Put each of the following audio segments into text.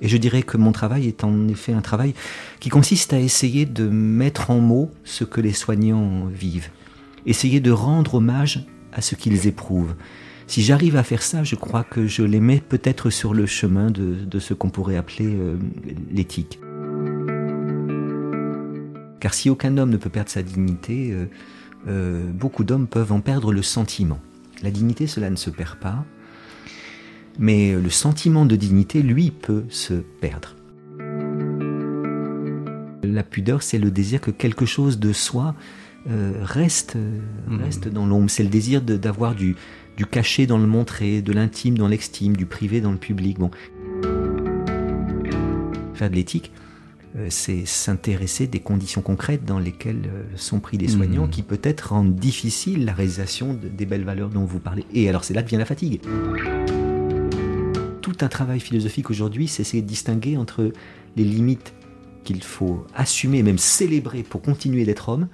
Et je dirais que mon travail est en effet un travail qui consiste à essayer de mettre en mots ce que les soignants vivent, essayer de rendre hommage à ce qu'ils éprouvent. Si j'arrive à faire ça, je crois que je les mets peut-être sur le chemin de, ce qu'on pourrait appeler euh, l'éthique. Car si aucun homme ne peut perdre sa dignité, euh, euh, beaucoup d'hommes peuvent en perdre le sentiment. La dignité, cela ne se perd pas, mais le sentiment de dignité, lui, peut se perdre. La pudeur, c'est le désir que quelque chose de soi euh, reste, mmh. reste dans l'ombre. C'est le désir d'avoir du, du caché dans le montrer, de l'intime dans l'extime, du privé dans le public. Bon. Faire de l'éthique, euh, c'est s'intéresser des conditions concrètes dans lesquelles euh, sont pris des soignants mmh. qui peut-être rendent difficile la réalisation des belles valeurs dont vous parlez. Et alors c'est là que vient la fatigue. Tout un travail philosophique aujourd'hui, c'est essayer de distinguer entre les limites qu'il faut assumer, même célébrer pour continuer d'être homme,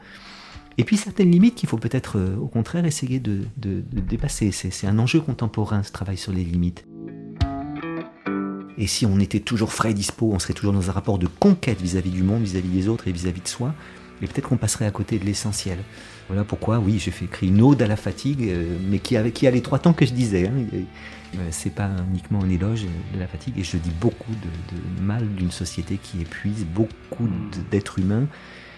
et puis certaines limites qu'il faut peut-être euh, au contraire essayer de, dépasser. C'est un enjeu contemporain, ce travail sur les limites. Et si on était toujours frais et dispo, on serait toujours dans un rapport de conquête vis-à-vis du monde, vis-à-vis des autres et vis-à-vis de soi. Et peut-être qu'on passerait à côté de l'essentiel. Voilà pourquoi, oui, j'ai fait écrire une ode à la fatigue, euh, mais qui, avait, qui a les trois temps que je disais. Hein. Euh, c'est pas uniquement un éloge de la fatigue, et je dis beaucoup de, mal d'une société qui épuise, beaucoup d'êtres humains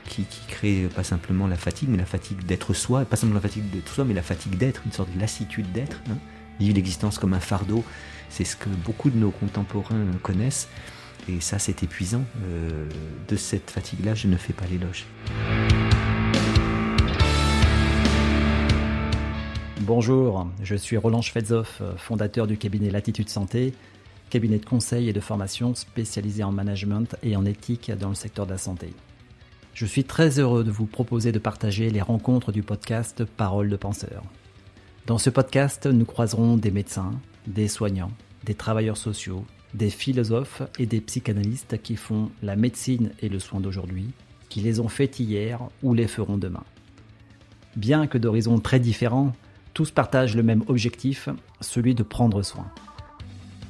qui, qui créent pas simplement la fatigue, mais la fatigue d'être soi, pas simplement la fatigue d'être soi, mais la fatigue d'être, une sorte de lassitude d'être. Hein. Vivre l'existence comme un fardeau, c'est ce que beaucoup de nos contemporains connaissent. Et ça, c'est épuisant. Euh, de cette fatigue-là, je ne fais pas l'éloge. Bonjour, je suis Roland Schwedzoff, fondateur du cabinet Latitude Santé, cabinet de conseil et de formation spécialisé en management et en éthique dans le secteur de la santé. Je suis très heureux de vous proposer de partager les rencontres du podcast Parole de penseurs. Dans ce podcast, nous croiserons des médecins, des soignants, des travailleurs sociaux, des philosophes et des psychanalystes qui font la médecine et le soin d'aujourd'hui, qui les ont fait hier ou les feront demain. Bien que d'horizons très différents, tous partagent le même objectif, celui de prendre soin.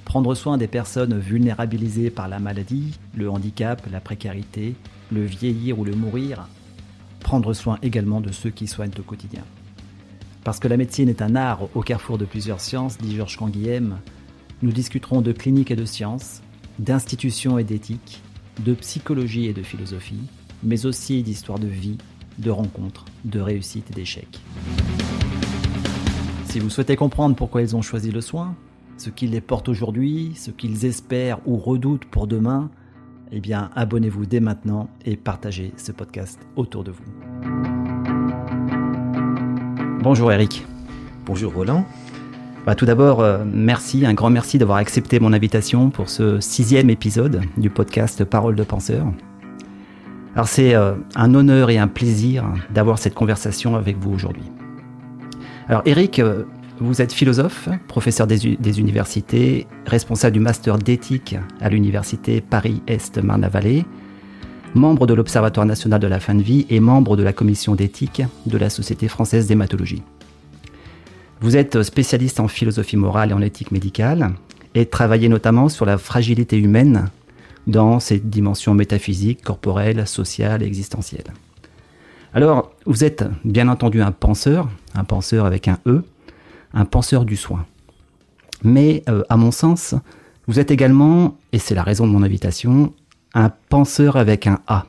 Prendre soin des personnes vulnérabilisées par la maladie, le handicap, la précarité, le vieillir ou le mourir. Prendre soin également de ceux qui soignent au quotidien. Parce que la médecine est un art au carrefour de plusieurs sciences, dit Georges Canguilhem, nous discuterons de clinique et de sciences, d'institutions et d'éthique, de psychologie et de philosophie, mais aussi d'histoire de vie, de rencontres, de réussites et d'échecs. Si vous souhaitez comprendre pourquoi ils ont choisi le soin, ce qui les porte aujourd'hui, ce qu'ils espèrent ou redoutent pour demain, eh bien abonnez-vous dès maintenant et partagez ce podcast autour de vous. Bonjour Eric. Bonjour Roland. Bah, tout d'abord, euh, merci, un grand merci d'avoir accepté mon invitation pour ce sixième épisode du podcast Parole de penseur. Alors c'est euh, un honneur et un plaisir d'avoir cette conversation avec vous aujourd'hui. Alors Eric, euh, vous êtes philosophe, professeur des, universités, responsable du master d'éthique à l'université Paris-Est Marne-la-Vallée, membre de l'Observatoire national de la fin de vie et membre de la commission d'éthique de la Société française d'hématologie. Vous êtes spécialiste en philosophie morale et en éthique médicale et travaillez notamment sur la fragilité humaine dans ses dimensions métaphysiques, corporelles, sociales et existentielles. Alors, vous êtes bien entendu un penseur, un penseur avec un E, un penseur du soin. Mais, euh, à mon sens, vous êtes également, et c'est la raison de mon invitation, un penseur avec un A.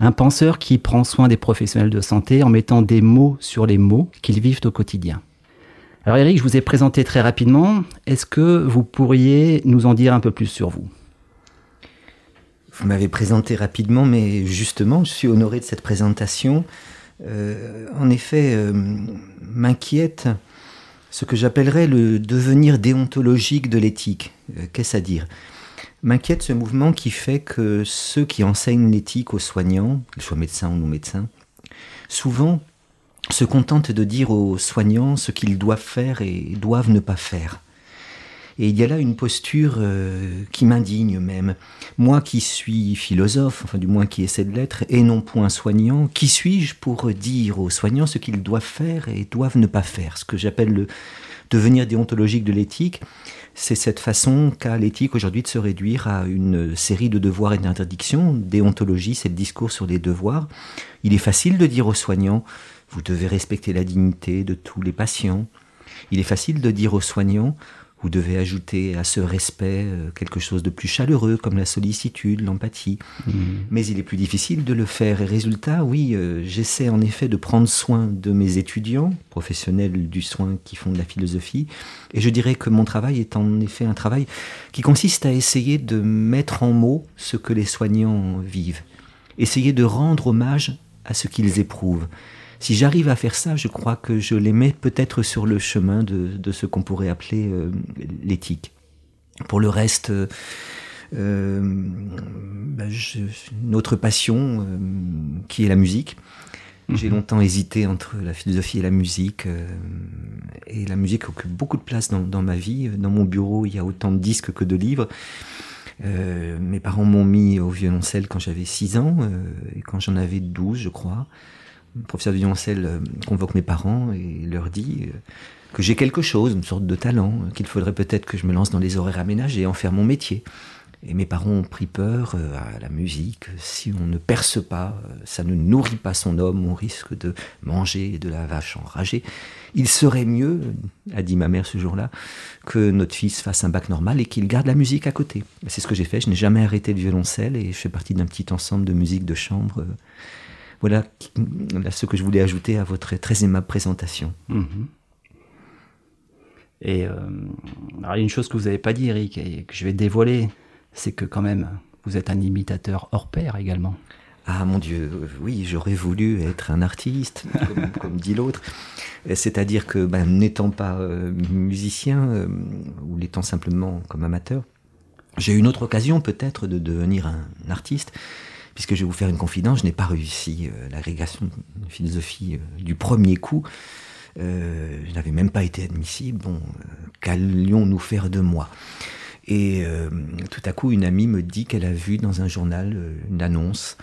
Un penseur qui prend soin des professionnels de santé en mettant des mots sur les mots qu'ils vivent au quotidien. Alors Eric, je vous ai présenté très rapidement. Est-ce que vous pourriez nous en dire un peu plus sur vous? Vous m'avez présenté rapidement, mais justement, je suis honoré de cette présentation. Euh, en effet, euh, m'inquiète ce que j'appellerais le devenir déontologique de l'éthique. Euh, qu'est-ce à dire? M'inquiète ce mouvement qui fait que ceux qui enseignent l'éthique aux soignants, qu'ils soient médecins ou non médecins, souvent se contente de dire aux soignants ce qu'ils doivent faire et doivent ne pas faire. Et il y a là une posture euh, qui m'indigne même. Moi qui suis philosophe, enfin du moins qui essaie de l'être, et non point soignant, qui suis-je pour dire aux soignants ce qu'ils doivent faire et doivent ne pas faire? Ce que j'appelle le devenir déontologique de l'éthique, c'est cette façon qu'a l'éthique aujourd'hui de se réduire à une série de devoirs et d'interdictions. Déontologie, c'est le discours sur les devoirs. Il est facile de dire aux soignants, vous devez respecter la dignité de tous les patients. Il est facile de dire aux soignants, vous devez ajouter à ce respect euh, quelque chose de plus chaleureux comme la sollicitude, l'empathie. Mmh. Mais il est plus difficile de le faire. Et résultat, oui, euh, j'essaie en effet de prendre soin de mes étudiants, professionnels du soin qui font de la philosophie. Et je dirais que mon travail est en effet un travail qui consiste à essayer de mettre en mots ce que les soignants vivent. Essayer de rendre hommage à ce qu'ils éprouvent. Si j'arrive à faire ça, je crois que je les mets peut-être sur le chemin de, ce qu'on pourrait appeler euh, l'éthique. Pour le reste, euh, euh bah, une autre passion euh, qui est la musique. J'ai mhm. longtemps hésité entre la philosophie et la musique. et la musique occupe beaucoup de place dans, dans, ma vie. Dans mon bureau, il y a autant de disques que de livres. mes parents m'ont mis au violoncelle quand j'avais 6 ans, et quand j'en avais 12, je crois le professeur de violoncelle euh, convoque mes parents et leur dit euh, que j'ai quelque chose, une sorte de talent, euh, qu'il faudrait peut-être que je me lance dans les horaires aménagés et en faire mon métier. Et mes parents ont pris peur à la musique. Si on ne perce pas, ça ne nourrit pas son homme, on risque de manger de la vache enragée. Il serait mieux, a dit ma mère ce jour-là, que notre fils fasse un bac normal et qu'il garde la musique à côté. C'est ce que j'ai fait. Je n'ai jamais arrêté le violoncelle et je fais partie d'un petit ensemble de musique de chambre voilà ce que je voulais ajouter à votre très aimable présentation. Mhm. Et euh, alors, une chose que vous n'avez pas dit, Eric, et que je vais dévoiler, c'est que quand même, vous êtes un imitateur hors pair également. Ah mon Dieu, oui, j'aurais voulu être un artiste, comme, dit l'autre. C'est-à-dire que, ben, n'étant pas euh, musicien, euh, ou l'étant simplement comme amateur, j'ai eu une autre occasion peut-être de devenir un artiste puisque je vais vous faire une confidence, je n'ai pas réussi euh, l'agrégation de philosophie euh, du premier coup. Euh, je n'avais même pas été admissible. Bon, qu'allions-nous faire de moi? Et tout à coup, une amie me dit qu'elle a vu dans un journal une annonce,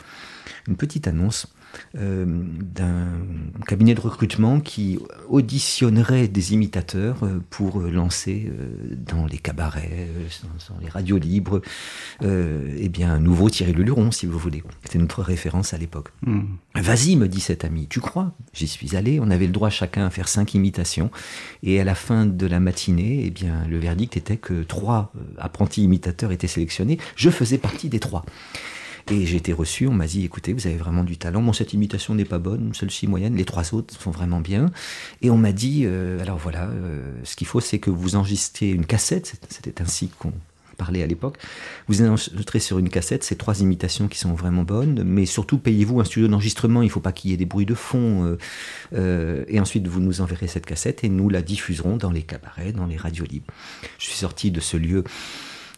une petite annonce euh, d'un cabinet de recrutement qui auditionnerait des imitateurs euh, pour lancer euh, dans les cabarets, dans, les radios libres, eh bien un nouveau Thierry Leluron, si vous voulez. C'était notre référence à l'époque. Hmm. Vas-y, me dit cet ami, tu crois? J'y suis allé, on avait le droit chacun à faire cinq imitations, et à la fin de la matinée, eh bien le verdict était que trois apprentis imitateurs étaient sélectionnés. Je faisais partie des trois. Et j'ai été reçu, on m'a dit, écoutez, vous avez vraiment du talent. Bon, cette imitation n'est pas bonne, celle-ci moyenne, les trois autres sont vraiment bien. Et on m'a dit, euh, alors voilà, euh, ce qu'il faut, c'est que vous enregistrez une cassette, c'était ainsi qu'on parlait à l'époque, vous enregistrez sur une cassette ces trois imitations qui sont vraiment bonnes, mais surtout payez-vous un studio d'enregistrement, il ne faut pas qu'il y ait des bruits de fond, euh, et ensuite vous nous enverrez cette cassette et nous la diffuserons dans les cabarets, dans les radios libres. Je suis sorti de ce lieu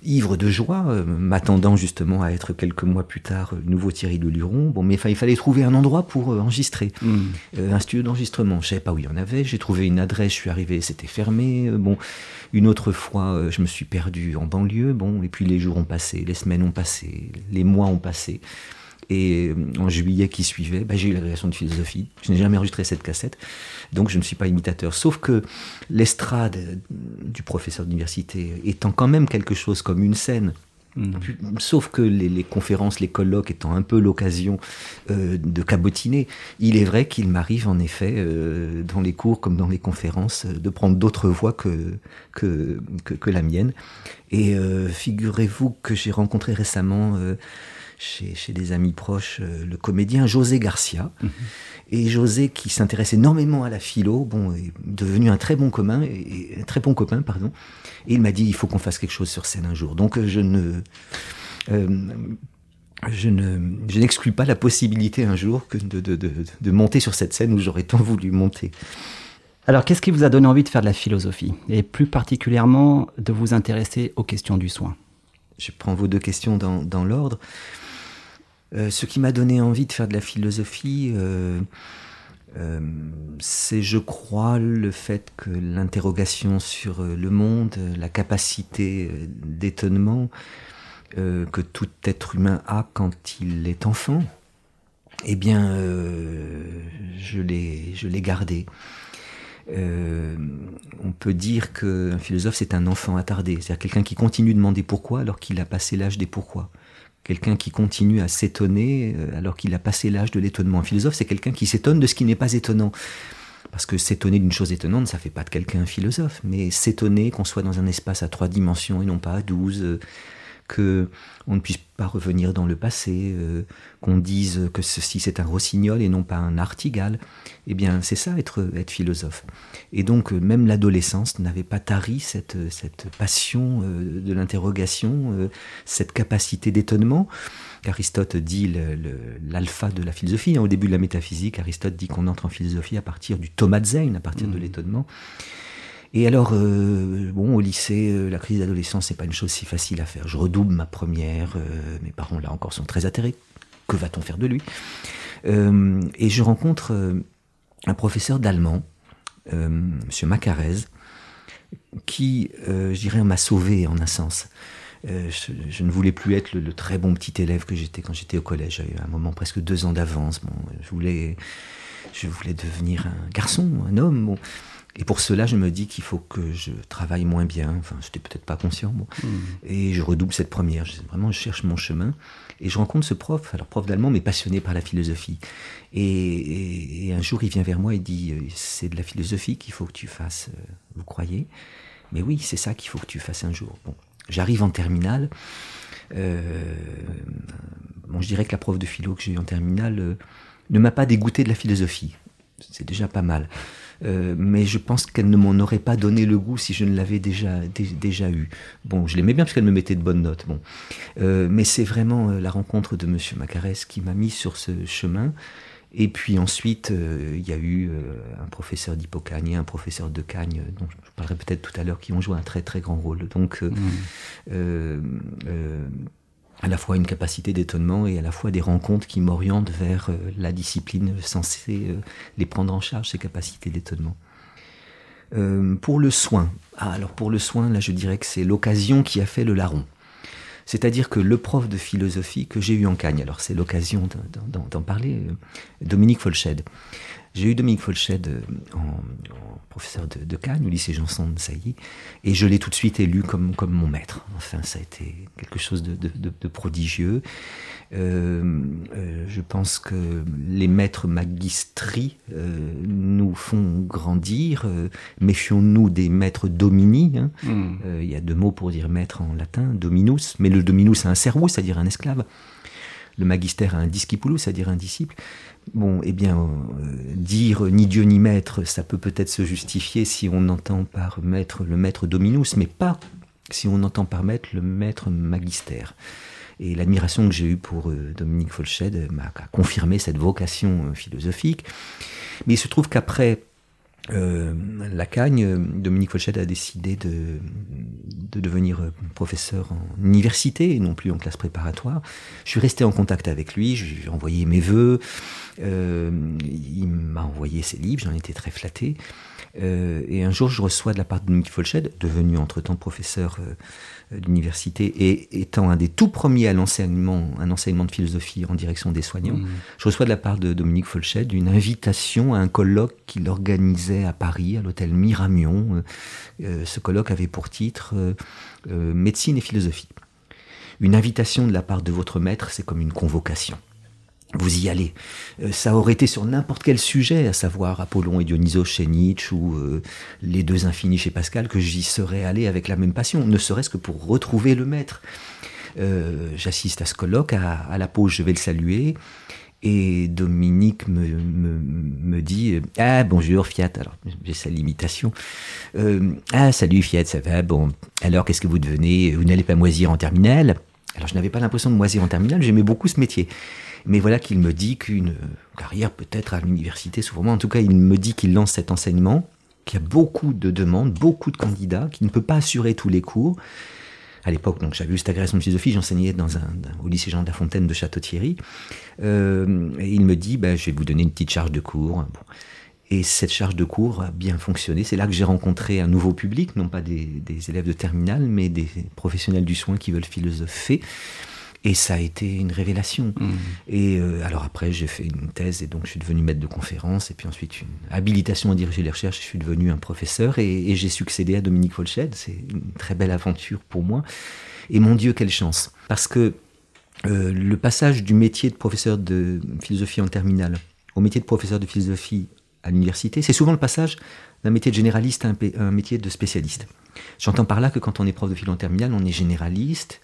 ivre de joie, euh, m'attendant justement à être quelques mois plus tard euh, nouveau Thierry de Luron. Bon, mais il fallait trouver un endroit pour euh, enregistrer, hmm. un studio d'enregistrement. Je savais pas où il y en avait. J'ai trouvé une adresse, je suis arrivé, c'était fermé. bon, une autre fois, je me suis perdu en banlieue. Bon, et puis les jours ont passé, les semaines ont passé, les mois ont passé. Et en juillet qui suivait, bah, j'ai eu l'agrégation de philosophie. Je n'ai jamais enregistré cette cassette, donc je ne suis pas imitateur. Sauf que l'estrade du professeur d'université étant quand même quelque chose comme une scène, hmm. Sauf que les, conférences, les colloques étant un peu l'occasion euh, de cabotiner, il est vrai qu'il m'arrive en effet, euh, dans les cours comme dans les conférences, de prendre d'autres voix que, que, que, la mienne. Et euh, figurez-vous que j'ai rencontré récemment chez, des amis proches euh, le comédien José Garcia. Mhm. Et José, qui s'intéresse énormément à la philo, bon, est devenu un très bon commun, et, un très bon copain, pardon. Et il m'a dit il faut qu'on fasse quelque chose sur scène un jour. Donc euh, je ne euh, je ne je n'exclus pas la possibilité un jour que de, de, de, de monter sur cette scène où j'aurais tant voulu monter. Alors, qu'est-ce qui vous a donné envie de faire de la philosophie? Et plus particulièrement de vous intéresser aux questions du soin? Je prends vos deux questions dans, dans l'ordre. Euh, ce qui m'a donné envie de faire de la philosophie, euh, euh, c'est, je crois, le fait que l'interrogation sur le monde, la capacité d'étonnement que tout être humain a quand il est enfant, eh bien, je l'ai, je l'ai gardé. on peut dire qu'un philosophe, c'est un enfant attardé, c'est-à-dire quelqu'un qui continue de demander pourquoi alors qu'il a passé l'âge des pourquoi. Quelqu'un qui continue à s'étonner euh, alors qu'il a passé l'âge de l'étonnement. Un philosophe, c'est quelqu'un qui s'étonne de ce qui n'est pas étonnant. Parce que s'étonner d'une chose étonnante, ça fait pas de quelqu'un un philosophe. Mais s'étonner qu'on soit dans un espace à trois dimensions et non pas à douze, que on ne puisse pas revenir dans le passé, euh, qu'on dise que ceci c'est un rossignol et non pas un artigal. Eh bien, c'est ça être, être philosophe. Et donc, euh, même l'adolescence n'avait pas tari cette, cette passion euh, de l'interrogation, cette capacité d'étonnement. Aristote dit l'alpha de la philosophie. Hein, au début de la métaphysique, Aristote dit qu'on entre en philosophie à partir du tomatzein, à partir de mmh. l'étonnement. Et alors, euh, bon, au lycée, euh, la crise d'adolescence, c'est pas une chose si facile à faire. Je redouble ma première. Euh, mes parents, là encore, sont très atterrés. Que va-t-on faire de lui? Et je rencontre un professeur d'allemand, Monsieur Macarez, qui, je dirais, m'a sauvé en un sens. Je, ne voulais plus être le, très bon petit élève que j'étais quand j'étais au collège. J'avais un moment presque deux ans d'avance. Bon, je voulais, je voulais devenir un garçon, un homme. Et pour cela, je me dis qu'il faut que je travaille moins bien. Enfin, je n'étais peut-être pas conscient. Hmm. Et je redouble cette première. Je, vraiment, je cherche mon chemin. Et je rencontre ce prof, alors prof d'allemand, mais passionné par la philosophie. Et, un jour, il vient vers moi et dit euh, C'est de la philosophie qu'il faut que tu fasses, euh, vous croyez? Mais oui, c'est ça qu'il faut que tu fasses un jour. Bon, j'arrive en terminale. Euh, bon, je dirais que la prof de philo que j'ai eu en terminale ne m'a pas dégoûté de la philosophie. C'est déjà pas mal. Euh, mais je pense qu'elle ne m'en aurait pas donné le goût si je ne l'avais déjà, déjà eu. Bon, je l'aimais bien parce qu'elle me mettait de bonnes notes. Bon. Euh, mais c'est vraiment euh, la rencontre de Monsieur Macarès qui m'a mis sur ce chemin. Et puis ensuite, il y a eu un professeur d'Hippocagne un professeur de Cagne, dont je parlerai peut-être tout à l'heure, qui ont joué un très très grand rôle. Donc, mmh à la fois une capacité d'étonnement et à la fois des rencontres qui m'orientent vers euh, la discipline censée euh, les prendre en charge, ces capacités d'étonnement. Euh, pour le soin, ah, alors pour le soin, là je dirais que c'est l'occasion qui a fait le larron. C'est-à-dire que le prof de philosophie que j'ai eu en Cagne, alors c'est l'occasion d'en parler, Dominique Folched, j'ai eu Dominique Folched euh, en, professeur de, de, Cannes, au lycée Janson de Sailly, et je l'ai tout de suite élu comme, comme mon maître. Enfin, ça a été quelque chose de, de, prodigieux. Euh, euh, je pense que les maîtres magistri nous font grandir. Méfions-nous des maîtres domini. Hein. Hmm. Il y a deux mots pour dire maître en latin, dominus, mais le dominus a un servus, c'est-à-dire un esclave. Le magister a un discipulus, c'est-à-dire un disciple. Bon, eh bien, euh, dire ni Dieu ni maître, ça peut peut-être se justifier si on entend par maître le maître dominus, mais pas si on entend par maître le maître magister. Et l'admiration que j'ai eue pour euh, Dominique Folched m'a confirmé cette vocation euh, philosophique. Mais il se trouve qu'après la Cagne, Dominique Folchet a décidé de, de, devenir professeur en université et non plus en classe préparatoire. Je suis resté en contact avec lui, j'ai envoyé mes voeux, il m'a envoyé ses livres, j'en étais très flatté. Euh, et un jour, je reçois de la part de Dominique Folched, devenu entre-temps professeur d'université et étant un des tout premiers à l'enseignement, un enseignement de philosophie en direction des soignants, mmh. je reçois de la part de Dominique Folched une invitation à un colloque qu'il organisait à Paris, à l'hôtel Miramion. Euh, euh, ce colloque avait pour titre euh, Médecine et philosophie. Une invitation de la part de votre maître, c'est comme une convocation vous y allez. Euh, ça aurait été sur n'importe quel sujet, à savoir Apollon et Dionysos chez Nietzsche ou euh, les deux infinis chez Pascal, que j'y serais allé avec la même passion, ne serait-ce que pour retrouver le maître. Euh, j'assiste à ce colloque, à, la pause je vais le saluer, et Dominique me, me, dit Ah bonjour Fiat, alors j'ai sa limitation. ah salut Fiat, ça va? Bon, alors qu'est-ce que vous devenez? Vous n'allez pas moisir en terminale Alors je n'avais pas l'impression de moisir en terminale, j'aimais beaucoup ce métier. Mais voilà qu'il me dit qu'une carrière peut-être à l'université, souvent, en tout cas, il me dit qu'il lance cet enseignement, qu'il y a beaucoup de demandes, beaucoup de candidats, qu'il ne peut pas assurer tous les cours. À l'époque, donc j'avais eu cette agrégation de philosophie, j'enseignais dans un, au lycée Jean de la Fontaine de Château-Thierry. Euh, et il me dit, ben, je vais vous donner une petite charge de cours. Et cette charge de cours a bien fonctionné. C'est là que j'ai rencontré un nouveau public, non pas des, des, élèves de terminale, mais des professionnels du soin qui veulent philosopher. Et ça a été une révélation. Mmh. Et euh, alors après, j'ai fait une thèse et donc je suis devenu maître de conférence et puis ensuite une habilitation à diriger les recherches. Je suis devenu un professeur et, et j'ai succédé à Dominique Folched. C'est une très belle aventure pour moi. Et mon Dieu, quelle chance Parce que euh, le passage du métier de professeur de philosophie en terminale au métier de professeur de philosophie à l'université, c'est souvent le passage d'un métier de généraliste à un, un métier de spécialiste. J'entends par là que quand on est prof de philo en terminale, on est généraliste,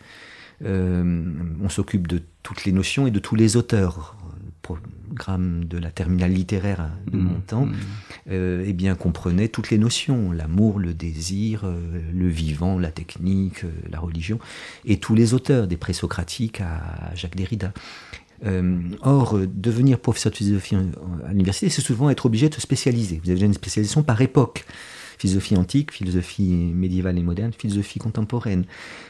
on s'occupe de toutes les notions et de tous les auteurs. Le programme de la terminale littéraire de mon temps, Mmh. euh, eh bien, comprenait toutes les notions, l'amour, le désir, euh, le vivant, la technique, euh, la religion, et tous les auteurs, des présocratiques à Jacques Derrida. Euh, or, euh, devenir professeur de philosophie à l'université, c'est souvent être obligé de se spécialiser. Vous avez déjà une spécialisation par époque. Philosophie antique, philosophie médiévale et moderne, philosophie contemporaine.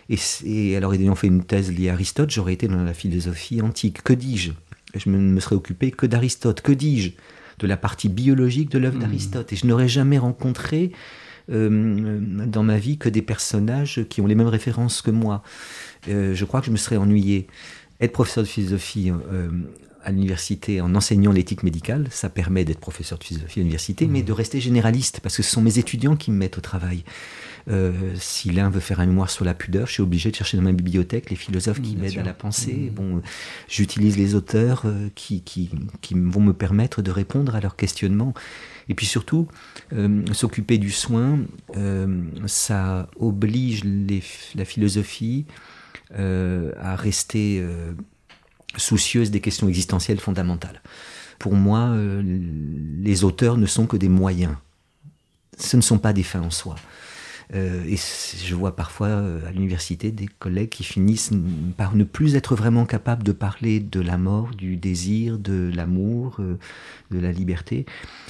Et, et alors, ayant fait une thèse liée à Aristote, j'aurais été dans la philosophie antique. Que dis-je? Je me, me serais occupé que d'Aristote. Que dis-je? De la partie biologique de l'œuvre d'Aristote. Et je n'aurais jamais rencontré euh, dans ma vie que des personnages qui ont les mêmes références que moi. Euh, je crois que je me serais ennuyé. Être professeur de philosophie euh, à l'université en enseignant l'éthique médicale, ça permet d'être professeur de philosophie à l'université, mais de rester généraliste, parce que ce sont mes étudiants qui me mettent au travail. Euh, si l'un veut faire un mémoire sur la pudeur, je suis obligé de chercher dans ma bibliothèque les philosophes qui Bien m'aident à la pensée. Bon, j'utilise les auteurs euh, qui, qui, qui vont me permettre de répondre à leurs questionnements. Et puis surtout, euh, s'occuper du soin, euh, ça oblige les, la philosophie euh, à rester euh, soucieuse des questions existentielles fondamentales. Pour moi, euh, les auteurs ne sont que des moyens. Ce ne sont pas des fins en soi. Euh, et je vois parfois euh, à l'université des collègues qui finissent par ne plus être vraiment capables de parler de la mort, du désir, de l'amour, euh, de la liberté.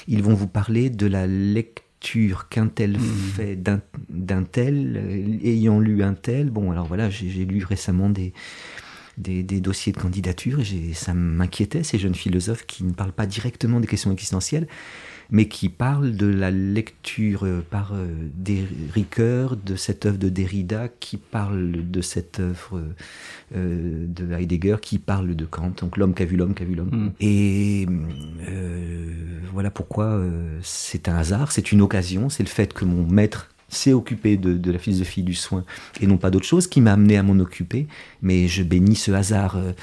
Ils vont vous parler de la lecture qu'un tel fait d'un tel, ayant lu un tel. Bon, alors voilà, j'ai lu récemment des, des, des dossiers de candidature et ça m'inquiétait, ces jeunes philosophes qui ne parlent pas directement des questions existentielles, mais qui parlent de la lecture euh, par euh, des Ricoeur de cette œuvre de Derrida, qui parle de cette œuvre euh, de Heidegger, qui parle de Kant, donc l'homme qu'a vu l'homme qu'a vu l'homme. Mm. Et euh, voilà pourquoi c'est un hasard, c'est une occasion, c'est le fait que mon maître s'est occupé de, la philosophie du soin et non pas d'autre chose qui m'a amené à m'en occuper, mais je bénis ce hasard. Euh,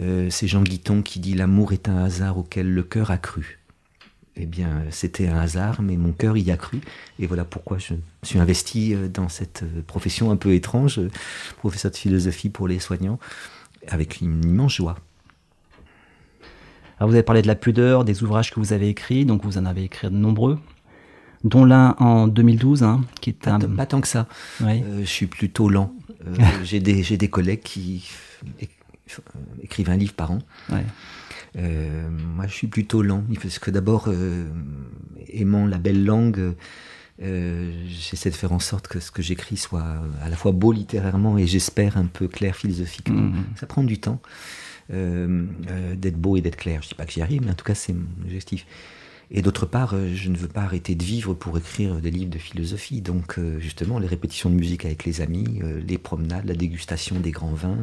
euh, c'est Jean Guiton qui dit l'amour est un hasard auquel le cœur a cru. Eh bien, c'était un hasard, mais mon cœur y a cru. Et voilà pourquoi je suis investi euh, dans cette profession un peu étrange, professeur de philosophie pour les soignants, avec une immense joie. Alors vous avez parlé de la pudeur, des ouvrages que vous avez écrits, donc vous en avez écrit de nombreux, dont l'un en 2012, hein, qui est un... pas tant que ça. Euh, je suis plutôt lent. Euh, j'ai des, j'ai des collègues qui écrivent un livre par an. ouais. Euh, moi, je suis plutôt lent, parce que d'abord, aimant la belle langue, j'essaie de faire en sorte que ce que j'écris soit à la fois beau littérairement et j'espère un peu clair philosophiquement. Mhm. Ça prend du temps d'être beau et d'être clair. Je dis pas que j'y arrive, mais en tout cas, c'est mon objectif. Et d'autre part, euh, je ne veux pas arrêter de vivre pour écrire des livres de philosophie. Donc, euh, justement, les répétitions de musique avec les amis, euh, les promenades, la dégustation des grands vins,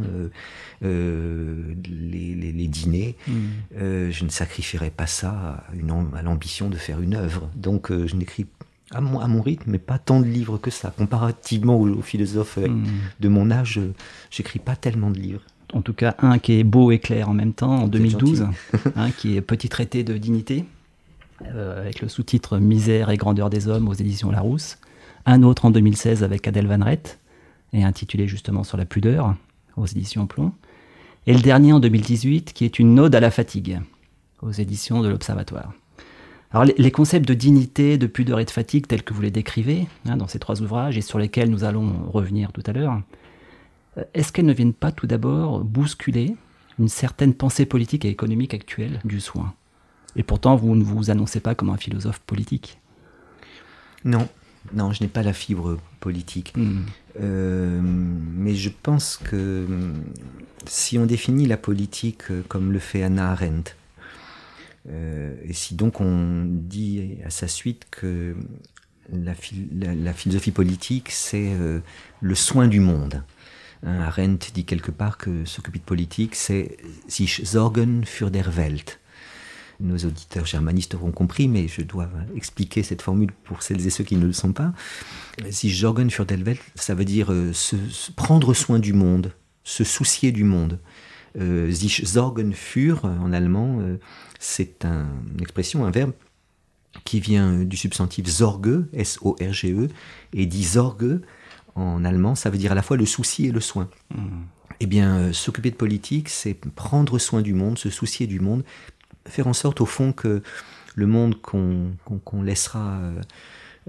euh, les, les- les dîners, Mm. euh, je ne sacrifierai pas ça à, une am- à l'ambition de faire une œuvre. Donc, euh, je n'écris à mon, à mon rythme, mais pas tant de livres que ça. Comparativement aux, aux philosophes euh, Mm. de mon âge, j'écris pas tellement de livres. En tout cas, un qui est beau et clair en même temps, en Vous êtes 2012, hein, qui est Petit traité de dignité, avec le sous-titre Misère et grandeur des hommes aux éditions Larousse. Un autre en 2016 avec Adèle Van Rett, et intitulé justement sur la pudeur, aux éditions Plomb. Et le dernier en 2018, qui est une ode à la fatigue, aux éditions de l'Observatoire. Alors les, les concepts de dignité, de pudeur et de fatigue tels que vous les décrivez hein, dans ces trois ouvrages et sur lesquels nous allons revenir tout à l'heure, euh, est-ce qu'elles ne viennent pas tout d'abord bousculer une certaine pensée politique et économique actuelle du soin? Et pourtant, vous ne vous annoncez pas comme un philosophe politique. Non, non, je n'ai pas la fibre politique. Hmm. Euh, mais je pense que hum, si on définit la politique euh, comme le fait Hannah Arendt, euh, et si donc on dit à sa suite que la, phil- la- la philosophie politique, c'est euh, le soin du monde, Arendt dit quelque part que s'occuper de politique, c'est sich sorgen für der Welt. Nos auditeurs germanistes auront compris, mais je dois expliquer cette formule pour celles et ceux qui ne le sont pas. Sich sorgen für der Welt, ça veut dire euh, se, prendre soin du monde, se soucier du monde. Euh, sich sorgen für, en allemand, euh, c'est une expression, un verbe qui vient du substantif Sorge, S-O-R-G-E, et dit Sorge, en allemand, ça veut dire à la fois le souci et le soin. Hmm. Eh bien, euh, s'occuper de politique, c'est prendre soin du monde, se soucier du monde, faire en sorte, au fond, que le monde qu'on laissera euh,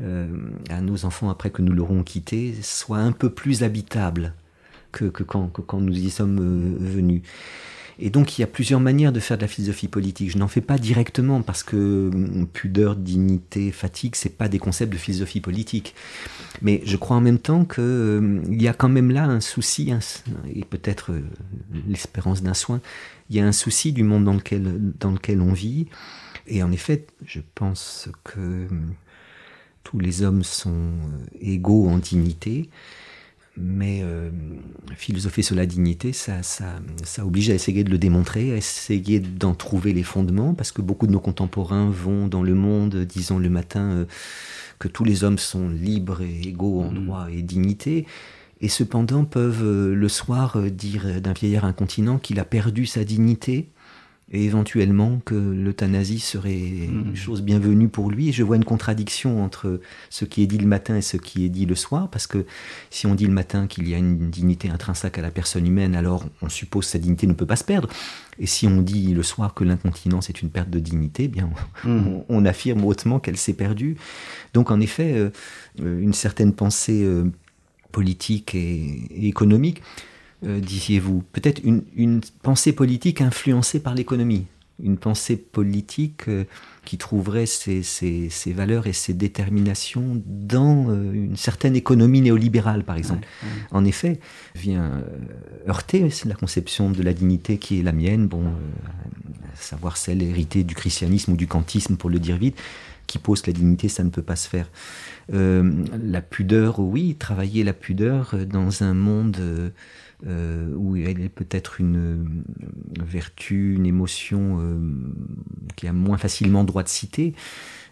euh, à nos enfants après que nous l'aurons quitté soit un peu plus habitable que, que quand, nous y sommes venus. Et donc il y a plusieurs manières de faire de la philosophie politique. Je n'en fais pas directement parce que hum, pudeur, dignité, fatigue, c'est pas des concepts de philosophie politique. Mais je crois en même temps qu'il hum, y a quand même là un souci, et peut-être euh, l'espérance d'un soin, il y a un souci du monde dans lequel, dans lequel on vit. Et en effet, je pense que hum, tous les hommes sont euh, égaux en dignité. Mais euh, philosopher sur la dignité, ça, ça, ça, oblige à essayer de le démontrer, à essayer d'en trouver les fondements, parce que beaucoup de nos contemporains vont dans le monde disant le matin euh, que tous les hommes sont libres et égaux en mm. droit et dignité, et cependant peuvent euh, le soir dire d'un vieillard incontinent qu'il a perdu sa dignité et éventuellement que l'euthanasie serait une hmm. chose bienvenue pour lui. Et je vois une contradiction entre ce qui est dit le matin et ce qui est dit le soir, parce que si on dit le matin qu'il y a une dignité intrinsèque à la personne humaine, alors on suppose que cette dignité ne peut pas se perdre. Et si on dit le soir que l'incontinence est une perte de dignité, eh bien hmm. on, affirme hautement qu'elle s'est perdue. Donc en effet, euh, une certaine pensée euh, politique et économique euh, disiez-vous Peut-être une, pensée politique influencée par l'économie, une pensée politique euh, qui trouverait ses, valeurs et ses déterminations dans euh, une certaine économie néolibérale, par exemple. En effet, vient heurter la conception de la dignité qui est la mienne, bon, savoir celle héritée du christianisme ou du kantisme, pour le dire vite, qui pose que la dignité, ça ne peut pas se faire. la pudeur, oui, travailler la pudeur dans un monde euh, où elle est peut-être une, vertu, une émotion euh, qui a moins facilement droit de citer.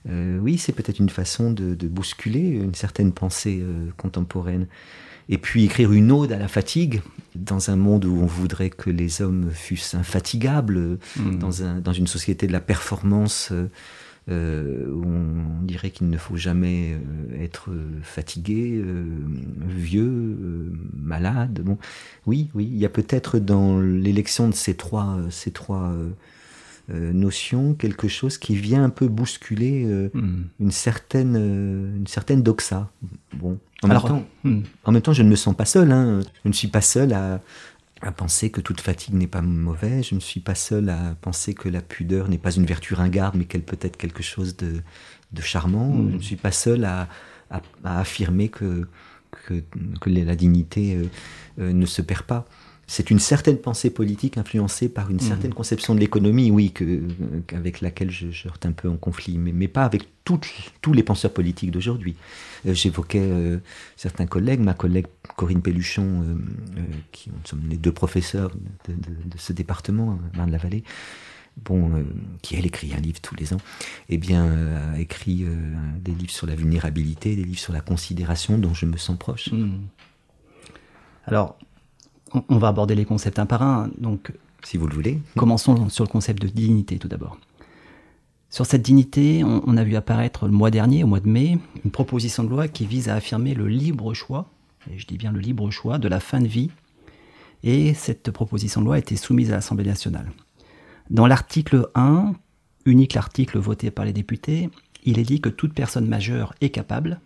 Euh, oui, c'est peut-être une façon de, bousculer une certaine pensée contemporaine. Et puis écrire une ode à la fatigue, dans un monde où on voudrait que les hommes fussent infatigables, mmh. dans, un, dans, une société de la performance euh, où on dirait qu'il ne faut jamais euh, être fatigué, euh, vieux, malade. Bon, oui, oui, il y a peut-être dans l'élection de ces trois, ces trois notions quelque chose qui vient un peu bousculer hmm. une certaine, une certaine doxa. Bon, en, même temps, hmm. en même temps, je ne me sens pas seul. Hein. Je ne suis pas seul à, à penser que toute fatigue n'est pas mauvaise. Je ne suis pas seul à penser que la pudeur n'est pas une vertu ringarde, mais qu'elle peut être quelque chose de, charmant. Mm. Je ne suis pas seul à, affirmer que, que, la dignité euh, euh, ne se perd pas c'est une certaine pensée politique influencée par une mmh. certaine conception de l'économie, oui, que, avec laquelle je, je, heurte un peu en conflit, mais, mais pas avec toutes, tous les penseurs politiques d'aujourd'hui. Euh, j'évoquais euh, certains collègues, ma collègue Corinne Pelluchon, euh, qui sommes les deux professeurs de, ce département, Marne-la-Vallée, bon, qui elle écrit un livre tous les ans, eh bien, a écrit des livres sur la vulnérabilité, des livres sur la considération dont je me sens proche. Mmh. Alors, on va aborder les concepts un par un. Donc, si vous le voulez. Commençons sur le concept de dignité tout d'abord. Sur cette dignité, on, a vu apparaître le mois dernier, au mois de mai, une proposition de loi qui vise à affirmer le libre choix, et je dis bien le libre choix, de la fin de vie. Et cette proposition de loi a été soumise à l'Assemblée nationale. Dans l'article 1, unique l'article voté par les députés, il est dit que toute personne majeure est capable,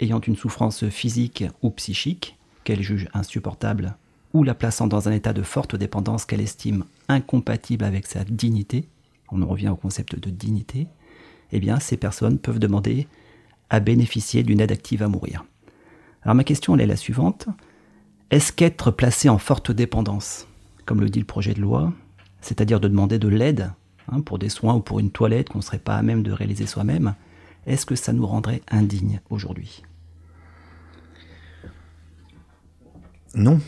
ayant une souffrance physique ou psychique, qu'elle juge insupportable ou la plaçant dans un état de forte dépendance qu'elle estime incompatible avec sa dignité, on en revient au concept de dignité, eh bien ces personnes peuvent demander à bénéficier d'une aide active à mourir. Alors ma question elle est la suivante. Est-ce qu'être placé en forte dépendance, comme le dit le projet de loi, c'est-à-dire de demander de l'aide hein, pour des soins ou pour une toilette qu'on ne serait pas à même de réaliser soi-même, est-ce que ça nous rendrait indignes aujourd'hui? Non,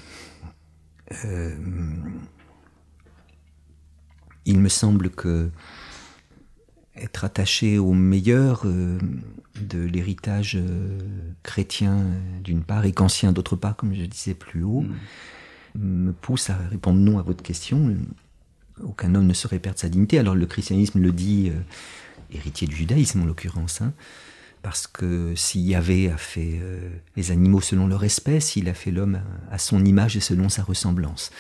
euh, il me semble que être attaché au meilleur euh, de l'héritage euh, chrétien d'une part et qu'ancien d'autre part, comme je disais plus haut, mm. me pousse à répondre non à votre question. Aucun homme ne saurait perdre sa dignité. Alors le christianisme le dit, héritier du judaïsme en l'occurrence, hein, parce que s'il y avait a fait les animaux selon leur espèce, il a fait l'homme à son image et selon sa ressemblance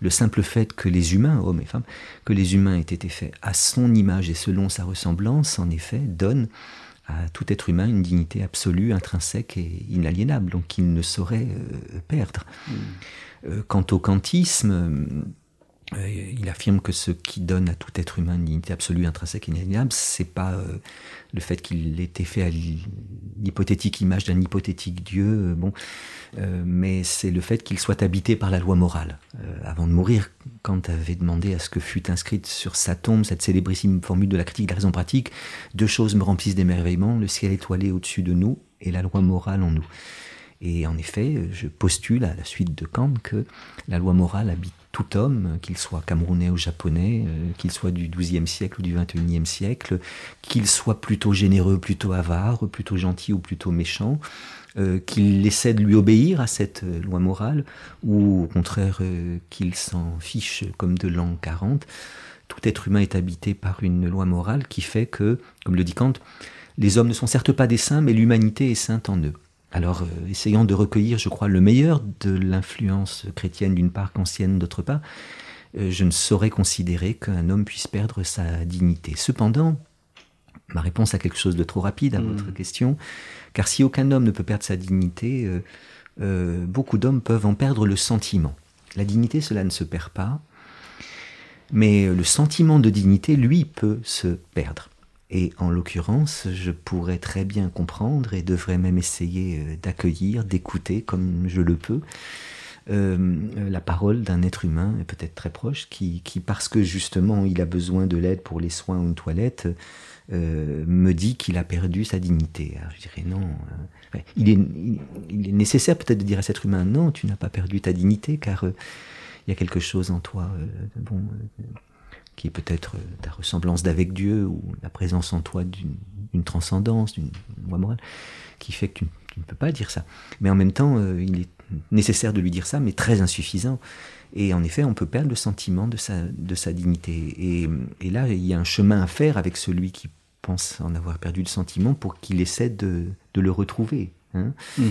le simple fait que les humains, hommes et femmes, que les humains aient été faits à son image et selon sa ressemblance, en effet, donne à tout être humain une dignité absolue, intrinsèque et inaliénable, donc qu'il ne saurait euh, perdre. Mm. Euh, quant au kantisme, euh, il affirme que ce qui donne à tout être humain une dignité absolue, intrinsèque et inaliénable, c'est pas euh, le fait qu'il ait été fait à l'hypothétique image d'un hypothétique Dieu, euh, bon, mais c'est le fait qu'il soit habité par la loi morale. avant de mourir, Kant avait demandé à ce que fût inscrite sur sa tombe cette célébrissime formule de la critique de la raison pratique deux choses me remplissent d'émerveillement le ciel étoilé au-dessus de nous et la loi morale en nous. Et en effet, je postule à la suite de Kant que la loi morale habite tout homme, qu'il soit camerounais ou japonais, euh, qu'il soit du XIIe siècle ou du XXIe siècle, qu'il soit plutôt généreux, plutôt avare, plutôt gentil ou plutôt méchant, euh, qu'il essaie de lui obéir à cette euh, loi morale, ou au contraire qu'il s'en fiche comme de l'an 40. Tout être humain est habité par une loi morale qui fait que, comme le dit Kant, les hommes ne sont certes pas des saints, mais l'humanité est sainte en eux. Alors, euh, essayant de recueillir, je crois, le meilleur de l'influence chrétienne d'une part qu'ancienne d'autre part, euh, je ne saurais considérer qu'un homme puisse perdre sa dignité. Cependant, ma réponse a quelque chose de trop rapide à hmm. votre question, car si aucun homme ne peut perdre sa dignité, euh, beaucoup d'hommes peuvent en perdre le sentiment. La dignité, cela ne se perd pas, mais le sentiment de dignité, lui, peut se perdre. Et en l'occurrence, je pourrais très bien comprendre et devrais même essayer euh, d'accueillir, d'écouter comme je le peux, euh, la parole d'un être humain, peut-être très proche, qui, parce que justement il a besoin de l'aide pour les soins ou une toilette, euh, me dit qu'il a perdu sa dignité. Alors je dirais non. il, est, il, est, nécessaire peut-être de dire à cet être humain non, tu n'as pas perdu ta dignité car il y a quelque chose en toi. bon qui est peut-être euh, ta ressemblance d'avec Dieu ou la présence en toi d'une transcendance, d'une loi morale, qui fait que tu, ne peux pas dire ça. Mais en même temps, euh, il est nécessaire de lui dire ça, mais très insuffisant. Et en effet, on peut perdre le sentiment de sa, de sa dignité. Et, là, il y a un chemin à faire avec celui qui pense en avoir perdu le sentiment pour qu'il essaie de, de, le retrouver. Hein. Mmh.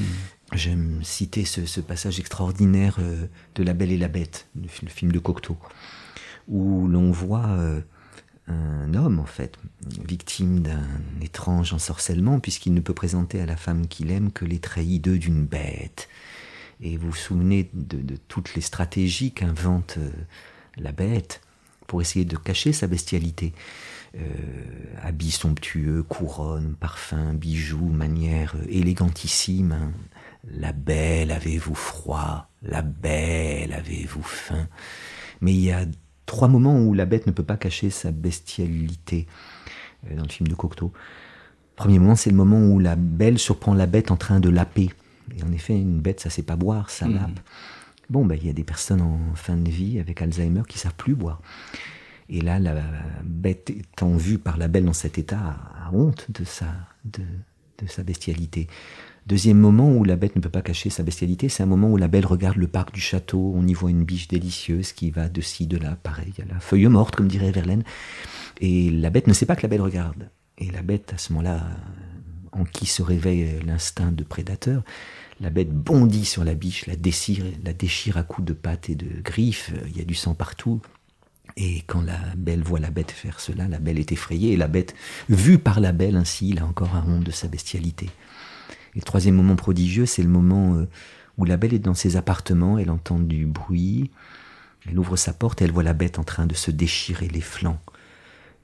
J'aime citer ce, passage extraordinaire euh, de La Belle et la Bête, le film de Cocteau où l'on voit euh, un homme, en fait, victime d'un étrange ensorcellement, puisqu'il ne peut présenter à la femme qu'il aime que les traits hideux d'une bête. Et vous vous souvenez de, toutes les stratégies qu'invente euh, la bête pour essayer de cacher sa bestialité. Euh, habits somptueux, couronne, parfum, bijoux, manière élégantissime. Hein. La belle, avez-vous froid? La belle, avez-vous faim? Mais il y a trois moments où la bête ne peut pas cacher sa bestialité euh, dans le film de Cocteau. Premier moment, c'est le moment où la belle surprend la bête en train de laper. Et en effet, une bête, ça sait pas boire, ça mmh. lape. Bon, ben, il y a des personnes en fin de vie avec Alzheimer qui savent plus boire. Et là, la bête étant vue par la belle dans cet état, a honte de sa, de sa bestialité. Deuxième moment où la bête ne peut pas cacher sa bestialité, c'est un moment où la belle regarde le parc du château, on y voit une biche délicieuse qui va de ci, de là, pareil, il y a la feuille morte, comme dirait Verlaine, et la bête ne sait pas que la belle regarde. Et la bête, à ce moment-là, en qui se réveille l'instinct de prédateur, la bête bondit sur la biche, la déchire, la déchire à coups de pattes et de griffes, il y a du sang partout. Et quand la belle voit la bête faire cela, la belle est effrayée, et la bête, vue par la belle ainsi, il a encore un honte de sa bestialité. Et le troisième moment prodigieux, c'est le moment euh, où la belle est dans ses appartements, elle entend du bruit, elle ouvre sa porte et elle voit la bête en train de se déchirer les flancs.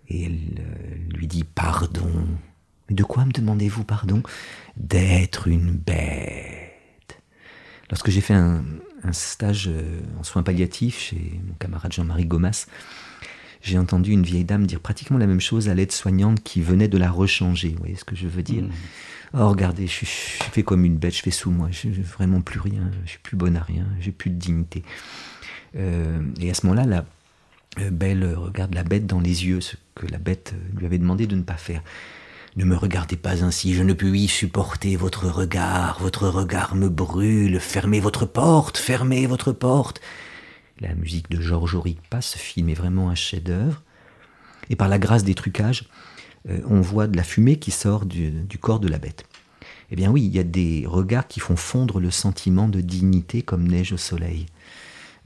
Et elle euh, lui dit pardon. De quoi me demandez-vous pardon? D'être une bête. Lorsque j'ai fait un, stage euh, en soins palliatifs chez mon camarade Jean-Marie Gomas, j'ai entendu une vieille dame dire pratiquement la même chose à l'aide-soignante qui venait de la rechanger. Vous voyez ce que je veux dire? Mmh. Oh, regardez, je, fais comme une bête, je fais sous moi, je n'ai vraiment plus rien, je suis plus bonne à rien, j'ai plus de dignité. et à ce moment-là, la belle regarde la bête dans les yeux, ce que la bête lui avait demandé de ne pas faire. Ne me regardez pas ainsi, je ne puis supporter votre regard, votre regard me brûle, fermez votre porte, fermez votre porte. La musique de Georges Auric passe, film est vraiment un chef-d'œuvre. Et par la grâce des trucages, euh, on voit de la fumée qui sort du, corps de la bête. Eh bien oui, il y a des regards qui font fondre le sentiment de dignité comme neige au soleil.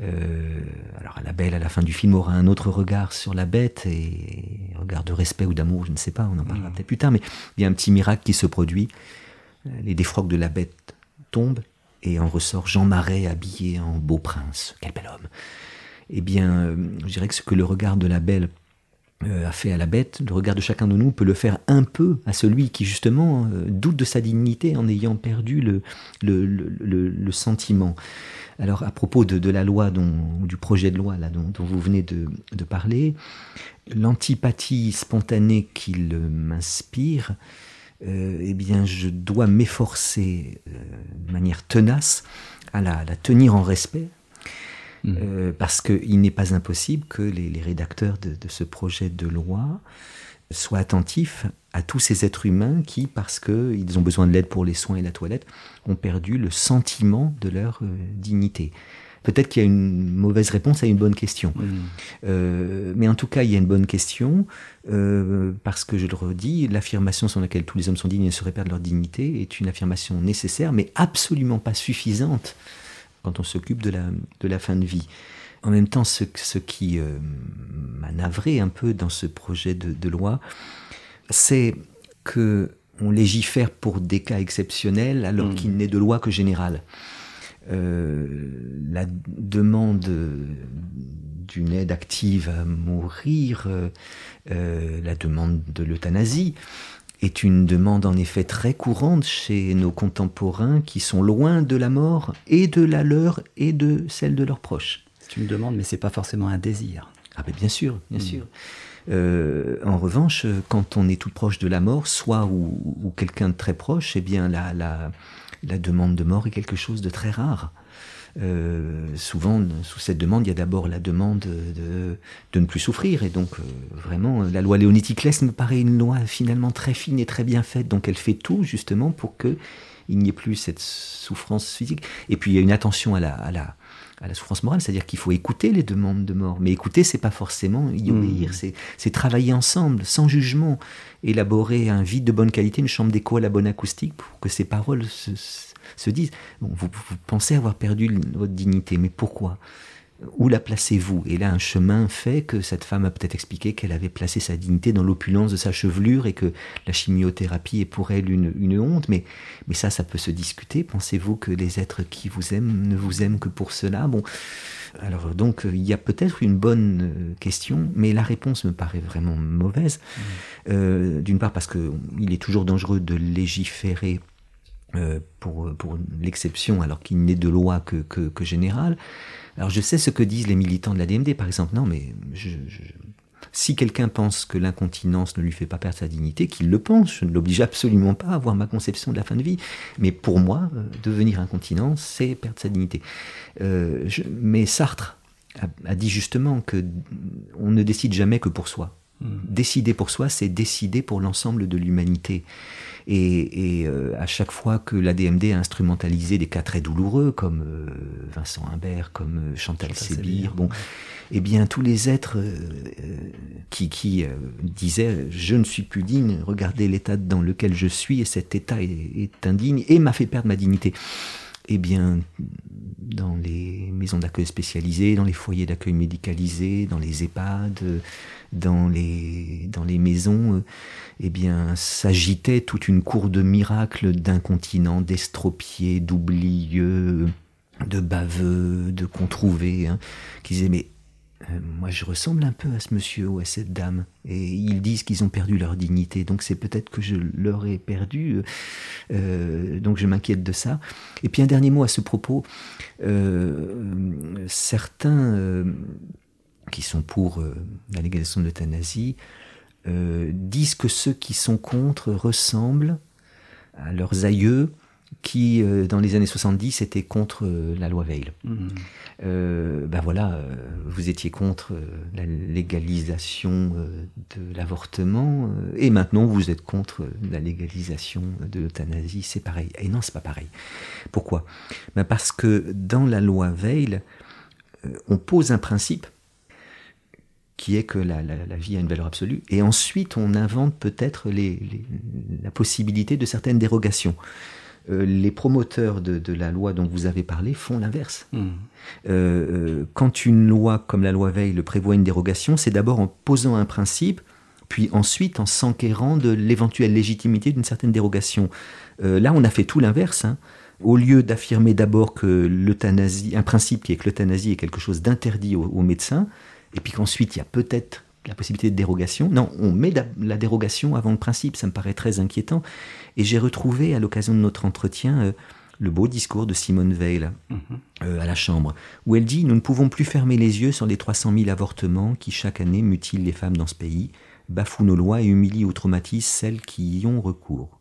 Euh, alors la belle à la fin du film aura un autre regard sur la bête et regard de respect ou d'amour, je ne sais pas, on en parlera mm. peut-être plus tard, mais il y a un petit miracle qui se produit. Euh, les défroques de la bête tombent et en ressort Jean Marais habillé en beau prince. Quel bel homme Eh bien, je dirais que ce que le regard de la belle a fait à la bête, le regard de chacun de nous peut le faire un peu à celui qui justement euh, doute de sa dignité en ayant perdu le, le, sentiment. Alors à propos de, la loi, dont, du projet de loi là, dont, vous venez de, parler, l'antipathie spontanée qu'il m'inspire, euh, eh bien je dois m'efforcer de manière tenace à la tenir en respect, Mm. Euh, parce qu'il n'est pas impossible que les, rédacteurs de, ce projet de loi soient attentifs à tous ces êtres humains qui, parce qu'ils ont besoin de l'aide pour les soins et la toilette, ont perdu le sentiment de leur euh, dignité. Peut-être qu'il y a une mauvaise réponse à une bonne question. Euh, mais en tout cas, il y a une bonne question, parce que je le redis, l'affirmation sur laquelle tous les hommes sont dignes et ne sauraient perdre leur dignité est une affirmation nécessaire, mais absolument pas suffisante quand on s'occupe de la, de la fin de vie. En même temps, ce, ce qui euh, m'a navré un peu dans ce projet de, loi, c'est que on légifère pour des cas exceptionnels alors hmm. qu'il n'est de loi que générale. Euh, la demande d'une aide active à mourir, euh, la demande de l'euthanasie, est une demande en effet très courante chez nos contemporains qui sont loin de la mort et de la leur et de celle de leurs proches. C'est une demande, mais c'est pas forcément un désir. Ah ben bien sûr, bien hmm. sûr. Euh, en revanche, quand on est tout proche de la mort, soit ou, quelqu'un de très proche, eh bien la, la, la demande de mort est quelque chose de très rare. Euh, souvent, sous cette demande, il y a d'abord la demande de, de, ne plus souffrir. Et donc, euh, vraiment, la loi Léonie-Ticlès me paraît une loi finalement très fine et très bien faite. Donc, elle fait tout justement pour que il n'y ait plus cette souffrance physique. Et puis, il y a une attention à la, à la, à la souffrance morale, c'est-à-dire qu'il faut écouter les demandes de mort. Mais écouter, c'est pas forcément y hmm. obéir, c'est travailler ensemble, sans jugement, élaborer un vide de bonne qualité, une chambre d'écho à la bonne acoustique pour que ces paroles se se disent, vous, pensez avoir perdu votre dignité, mais pourquoi? Où la placez-vous? Et là, un chemin fait que cette femme a peut-être expliqué qu'elle avait placé sa dignité dans l'opulence de sa chevelure et que la chimiothérapie est pour elle une, honte. Mais, mais ça, ça peut se discuter. Pensez-vous que les êtres qui vous aiment ne vous aiment que pour cela? Bon, alors donc il y a peut-être une bonne euh, question, mais la réponse me paraît vraiment mauvaise. Mmh. Euh, d'une part parce qu'il est toujours dangereux de légiférer euh, pour, l'exception, alors qu'il n'est de loi que, générale. Alors je sais ce que disent les militants de la DMD, par exemple. Non, mais si quelqu'un pense que l'incontinence ne lui fait pas perdre sa dignité, qu'il le pense. Je ne l'oblige absolument pas à avoir ma conception de la fin de vie. Mais pour moi, euh, devenir incontinent, c'est perdre sa dignité. Euh, mais Sartre a, a, dit justement que on ne décide jamais que pour soi. Hmm. Décider pour soi, c'est décider pour l'ensemble de l'humanité. Et, euh, à chaque fois que la DMD a instrumentalisé des cas très douloureux, comme euh, Vincent Imbert, comme euh, Chantal, Sébir, bon, eh bien tous les êtres qui, qui disaient je ne suis plus digne, regardez l'état dans lequel je suis et cet état est, est indigne et m'a fait perdre ma dignité. Eh bien, dans les maisons d'accueil spécialisées, dans les foyers d'accueil médicalisés, dans les EHPAD, dans les, dans les maisons, euh, eh bien, s'agitait toute une cour de miracles d'incontinents, d'estropiés, d'oublieux, de baveux, de controuvés, hein, qui disaient, mais euh, moi je ressemble un peu à ce monsieur ou à cette dame. Et ils disent qu'ils ont perdu leur dignité, donc c'est peut-être que je leur ai perdu, euh, donc je m'inquiète de ça. Et puis un dernier mot à ce propos, certains qui sont pour euh, la légalisation de l'euthanasie, euh, disent que ceux qui sont contre ressemblent à leurs aïeux qui, euh, dans les années 70, était contre la loi Veil. Euh, ben voilà, vous étiez contre la légalisation de l'avortement, et maintenant vous êtes contre la légalisation de l'euthanasie, c'est pareil. Et non, c'est pas pareil. Pourquoi? Ben Parce que dans la loi Veil, on pose un principe qui est que la, la- la vie a une valeur absolue, et ensuite on invente peut-être les- les- la possibilité de certaines dérogations. Euh, les promoteurs de, de la loi dont vous avez parlé font l'inverse. Mhm. Euh, euh, quand une loi comme la loi Veil le prévoit une dérogation, c'est d'abord en posant un principe, puis ensuite en s'enquérant de l'éventuelle légitimité d'une certaine dérogation. Euh, là, on a fait tout l'inverse. hein. Au lieu d'affirmer d'abord que l'euthanasie, un principe qui est que l'euthanasie est quelque chose d'interdit aux, aux médecins, et puis qu'ensuite il y a peut-être la possibilité de dérogation. Non, on met la dérogation avant le principe. Ça me paraît très inquiétant. Et j'ai retrouvé à l'occasion de notre entretien euh, le beau discours de Simone Veil euh, à la Chambre, où elle dit Nous ne pouvons plus fermer les yeux sur les 300 000 avortements qui chaque année mutilent les femmes dans ce pays, bafouent nos lois et humilient ou traumatisent celles qui y ont recours.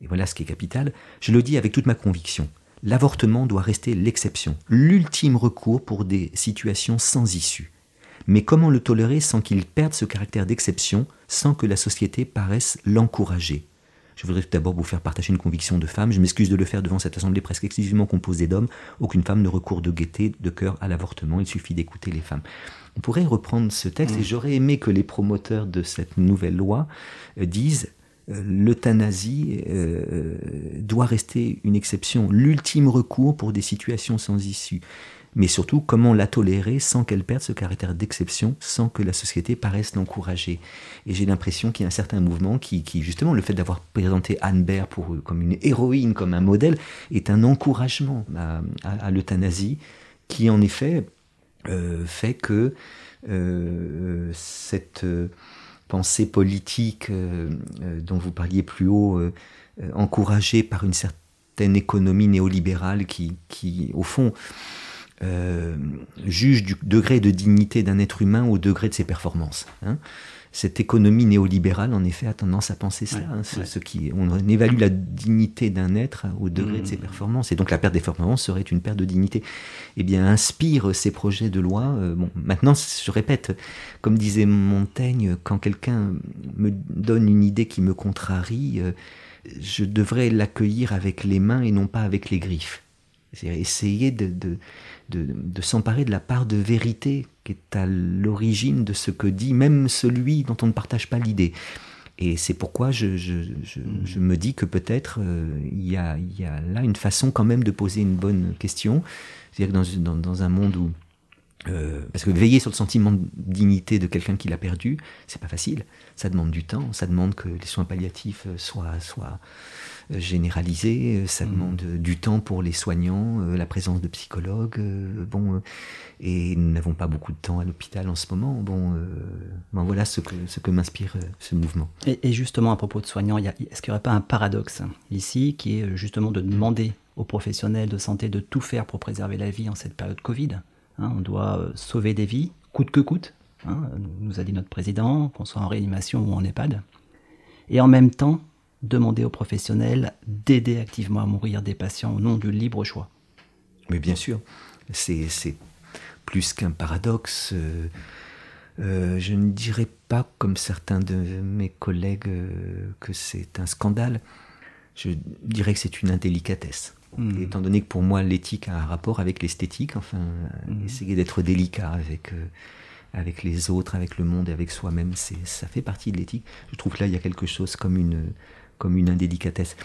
Et voilà ce qui est capital. Je le dis avec toute ma conviction. L'avortement doit rester l'exception, l'ultime recours pour des situations sans issue. Mais comment le tolérer sans qu'il perde ce caractère d'exception, sans que la société paraisse l'encourager? Je voudrais tout d'abord vous faire partager une conviction de femme. Je m'excuse de le faire devant cette assemblée presque exclusivement composée d'hommes. Aucune femme ne recourt de gaieté, de cœur à l'avortement. Il suffit d'écouter les femmes. On pourrait reprendre ce texte et j'aurais aimé que les promoteurs de cette nouvelle loi euh, disent euh, l'euthanasie euh, doit rester une exception, l'ultime recours pour des situations sans issue. Mais surtout, comment la tolérer sans qu'elle perde ce caractère d'exception, sans que la société paraisse l'encourager. Et j'ai l'impression qu'il y a un certain mouvement qui, justement, le fait d'avoir présenté Anne Baird pour, comme une héroïne, comme un modèle, est un encouragement à, l'euthanasie, qui en effet euh, fait que euh, cette euh, pensée politique dont vous parliez plus haut, encouragée par une certaine économie néolibérale qui, qui au fond, euh, juge du degré de dignité d'un être humain au degré de ses performances. hein. Cette économie néolibérale, en effet, a tendance à penser. Ouais, hein, ce, ouais. ce qui, on évalue la dignité d'un être au degré de ses Mmh. performances, et donc la perte des performances serait une perte de dignité. Eh bien, inspire ces projets de loi. euh, bon, maintenant, je répète, comme disait Montaigne, quand quelqu'un me donne une idée qui me contrarie, euh, je devrais l'accueillir avec les mains et non pas avec les griffes. C'est-à-dire essayer de, de, de, s'emparer de la part de vérité qui est à l'origine de ce que dit même celui dont on ne partage pas l'idée. Et c'est pourquoi je, je, me dis que peut-être euh, il y, a, y a là une façon quand même de poser une bonne question. C'est-à-dire que dans, dans, dans un monde où euh, parce que veiller sur le sentiment de dignité de quelqu'un qui l'a perdu, c'est pas facile. Ça demande du temps, ça demande que les soins palliatifs soient, soient euh, généralisés, euh, ça Mhm. demande euh, du temps pour les soignants, la présence de psychologues. bon, et nous n'avons pas beaucoup de temps à l'hôpital en ce moment. Bon, ben voilà ce que, ce que m'inspire ce mouvement. Et, et justement, à propos de soignants, est-ce qu'il n'y aurait pas un paradoxe ici qui est justement de demander aux professionnels de santé de tout faire pour préserver la vie en cette période Covid Hein, On doit sauver des vies, coûte que coûte, hein, nous a dit notre président, qu'on soit en réanimation ou en EHPAD. Et en même temps, demander aux professionnels d'aider activement à mourir des patients au nom du libre choix. Mais bien sûr, c'est plus qu'un paradoxe. euh, euh, je ne dirais pas, comme certains de mes collègues, euh, que c'est un scandale. Je dirais que c'est une indélicatesse. Mm. Étant donné que pour moi, l'éthique a un rapport avec l'esthétique, enfin, Mm. essayer d'être délicat avec, avec les autres, avec le monde et avec soi-même, ça fait partie de l'éthique. Je trouve que là, il y a quelque chose comme une, comme une indélicatesse.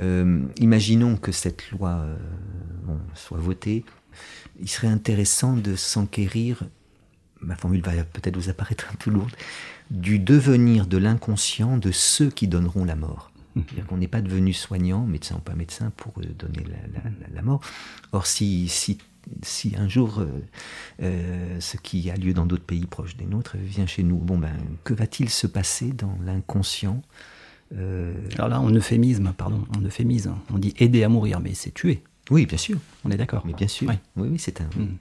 Euh, imaginons que cette loi euh, soit votée. Il serait intéressant de s'enquérir, ma formule va peut-être vous apparaître un peu lourde, du devenir de l'inconscient de ceux qui donneront la mort. C'est-à-dire qu'on n'est pas devenu soignant, médecin ou pas médecin, pour euh, donner la, mort. Or, si, si, si un jour ce qui a lieu dans d'autres pays proches des nôtres vient chez nous, bon ben, que va-t-il se passer dans l'inconscient euh, Alors là, on euphémisme, pardon, on euphémise. On dit aider à mourir, mais c'est tuer. Oui, bien sûr. On est d'accord. Mais bien sûr. Ouais. Oui, oui, c'est un. Mm.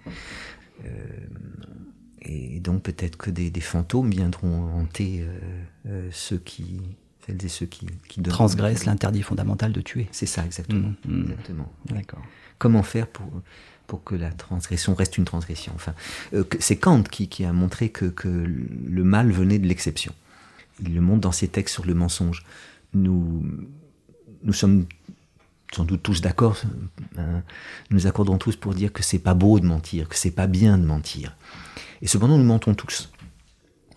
Et donc peut-être que des, des fantômes viendront hanter euh, euh, ceux qui celles et ceux qui, qui transgressent l'interdit fondamental de tuer. C'est ça, exactement. Mmh, mmh. exactement. D'accord. Comment faire pour, pour que la transgression reste une transgression? Enfin, euh, c'est Kant qui, qui, a montré que, que, le mal venait de l'exception. Il le montre dans ses textes sur le mensonge. Nous, nous sommes sans doute tous d'accord, hein, nous accordons tous pour dire que c'est pas beau de mentir, que c'est pas bien de mentir. Et cependant, nous mentons tous.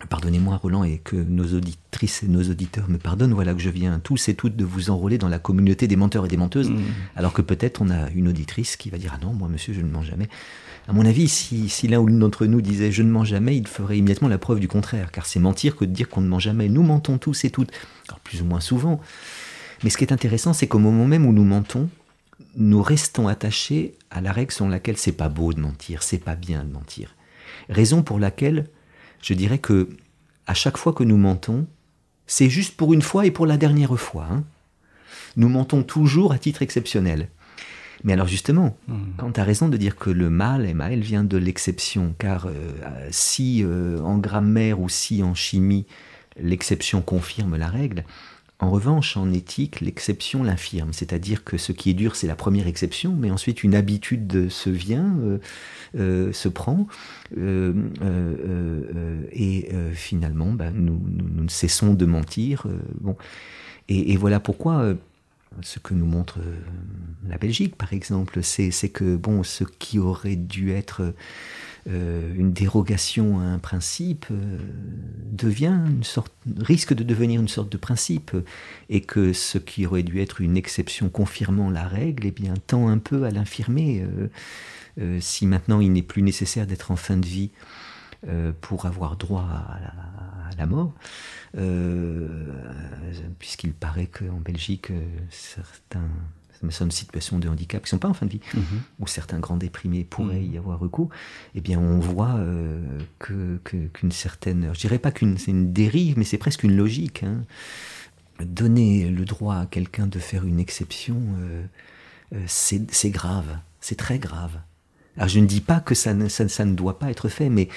Pardonnez-moi, Roland, et que nos auditrices et nos auditeurs me pardonnent, voilà que je viens tous et toutes de vous enrôler dans la communauté des menteurs et des menteuses, Mmh. alors que peut-être on a une auditrice qui va dire Ah non, moi, monsieur, je ne mens jamais. À mon avis, si, si l'un ou l'une d'entre nous disait Je ne mens jamais, il ferait immédiatement la preuve du contraire, car c'est mentir que de dire qu'on ne ment jamais. Nous mentons tous et toutes, alors plus ou moins souvent. Mais ce qui est intéressant, c'est qu'au moment même où nous mentons, nous restons attachés à la règle selon laquelle c'est pas beau de mentir, c'est pas bien de mentir. Raison pour laquelle je dirais que à chaque fois que nous mentons, c'est juste pour une fois et pour la dernière fois. hein. Nous mentons toujours à titre exceptionnel. Mais alors justement, quand tu as raison de dire que le mal, MAL, vient de l'exception, car euh, si euh, en grammaire ou si en chimie, l'exception confirme la règle, en revanche, en éthique, l'exception l'infirme. C'est-à-dire que ce qui est dur, c'est la première exception, mais ensuite une habitude de- se vient, euh, euh, se prend, euh, euh, et finalement, bah, nous, nous- cessons de mentir. bon. et, et voilà pourquoi ce que nous montre la Belgique, par exemple, c'est que bon, ce qui aurait dû être euh, une dérogation à un principe euh, devient une sorte, risque de devenir une sorte de principe, et que ce qui aurait dû être une exception confirmant la règle, eh bien, tend un peu à l'infirmer. euh, euh, si maintenant il n'est plus nécessaire d'être en fin de vie pour avoir droit à la, à la mort, puisqu'il paraît qu'en Belgique, euh, certains certaines situations de handicap qui ne sont pas en fin de vie, Mhm. où certains grands déprimés pourraient Mhm. y avoir recours, eh bien on voit euh, que- qu'une certaine, je dirais pas qu'une c'est une dérive, mais c'est presque une logique. hein. Donner le droit à quelqu'un de faire une exception, euh, euh, c'est grave, c'est très grave. Alors je ne dis pas que ça ne, ça, ça ne doit pas être fait, mais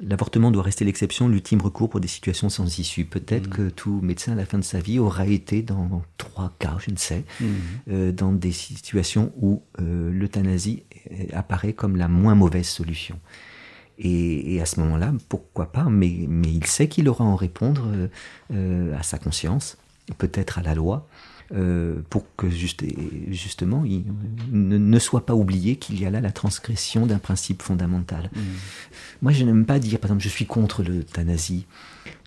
l'avortement doit rester l'exception, l'ultime recours pour des situations sans issue. Peut-être que tout médecin à la fin de sa vie aura été dans trois cas, je ne sais, Mhm. euh, dans des situations où euh, l'euthanasie euh, apparaît comme la moins mauvaise solution. Et, et à ce moment-là, pourquoi pas, mais, mais il sait qu'il aura à en répondre euh, à sa conscience, peut-être à la loi, euh, pour que juste, justement il ne, ne soit pas oublié qu'il y a là la transgression d'un principe fondamental. Mhm. Moi, je n'aime pas dire, par exemple, je suis contre l'euthanasie.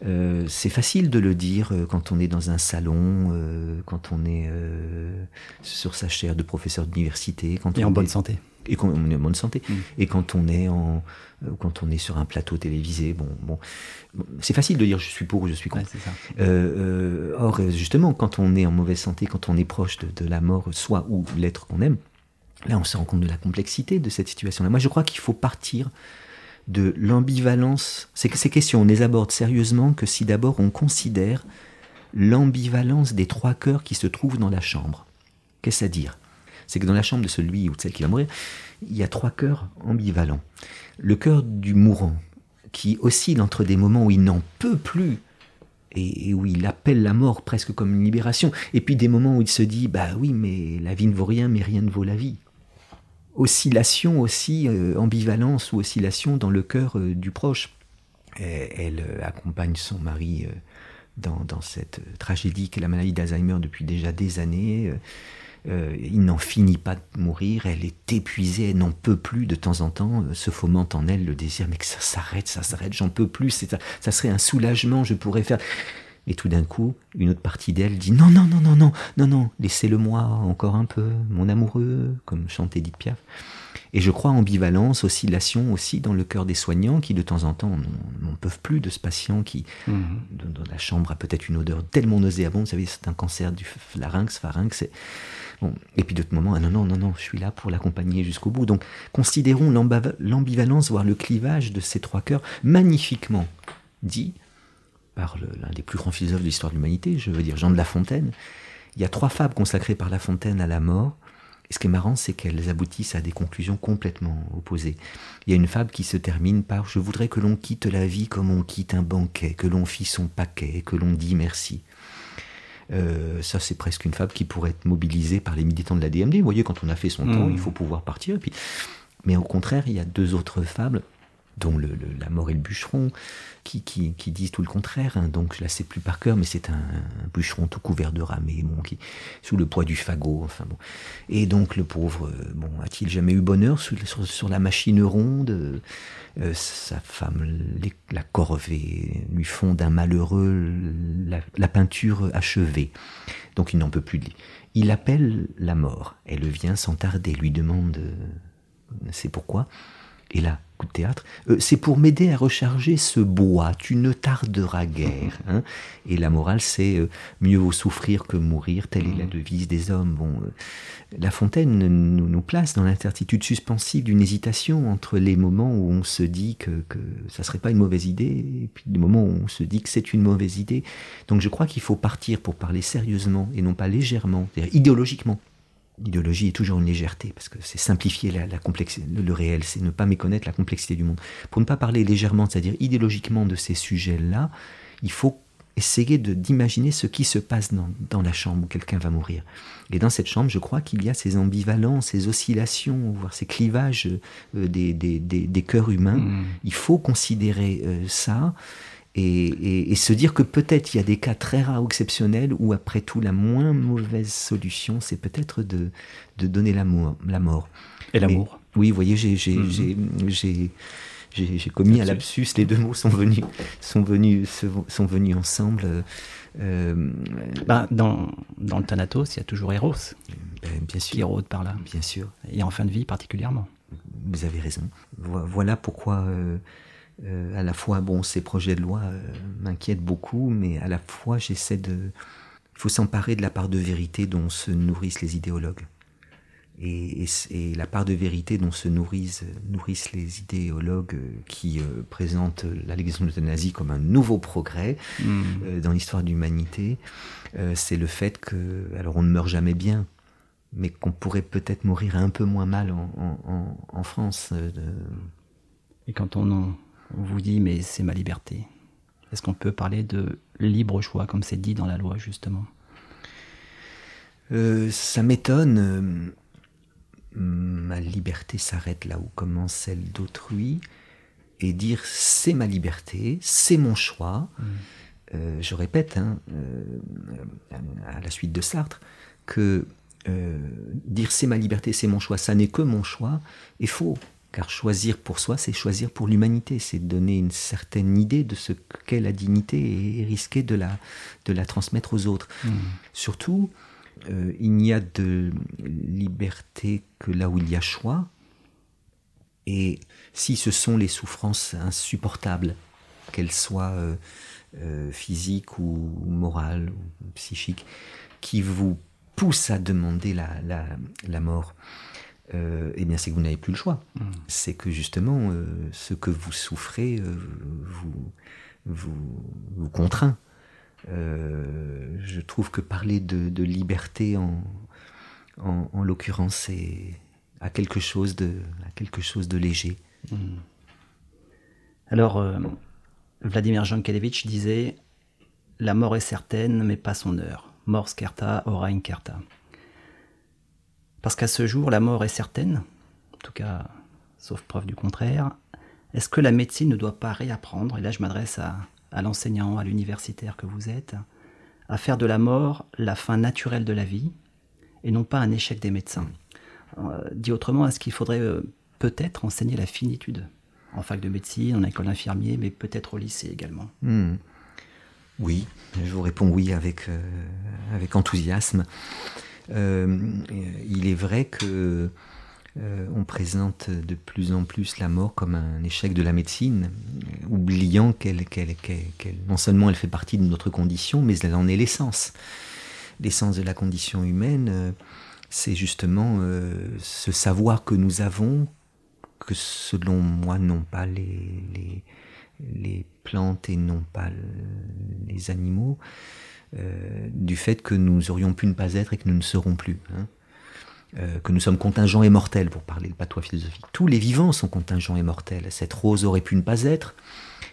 Euh, c'est facile de le dire euh, quand on est dans un salon, euh, quand on est euh, sur sa chaire de professeur d'université, quand Et on en bonne santé. Et quand on est en bonne santé, Mm. et quand on est en, euh, quand on est sur un plateau télévisé, bon, c'est facile de dire je suis pour ou je suis contre. Ouais. Euh, euh, or, justement, quand on est en mauvaise santé, quand on est proche de, de la mort, soit ou l'être qu'on aime, là, on se rend compte de la complexité de cette situation-là. Moi, je crois qu'il faut partir de l'ambivalence. C'est que ces questions, on les aborde sérieusement que si d'abord on considère l'ambivalence des trois cœurs qui se trouvent dans la chambre. Qu'est-ce à dire? C'est que dans la chambre de celui ou de celle qui va mourir, il y a trois cœurs ambivalents. Le cœur du mourant, qui oscille entre des moments où il n'en peut plus et, où il appelle la mort presque comme une libération, et puis des moments où il se dit bah oui, mais la vie ne vaut rien, mais rien ne vaut la vie. Oscillation aussi, euh, ambivalence ou oscillation dans le cœur euh, du proche. Et elle euh, accompagne son mari dans, dans cette tragédie qu'est la maladie d'Alzheimer depuis déjà des années. Euh, il n'en finit pas de mourir, elle est épuisée, elle n'en peut plus de temps en temps, euh, se fomente en elle le désir, mais que ça s'arrête, ça s'arrête, j'en peux plus, ça, ça serait un soulagement, je pourrais faire. Et tout d'un coup, une autre partie d'elle dit non, non, non, non, non, non, non, laissez-le-moi encore un peu, mon amoureux, comme chante Edith Piaf. Et je crois ambivalence, oscillation aussi dans le cœur des soignants qui de temps en temps n'en peuvent plus de ce patient qui, Mhm. dans, la chambre, a peut-être une odeur tellement nauséabonde, vous savez, c'est un cancer du larynx, pharynx. c'est- Et puis d'autres moments, ah non, non, non, non, je suis là pour l'accompagner jusqu'au bout. Donc considérons l'ambivalence, voire le clivage de ces trois cœurs, magnifiquement dit par l'un des plus grands philosophes de l'histoire de l'humanité, je veux dire Jean de La Fontaine. Il y a trois fables consacrées par La Fontaine à la mort. Et ce qui est marrant, c'est qu'elles aboutissent à des conclusions complètement opposées. Il y a une fable qui se termine par Je voudrais que l'on quitte la vie comme on quitte un banquet, que l'on fit son paquet, et que l'on dit merci. Euh, ça, c'est presque une fable qui pourrait être mobilisée par les militants de la DMD. Vous voyez, quand on a fait son temps, Mm. il faut pouvoir partir. Puis... Mais au contraire, il y a deux autres fables, dont le, La mort et le bûcheron, qui, qui, qui disent tout le contraire. hein. Donc là, c'est plus par cœur, mais c'est un, bûcheron tout couvert de ramée, bon, qui, sous le poids du fagot. Enfin bon. Et donc le pauvre, euh, bon, a-t-il jamais eu bonheur sur, sur la machine ronde euh, euh, Sa femme, la corvée, lui font d'un malheureux la, peinture achevée. Donc il n'en peut plus de. Il appelle la mort. Elle vient sans tarder, lui demande euh, c'est pourquoi? Et là, coup de théâtre, euh, c'est pour m'aider à recharger ce bois, tu ne tarderas guère. hein. Et la morale, c'est euh, mieux vaut souffrir que mourir, telle est la devise des hommes. Bon, euh, la Fontaine nous, nous place dans l'incertitude suspensive d'une hésitation entre les moments où on se dit que, que ça serait pas une mauvaise idée, et puis les moments où on se dit que c'est une mauvaise idée. Donc je crois qu'il faut partir pour parler sérieusement et non pas légèrement, c'est-à-dire idéologiquement. L'idéologie est toujours une légèreté, parce que c'est simplifier la, la complexité, le, le réel, c'est ne pas méconnaître la complexité du monde. Pour ne pas parler légèrement, c'est-à-dire idéologiquement de ces sujets-là, il faut essayer de- d'imaginer ce qui se passe dans, dans la chambre où quelqu'un va mourir. Et dans cette chambre, je crois qu'il y a ces ambivalences, ces oscillations, voire ces clivages euh, des, des, des, des cœurs humains. Mm. Il faut considérer euh, ça et, et- et se dire que peut-être il y a des cas très rares ou exceptionnels où après tout la moins mauvaise solution c'est peut-être de, de donner l'amour, la mort. Et l'amour. Oui, vous voyez, j'ai j'ai- Mhm. commis un Lapsus. les deux mots sont venus, sont venus, sont venus ensemble. euh, euh, Ben, dans, dans le Thanatos, il y a toujours Eros ben, bien qui sûr, rôde par là. bien sûr. Et en fin de vie particulièrement. Vous avez raison. Vo- Voilà pourquoi, euh, à la fois, bon, ces projets de loi euh, m'inquiètent beaucoup, mais à la fois, j'essaie de. Il faut s'emparer de la part de vérité dont se nourrissent les idéologues. Et, et et la part de vérité dont se nourrissent, nourrissent les idéologues euh, qui euh, présentent l'allégation de l'euthanasie comme un nouveau progrès Mm. euh, dans l'histoire de l'humanité, euh, c'est le fait que, alors on ne meurt jamais bien, mais qu'on pourrait peut-être mourir un peu moins mal en, en- en- France. euh, Et quand on, en- on vous dit, mais c'est ma liberté, est-ce qu'on peut parler de libre choix, comme c'est dit dans la loi, justement? Euh, ça m'étonne. ma liberté s'arrête là où commence celle d'autrui. Et dire c'est ma liberté, c'est mon choix. Euh, je répète, hein, euh, à la suite de Sartre, que euh, dire c'est ma liberté, c'est mon choix, ça n'est que mon choix, est faux. Car choisir pour soi, c'est choisir pour l'humanité, c'est donner une certaine idée de ce qu'est la dignité et risquer de la, de la transmettre aux autres. Surtout, euh, il n'y a de liberté que là où il y a choix. Et si ce sont les souffrances insupportables, qu'elles soient euh, euh, physiques ou morales ou psychiques, qui vous poussent à demander la, la, la mort, euh, eh bien c'est que vous n'avez plus le choix. C'est que justement, euh, ce que vous souffrez euh, vous, vous, vous contraint. Je trouve que parler de, de liberté en, en, en l'occurrence c'est à quelque chose de à quelque chose de léger. Alors, euh, Vladimir Jankelevitch disait La mort est certaine, mais pas son heure. Mors certa, ora incerta. Parce qu'à ce jour, la mort est certaine, en tout cas, sauf preuve du contraire. Est-ce que la médecine ne doit pas réapprendre, et là je m'adresse à, l'enseignant, à l'universitaire que vous êtes, à faire de la mort la fin naturelle de la vie, et non pas un échec des médecins? Euh, Dit autrement, est-ce qu'il faudrait euh, peut-être enseigner la finitude en fac de médecine, en école d'infirmier, mais peut-être au lycée également? Hmm. Oui, je vous réponds oui avec, euh, avec enthousiasme. Euh, il est vrai que euh, on présente de plus en plus la mort comme un échec de la médecine, euh, oubliant qu'elle, qu'elle, qu'elle- non seulement elle fait partie de notre condition, mais elle en est l'essence. L'essence de la condition humaine, c'est justement ce savoir que nous avons, que selon moi n'ont pas les, les, les plantes et non pas le- les animaux, du fait que nous aurions pu ne pas être et que nous ne serons plus. hein. Euh, que nous sommes contingents et mortels, pour parler le patois philosophique. Tous les vivants sont contingents et mortels. Cette rose aurait pu ne pas être,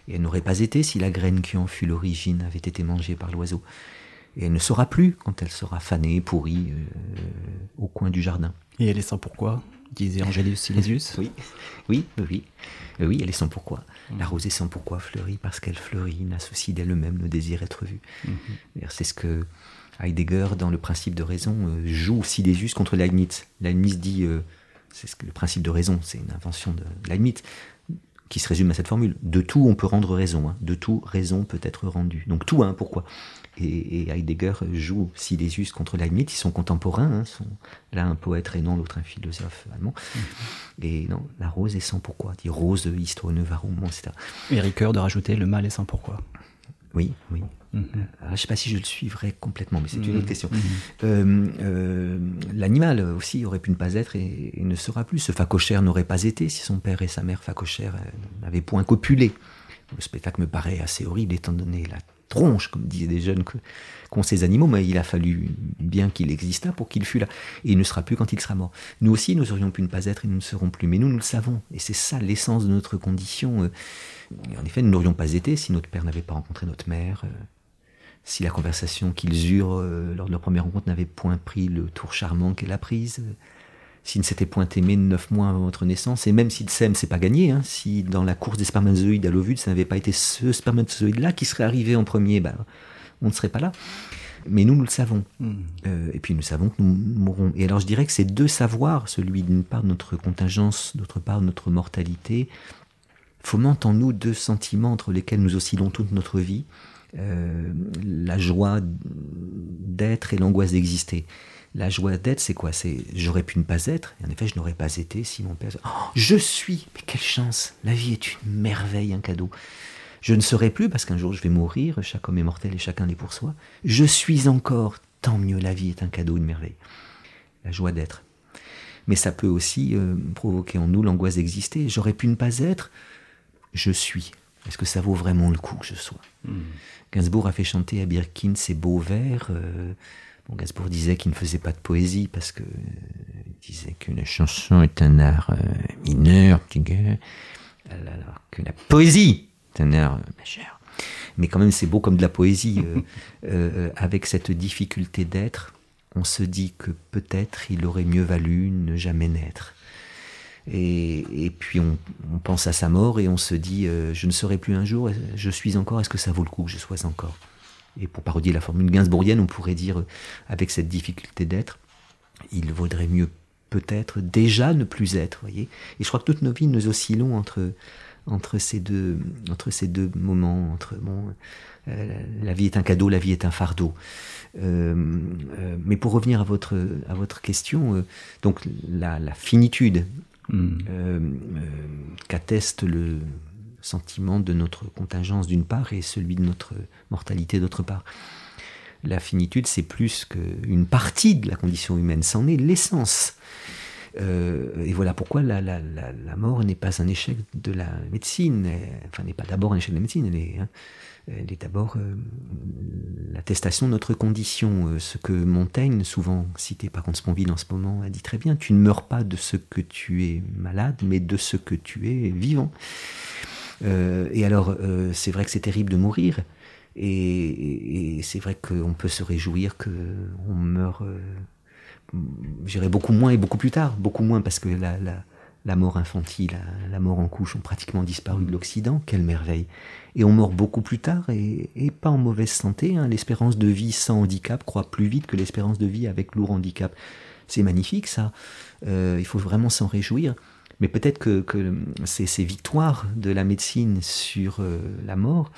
et elle n'aurait pas été si la graine qui en fut l'origine avait été mangée par l'oiseau. Et elle ne sera plus quand elle sera fanée, pourrie, euh, au coin du jardin. Et elle est sans pourquoi? Disait Angélus Silesius. oui, oui, oui, oui, elle est sans pourquoi. La rosée sans pourquoi fleurit parce qu'elle fleurit, n'associe d'elle-même le désir être vue. C'est ce que Heidegger, dans le principe de raison, euh, joue Silesius contre Leibniz. Leibniz dit, euh, c'est ce que le principe de raison, c'est une invention de Leibniz, qui se résume à cette formule. De tout, on peut rendre raison. hein. De tout, raison peut être rendue. Donc tout, hein, pourquoi et, et Heidegger joue Silesius contre Leibniz. Ils sont contemporains. hein, sont l'un un poète rénan, l'autre un philosophe allemand. Et non, la rose est sans pourquoi. Dit rose, histoire, varum, etc. Et Ricoeur de rajouter le mal est sans pourquoi. Oui, oui. Mhm. Alors, je ne sais pas si je le suivrai complètement, mais c'est une autre question. Mhm. Euh, euh, L'animal aussi aurait pu ne pas être et, et ne sera plus. Ce facochère n'aurait pas été si son père et sa mère facochère euh, n'avaient point copulé. Le spectacle me paraît assez horrible étant donné la tronche, comme disaient des jeunes, qu'ont ces animaux, mais il a fallu bien qu'il existât pour qu'il fût là. Et il ne sera plus quand il sera mort. Nous aussi, nous aurions pu ne pas être et nous ne serons plus, mais nous, nous le savons. Et c'est ça l'essence de notre condition. euh. Et En effet, nous n'aurions pas été si notre père n'avait pas rencontré notre mère. euh, si la conversation qu'ils eurent euh, lors de leur première rencontre n'avait point pris le tour charmant qu'elle a prise, s'ils ne s'étaient point aimés neuf mois avant votre naissance, et même s'ils s'aiment, c'est pas gagné. hein, si dans la course des spermatozoïdes à l'ovule, ça n'avait pas été ce spermatozoïde-là qui serait arrivé en premier, ben, on ne serait pas là. Mais nous, nous le savons. Mhm. Euh, et puis nous savons que nous mourrons. Et alors je dirais que ces deux savoirs, celui d'une part de notre contingence, d'autre part de notre mortalité, fomentent en nous deux sentiments entre lesquels nous oscillons toute notre vie, euh, la joie d'être et l'angoisse d'exister. La joie d'être, c'est quoi? C'est j'aurais pu ne pas être, et en effet, je n'aurais pas été si mon père. Oh, je suis Mais quelle chance La vie est une merveille, un cadeau. Je ne serai plus parce qu'un jour je vais mourir, chaque homme est mortel et chacun l'est pour soi. Je suis encore, tant mieux, la vie est un cadeau, une merveille. La joie d'être. Mais ça peut aussi euh, provoquer en nous l'angoisse d'exister. J'aurais pu ne pas être, je suis. Est-ce que ça vaut vraiment le coup que je sois? Gainsbourg a fait chanter à Birkin ses beaux vers. euh, bon, Gainsbourg disait qu'il ne faisait pas de poésie parce que euh, il disait que la chanson est un art euh, mineur, alors que la poésie est un art euh, majeur. Mais quand même, c'est beau comme de la poésie. euh, avec cette difficulté d'être, on se dit que peut-être il aurait mieux valu ne jamais naître. Et, et puis on, on pense à sa mort et on se dit euh, je ne serai plus un jour, je suis encore, est-ce que ça vaut le coup que je sois encore? Et pour parodier la formule gainsbourgienne, on pourrait dire euh, avec cette difficulté d'être, il vaudrait mieux peut-être déjà ne plus être, voyez. Et je crois que toute nos vies nous oscillons entre entre ces deux entre ces deux moments, entre bon, euh, la vie est un cadeau, la vie est un fardeau. Euh, euh, mais pour revenir à votre à votre question, donc la, la finitude euh, qu'atteste le sentiment de notre contingence d'une part et celui de notre mortalité d'autre part. La finitude, c'est plus qu'une partie de la condition humaine, c'en est l'essence. Euh, et voilà pourquoi la, la- la- mort n'est pas un échec de la médecine, enfin n'est pas d'abord un échec de la médecine, elle est, hein, d'abord euh, l'attestation de notre condition. Euh, ce que Montaigne, souvent cité par contre Sponville en ce moment, a dit très bien, tu ne meurs pas de ce que tu es malade, mais de ce que tu es vivant. Euh, et alors, euh, c'est vrai que c'est terrible de mourir, et, et- c'est vrai qu'on peut se réjouir qu'on meurt, euh, j'irais beaucoup moins et beaucoup plus tard, beaucoup moins parce que la, la, la mort infantile, la, la mort en couche ont pratiquement disparu de l'Occident, quelle merveille. Et on meurt beaucoup plus tard et, et pas en mauvaise santé. hein. L'espérance de vie sans handicap croît plus vite que l'espérance de vie avec lourd handicap. C'est magnifique ça. Euh, il faut vraiment s'en réjouir. Mais peut-être que, ces, victoires de la médecine sur euh, la mort,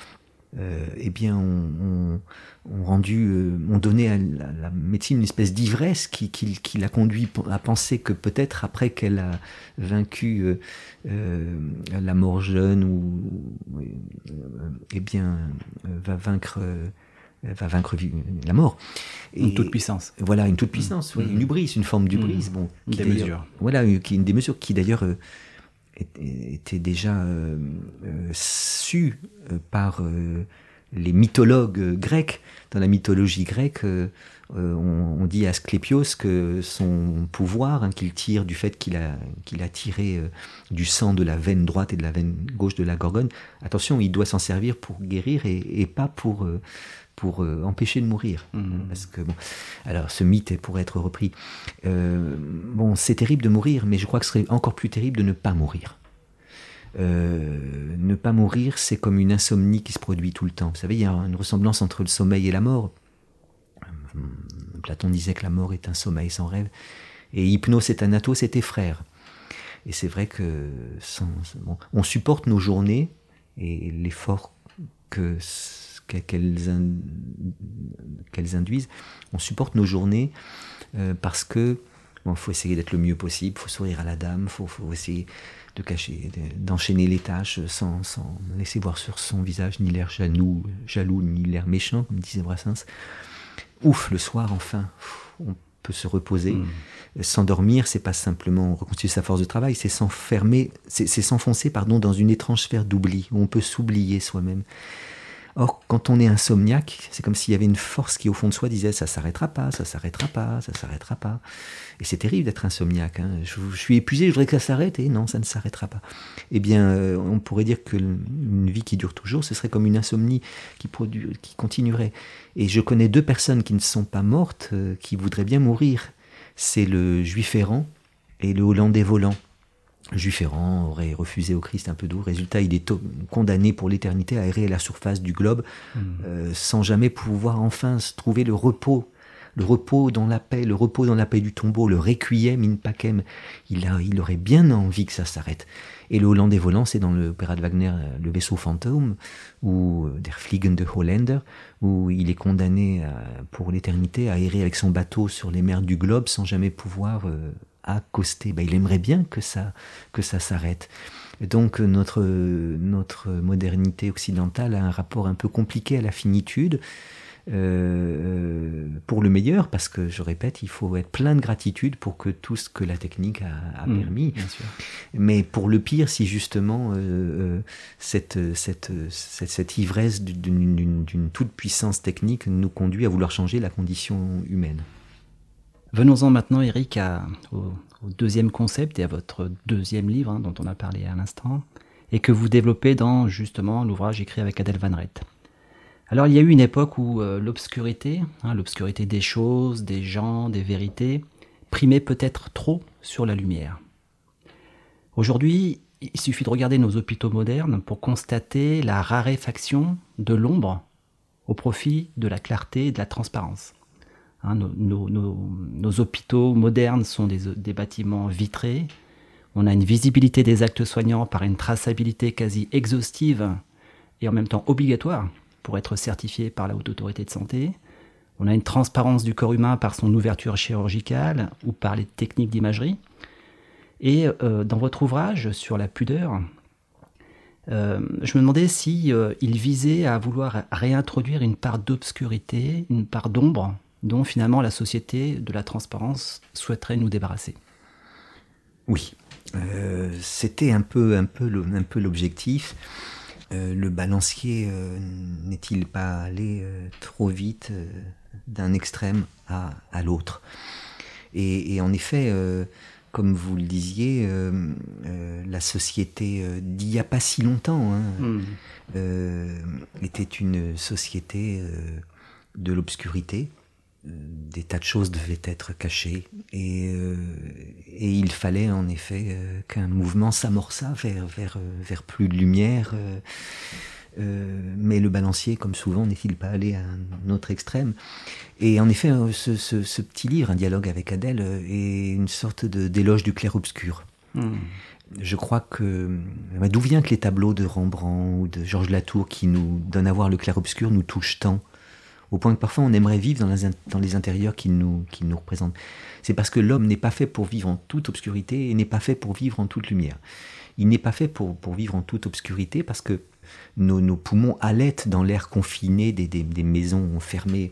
euh, eh bien, ont, rendu, euh, donné à la, médecine une espèce d'ivresse qui, l'a conduit à penser que peut-être après qu'elle a vaincu la mort jeune ou, eh bien, va vaincre, va vaincre la mort. Une toute puissance. Voilà, une toute puissance, oui, Mhm. une hubris, une forme d'hubris. Mhm. Bon, qui démesure. Voilà, euh, qui, une démesure qui d'ailleurs euh, était déjà euh, euh, su euh, par euh, les mythologues euh, grecs. Dans la mythologie grecque, euh, euh, on, on dit à Asclépios que son pouvoir, hein, qu'il tire du fait qu'il a, qu'il a tiré euh, du sang de la veine droite et de la veine gauche de la gorgone, attention, il doit s'en servir pour guérir et, et pas pour, euh, pour euh, empêcher de mourir. Mhm. Parce que bon, alors ce mythe pourrait être repris. Euh, bon, c'est terrible de mourir, mais je crois que ce serait encore plus terrible de ne pas mourir. Euh, ne pas mourir, c'est comme une insomnie qui se produit tout le temps. Vous savez, il y a une ressemblance entre le sommeil et la mort. Euh, Platon disait que la mort est un sommeil sans rêve, et Hypnos et Thanatos étaient frères. Et c'est vrai que sans- bon, on supporte nos journées et l'effort que- qu'elles in- qu'elles induisent, on supporte nos journées euh, parce que bon, faut essayer d'être le mieux possible, faut sourire à la dame, faut, faut essayer de cacher, de- d'enchaîner les tâches sans, sans laisser voir sur son visage ni l'air jaloux, jaloux ni l'air méchant, comme disait Brassens. Ouf, le soir enfin, on peut se reposer. Mm. S'endormir, c'est pas simplement reconstituer sa force de travail, c'est s'enfermer, c'est c'est s'enfoncer pardon dans une étrange sphère d'oubli où on peut s'oublier soi-même. Or, quand on est insomniaque, c'est comme s'il y avait une force qui, au fond de soi, disait ça s'arrêtera pas, ça s'arrêtera pas, ça s'arrêtera pas. Et c'est terrible d'être insomniaque. hein. Je, suis épuisé, je voudrais que ça s'arrête, et non, ça ne s'arrêtera pas. Eh bien, euh, on pourrait dire que l- une vie qui dure toujours, ce serait comme une insomnie qui, produit, continuerait. Et je connais deux personnes qui ne sont pas mortes, euh, qui voudraient bien mourir. C'est le juif errant et le hollandais volant. Juif errant aurait refusé au Christ un peu doux. Résultat, il est condamné pour l'éternité à errer à la surface du globe euh, sans jamais pouvoir enfin se trouver le repos. Le repos dans la paix, le repos dans la paix du tombeau, le requiem in pacem. Il, a, il aurait bien envie que ça s'arrête. Et le Hollandais volant, c'est dans l'opéra de Wagner, euh, le vaisseau fantôme, ou euh, Der Fliegende Holländer, où il est condamné à- pour l'éternité à errer avec son bateau sur les mers du globe sans jamais pouvoir euh, accoster. Ben, il aimerait bien que ça, que ça s'arrête. Donc euh, notre, notre modernité occidentale a un rapport un peu compliqué à la finitude, euh, pour le meilleur, parce que je répète, il faut être plein de gratitude pour que tout ce que la technique a, a Mm, permis. Bien sûr. Mais pour le pire, si justement euh, euh, cette, cette, cette, cette ivresse d'une toute puissance technique nous conduit à vouloir changer la condition humaine. Venons-en maintenant, Eric, au deuxième concept et à votre deuxième livre hein, dont on a parlé à l'instant, et que vous développez dans justement l'ouvrage écrit avec Adèle Van Rett. Alors il y a eu une époque où euh, l'obscurité, hein, l'obscurité des choses, des gens, des vérités, primait peut-être trop sur la lumière. Aujourd'hui, il suffit de regarder nos hôpitaux modernes pour constater la raréfaction de l'ombre au profit de la clarté et de la transparence. Hein, nos, hôpitaux modernes sont des, des bâtiments vitrés. On a une visibilité des actes soignants par une traçabilité quasi exhaustive et en même temps obligatoire pour être certifié par la Haute Autorité de Santé. On a une transparence du corps humain par son ouverture chirurgicale ou par les techniques d'imagerie. Et euh, dans votre ouvrage sur la pudeur, euh, je me demandais si euh, il visait à vouloir réintroduire une part d'obscurité, une part d'ombre dont finalement la société de la transparence souhaiterait nous débarrasser. Oui, Euh, c'était un peu, un peu, le- un peu l'objectif. Euh, le balancier euh, n'est-il pas allé trop vite d'un extrême à, à l'autre? Et, et en effet, comme vous le disiez, euh, euh, la société euh, d'il n'y a pas si longtemps hein, euh, était une société de l'obscurité. Des tas de choses devaient être cachées et, euh, et il fallait en effet euh, qu'un mouvement s'amorça vers, vers, euh, vers plus de lumière. euh, mais le balancier, comme souvent, n'est-il pas allé à un autre extrême? Et en effet, ce, ce- ce petit livre, un dialogue avec Adèle, est une sorte de- d'éloge du clair-obscur. Je crois que d'où vient que les tableaux de Rembrandt ou de Georges Latour qui nous donnent à voir le clair-obscur nous touchent tant? Au point que parfois on aimerait vivre dans les, intérieurs qu'ils nous, qu'ils nous représentent. C'est parce que l'homme n'est pas fait pour vivre en toute obscurité et n'est pas fait pour vivre en toute lumière. Il n'est pas fait pour, pour vivre en toute obscurité parce que nos, nos poumons halètent dans l'air confiné des, des- maisons fermées.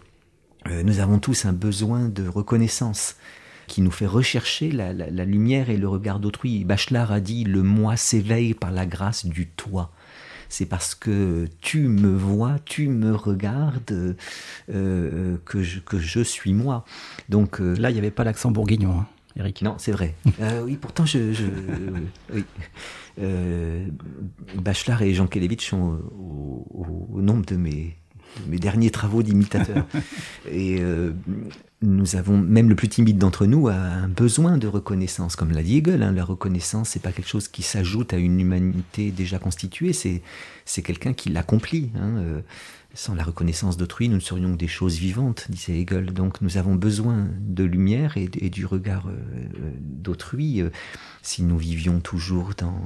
Euh, nous avons tous un besoin de reconnaissance qui nous fait rechercher la, la- la lumière et le regard d'autrui. Bachelard a dit Le moi s'éveille par la grâce du toi. C'est parce que tu me vois, tu me regardes, euh, euh, que, je, que je suis moi. Donc euh, Là, il n'y avait pas l'accent bourguignon, hein, Eric. non, c'est vrai. Euh, oui, pourtant, je. je- oui. Euh, Bachelard et Jean Kelevitch sont au, au- au nombre de mes, mes derniers travaux d'imitateur. et euh, nous avons, même le plus timide d'entre nous, a un besoin de reconnaissance. Comme l'a dit Hegel, hein, la reconnaissance, c'est pas quelque chose qui s'ajoute à une humanité déjà constituée, c'est, c'est quelqu'un qui l'accomplit. Hein, euh, sans la reconnaissance d'autrui, nous ne serions que des choses vivantes, disait Hegel. Donc nous avons besoin de lumière et, du regard euh, d'autrui. si nous vivions toujours dans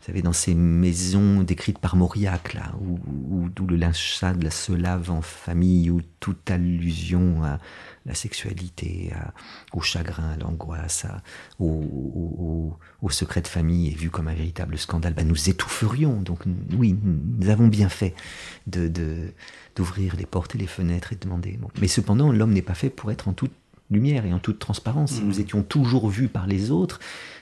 vous savez, dans ces maisons décrites par Mauriac, là, où, le linge se lave en famille, où toute allusion à la sexualité, au chagrin, à l'angoisse, au, secret de famille est vu comme un véritable scandale, ben, nous étoufferions. Donc oui, nous avons bien fait de, d'ouvrir les portes et les fenêtres et de demander. Mais cependant, l'homme n'est pas fait pour être en toute lumière et en toute transparence. Si mmh. nous étions toujours vus par les autres,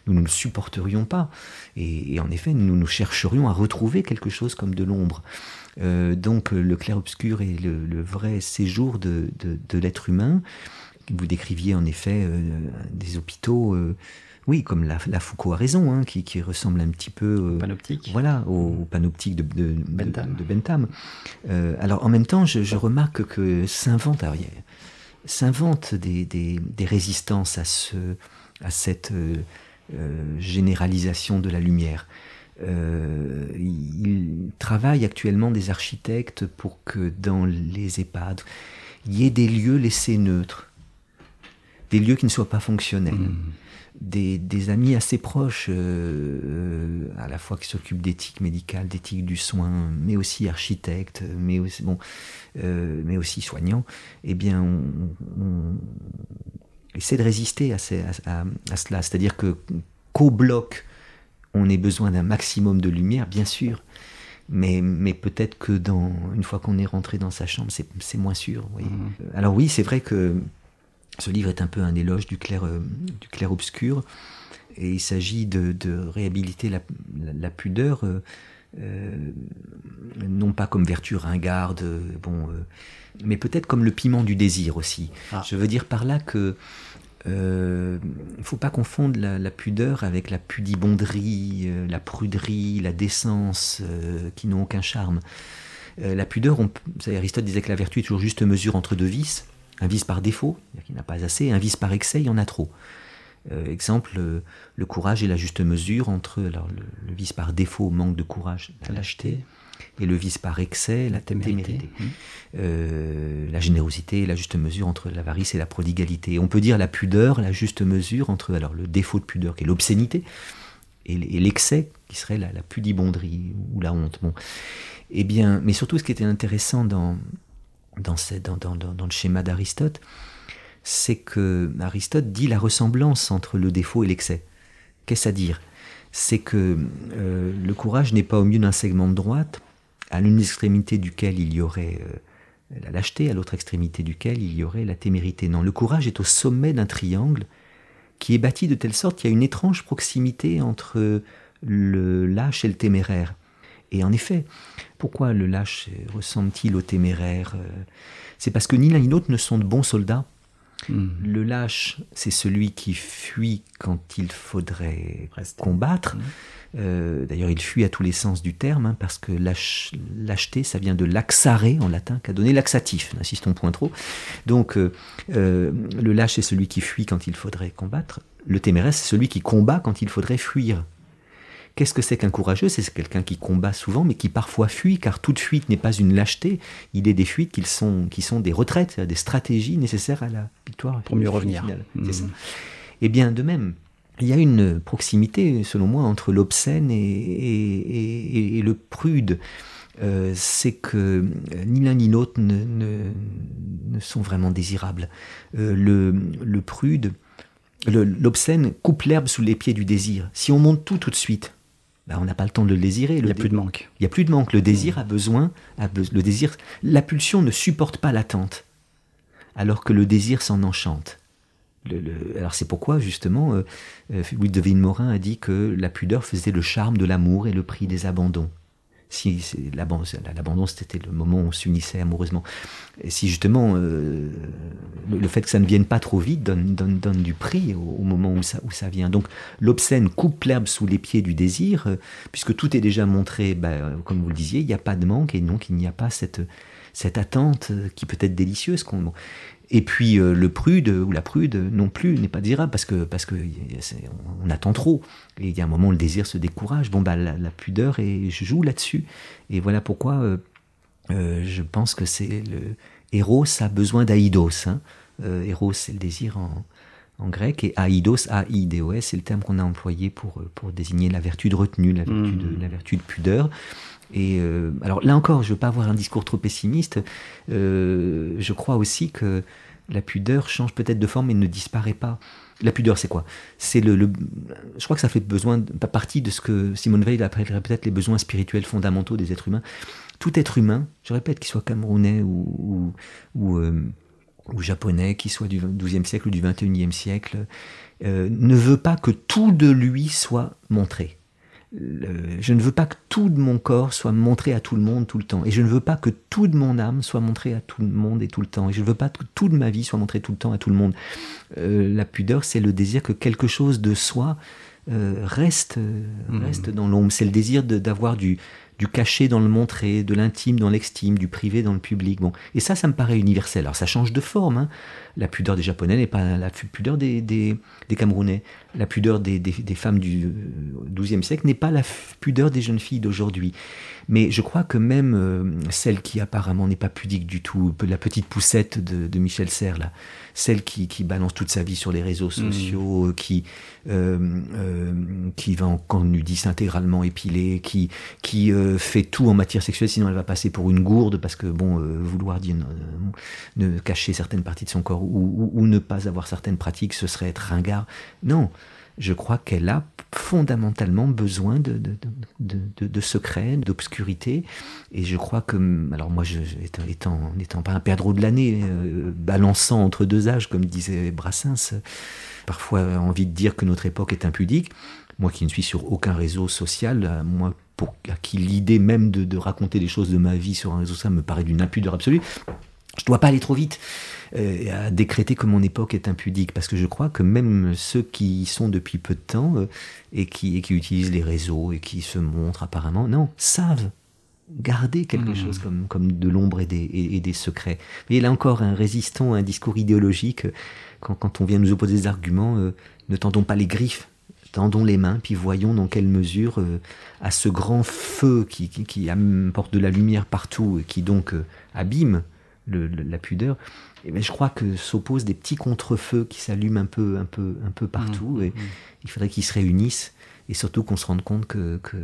nous ne le supporterions pas. Et, en effet, nous nous chercherions à retrouver quelque chose comme de l'ombre. Euh, donc le clair-obscur est le, vrai séjour de, l'être humain. Vous décriviez en effet euh, des hôpitaux, euh, oui, comme la, Foucault a raison, hein, qui, ressemble un petit peu panoptique. Voilà, au, panoptique de, de, Bentham. alors en même temps, je, remarque que s'invente, s'invente des, des, résistances à, ce, à cette euh, généralisation de la lumière. Euh, il travaille actuellement des architectes pour que dans les EHPAD, il y ait des lieux laissés neutres, des lieux qui ne soient pas fonctionnels. Hmm. Des, amis assez proches, euh, à la fois qui s'occupent d'éthique médicale, d'éthique du soin, mais aussi architectes, mais aussi, bon, mais aussi soignants, eh bien, on, essaie de résister à, cela. C'est-à-dire que qu'au bloc, on ait besoin d'un maximum de lumière, bien sûr. Mais, mais peut-être que dans, une fois qu'on est rentré dans sa chambre, c'est moins sûr. Mmh. Alors oui, c'est vrai que ce livre est un peu un éloge du clair, euh, du clair obscur. Et il s'agit de, réhabiliter la, pudeur, euh, euh, non pas comme vertu ringarde, bon, mais peut-être comme le piment du désir aussi. Ah. Je veux dire par là que il euh, ne faut pas confondre la, pudeur avec la pudibonderie, euh, la pruderie, la décence, euh, qui n'ont aucun charme. la pudeur, on, Aristote disait que la vertu est toujours juste mesure entre deux vices. Un vice par défaut, il n'y en a pas assez, un vice par excès, il y en a trop. exemple, le courage est la juste mesure entre alors, le, vice par défaut, manque de courage, la lâcheté, et le vice par excès, la témérité. Mmh. Euh, la générosité, la juste mesure entre l'avarice et la prodigalité. On peut dire la pudeur, la juste mesure entre alors le défaut de pudeur qui est l'obscénité et l'excès qui serait la, pudibonderie ou la honte. Bon. Eh bien, mais surtout ce qui était intéressant dans, dans, le schéma d'Aristote, c'est que Aristote dit la ressemblance entre le défaut et l'excès. Qu'est-ce à dire? C'est que euh, le courage n'est pas au milieu d'un segment de droite, à l'une extrémité duquel il y aurait euh, la lâcheté, à l'autre extrémité duquel il y aurait la témérité. Non, le courage est au sommet d'un triangle qui est bâti de telle sorte qu'il y a une étrange proximité entre le lâche et le téméraire. Et en effet, pourquoi le lâche ressemble-t-il au téméraire euh, C'est parce que ni l'un ni l'autre ne sont de bons soldats. Hmm. Le lâche, c'est celui qui fuit quand il faudrait combattre. Hmm. Euh, d'ailleurs, il fuit à tous les sens du terme, hein, parce que lâcheté, ça vient de laxare en latin, qui a donné laxatif, n'insistons point trop. Donc, euh, euh, le lâche est celui qui fuit quand il faudrait combattre. Le téméraire, c'est celui qui combat quand il faudrait fuir. Qu'est-ce que c'est qu'un courageux? C'est quelqu'un qui combat souvent, mais qui parfois fuit, car toute fuite n'est pas une lâcheté. Il est des fuites qui sont, qui sont des retraites, des stratégies nécessaires à la victoire. Pour mieux revenir. C'est ça. Et eh bien, de même, il y a une proximité, selon moi, entre l'obscène et, le prude. Euh, c'est que euh, ni l'un ni l'autre ne, sont vraiment désirables. Euh, le, prude, l'obscène coupe l'herbe sous les pieds du désir. Si on monte tout tout de suite, ben, on n'a pas le temps de le désirer. Il n'y a plus de manque. Il n'y a plus de manque. Le désir a besoin, le désir, la pulsion ne supporte pas l'attente, alors que le désir s'en enchante alors c'est pourquoi justement euh, euh, Louis de Morin a dit que la pudeur faisait le charme de l'amour et le prix des abandons. Si l'abandon c'était le moment où on s'unissait amoureusement. Et si justement euh, le, fait que ça ne vienne pas trop vite donne, donne, du prix au, moment où ça, où ça vient. Donc l'obscène coupe l'herbe sous les pieds du désir, puisque tout est déjà montré, bah, comme vous le disiez, il n'y a pas de manque et donc il n'y a pas cette, cette attente qui peut être délicieuse. qu'on- Et puis le prude ou la prude non plus n'est pas désirable parce que parce que on attend trop. Et il y a un moment où le désir se décourage. Bon bah la, la pudeur et je joue là-dessus. Et voilà pourquoi euh, euh, je pense que c'est le Eros a besoin d'Aïdos. Hein. Euh, Eros c'est le désir en, en grec et Aïdos, A-I-D-O-S, c'est le terme qu'on a employé pour, euh, pour désigner la vertu de retenue, la vertu, de, Mhm. la vertu de pudeur. Et euh, alors là encore, je veux pas avoir un discours trop pessimiste. Euh, je crois aussi que la pudeur change peut-être de forme mais ne disparaît pas. La pudeur, c'est quoi? C'est le, je crois que ça fait besoin, pas partie de ce que Simone Veil appellerait peut-être les besoins spirituels fondamentaux des êtres humains. Tout être humain, je répète, qu'il soit camerounais ou, ou, euh, japonais, qu'il soit du XIIe siècle ou du XXIe siècle, ne veut pas que tout de lui soit montré. Le- je ne veux pas que tout de mon corps soit montré à tout le monde tout le temps. Et je ne veux pas que tout de mon âme soit montré à tout le monde et tout le temps. Et je ne veux pas que tout de ma vie soit montré tout le temps à tout le monde. Euh, la pudeur, c'est le désir que quelque chose de soi euh, reste, euh, Mhm. reste dans l'ombre. C'est le désir d'avoir du, du caché dans le montré, de l'intime dans l'extime, du privé dans le public. Bon. Et ça, ça me paraît universel. Alors ça change de forme. hein. La pudeur des Japonais n'est pas la pudeur des, des, des Camerounais. La pudeur des, des, femmes du euh, XIIe siècle n'est pas la pudeur des jeunes filles d'aujourd'hui. Mais je crois que même euh, celle qui apparemment n'est pas pudique du tout, la petite poussette de, de Michel Serres, là, celle qui, qui balance toute sa vie sur les réseaux sociaux, qui, euh, euh, qui va en camp nudiste intégralement épilée, qui, qui euh, fait tout en matière sexuelle, sinon elle va passer pour une gourde, parce que bon, euh, vouloir dire, euh, ne cacher certaines parties de son corps ou, ou- ne pas avoir certaines pratiques, ce serait être ringard. Non, je crois qu'elle a fondamentalement besoin de, de, secrets, d'obscurité. Et je crois que, alors moi, je, étant, étant, n'étant pas un perdreau de l'année, euh, balançant entre deux âges, comme disait Brassens, parfois envie de dire que notre époque est impudique. Moi qui ne suis sur aucun réseau social, euh, moi pour à qui l'idée même de, de raconter les choses de ma vie sur un réseau social me paraît d'une impudeur absolue, je dois pas aller trop vite euh, à décréter que mon époque est impudique, parce que je crois que même ceux qui y sont depuis peu de temps euh, et, qui, et qui utilisent les réseaux et qui se montrent apparemment, non, savent garder quelque Mhm. chose comme, comme de l'ombre et des, et, et des secrets. Mais là encore, un résistant à un discours idéologique, euh, quand, quand on vient nous opposer des arguments, euh, ne tendons pas les griffes, tendons les mains, puis voyons dans quelle mesure, euh, à ce grand feu qui, qui, qui apporte de la lumière partout et qui donc euh, abîme le- le- la pudeur, eh ben, je crois que s'opposent des petits contre-feux qui s'allument un peu, un peu, un peu partout. Et il faudrait qu'ils se réunissent et surtout qu'on se rende compte que, que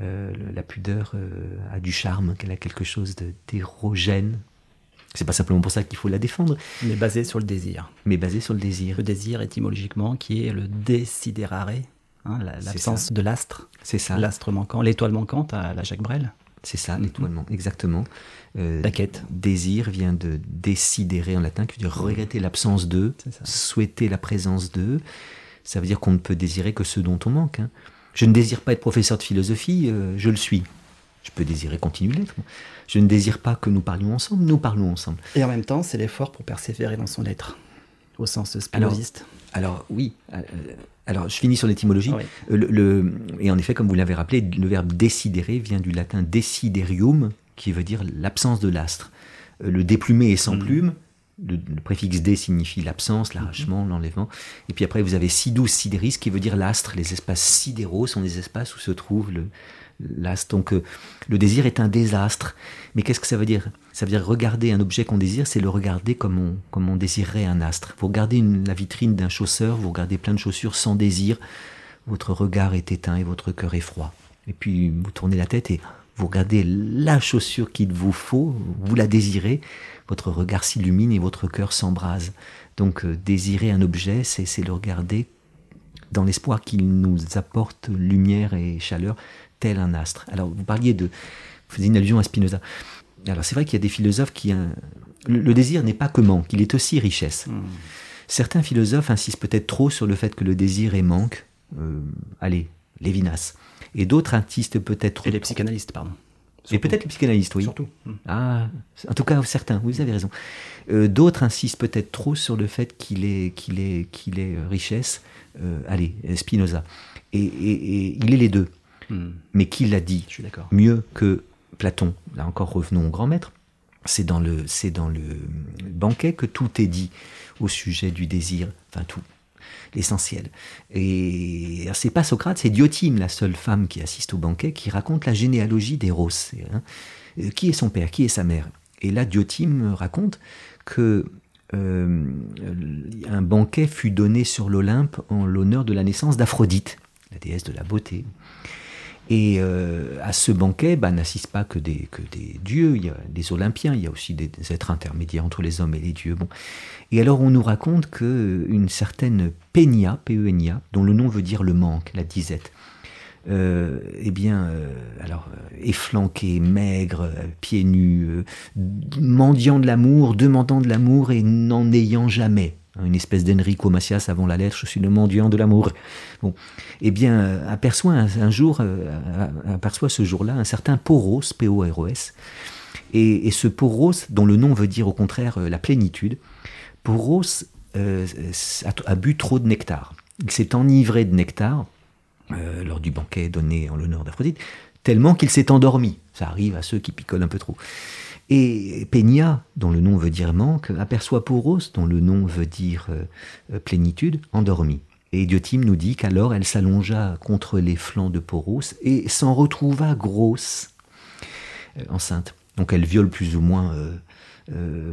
euh, la pudeur euh, a du charme, qu'elle a quelque chose d'érogène. C'est pas simplement pour ça qu'il faut la défendre, Mais basé sur le désir. mais basé sur le désir. Le désir étymologiquement qui est le desiderare, hein, l'absence de l'astre, C'est ça, l'astre manquant, l'étoile manquante à la Jacques Brel. c'est ça, l'étoilement, exactement. Euh, La quête. Désir vient de décidérer en latin, qui veut dire regretter l'absence de, C'est ça. souhaiter la présence de. Ça veut dire qu'on ne peut désirer que ce dont on manque. hein. Je ne désire pas être professeur de philosophie, euh, je le suis. Je peux désirer continuer l'être. Je ne désire pas que nous parlions ensemble, nous parlons ensemble. Et en même temps, c'est l'effort pour persévérer dans son être, au sens Alors, spinoziste. Alors oui, euh, alors je finis sur l'étymologie. Ah oui. Le- le- et en effet, comme vous l'avez rappelé, le verbe décidere vient du latin desiderium, qui veut dire l'absence de l'astre. Euh, Le déplumé est sans Mm. plume. Le, le préfixe dé signifie l'absence, l'arrachement, l'enlèvement. Et puis après, vous avez sidus sideris, qui veut dire l'astre. Les espaces sidéraux sont les espaces où se trouve le, l'astre. Donc euh, le désir est un désastre. Mais qu'est-ce que ça veut dire? Ça veut dire regarder un objet qu'on désire, c'est le regarder comme on, comme on désirerait un astre. Vous regardez une- la vitrine d'un chausseur, vous regardez plein de chaussures sans désir, votre regard est éteint et votre cœur est froid. Et puis vous tournez la tête et vous regardez la chaussure qu'il vous faut, vous la désirez, votre regard s'illumine et votre cœur s'embrase. Donc euh, désirer un objet, c'est le regarder dans l'espoir qu'il nous apporte lumière et chaleur, tel un astre. Alors, vous parliez de. Vous faisiez une allusion à Spinoza. Alors, c'est vrai qu'il y a des philosophes qui. le, le désir n'est pas que manque, il est aussi richesse. Hmm. Certains philosophes insistent peut-être trop sur le fait que le désir est manque. Euh, allez, Lévinas. Et d'autres insistent peut-être trop. Et les psychanalystes, pardon. Et peut-être les psychanalystes, oui. Surtout. Hmm. Ah, en tout cas, certains, vous avez raison. Euh, D'autres insistent peut-être trop sur le fait qu'il est, qu'il est, qu'il est euh, richesse. Euh, allez, Spinoza. Et, et- et il est les deux. Hmm. Mais qui l'a dit Je suis d'accord. mieux que Platon Là encore, revenons au grand maître. c'est dans le, c'est dans le banquet que tout est dit au sujet du désir, enfin tout, l'essentiel. Et c'est pas Socrate, c'est Diotime, la seule femme qui assiste au banquet, qui raconte la généalogie d'Eros. Hein, euh, qui est son père, qui est sa mère Et là, Diotime raconte que euh, un banquet fut donné sur l'Olympe en l'honneur de la naissance d'Aphrodite, la déesse de la beauté. Et euh, à ce banquet bah, n'assistent pas que des, que des dieux, il y a des Olympiens, il y a aussi des, êtres intermédiaires entre les hommes et les dieux. Bon. Et alors on nous raconte qu'une certaine Peña, p e dont le nom veut dire le manque, la disette, euh, eh bien, euh, alors, euh, efflanqué, maigre, pieds nus, mendiant de l'amour, demandant de l'amour et n'en ayant jamais. Une espèce d'Enrico Macias avant la lettre, je suis le mendiant de l'amour. Bon, eh bien, aperçoit un, jour, aperçoit ce jour-là un certain Poros, P-O-R-O-S, et, ce Poros, dont le nom veut dire au contraire la plénitude, Poros a bu trop de nectar. Il s'est enivré de nectar, euh, lors du banquet donné en l'honneur d'Aphrodite, tellement qu'il s'est endormi. Ça arrive à ceux qui picolent un peu trop. Et Peña, dont le nom veut dire manque, aperçoit Poros, dont le nom veut dire euh, plénitude, endormi. Et Diotime nous dit qu'alors elle s'allongea contre les flancs de Poros et s'en retrouva grosse, euh, enceinte. Donc elle viole plus ou moins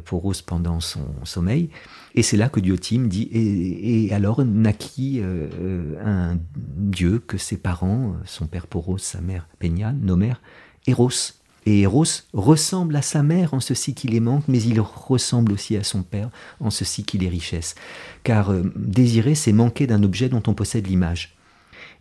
Poros pendant son sommeil. Et c'est là que Diotime dit et, alors naquit euh, un dieu que ses parents, son père Poros, sa mère Peña, nommèrent Eros. Et Eros ressemble à sa mère en ceci qu'il est manque, mais il ressemble aussi à son père en ceci qu'il est richesse. Car euh, désirer, c'est manquer d'un objet dont on possède l'image.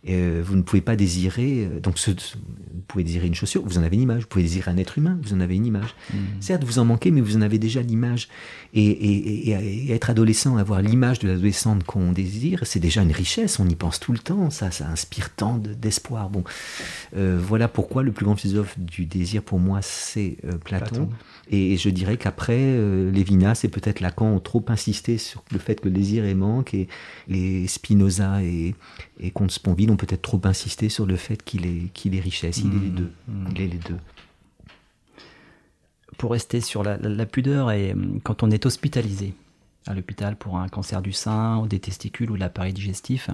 Euh, vous ne pouvez pas désirer, euh, donc vous pouvez désirer une chaussure, vous en avez une image. Vous pouvez désirer un être humain, vous en avez une image. Mm. Certes, vous en manquez, mais vous en avez déjà l'image. Et, être adolescent, avoir l'image de l'adolescente qu'on désire, c'est déjà une richesse. On y pense tout le temps. Ça, ça inspire tant d'espoir. bon, euh, voilà pourquoi le plus grand philosophe du désir pour moi, c'est Platon. Et je dirais qu'après, euh, Lévinas et peut-être Lacan ont trop insisté sur le fait que le désir est manque, et, les Spinoza et, et Comte Sponville ont peut-être trop insisté sur le fait qu'il est, qu'il est richesse. Il est les mmh. deux. Mmh. Il est les deux. Pour rester sur la, pudeur, et hum, quand on est hospitalisé à l'hôpital pour un cancer du sein, ou des testicules ou de l'appareil digestif,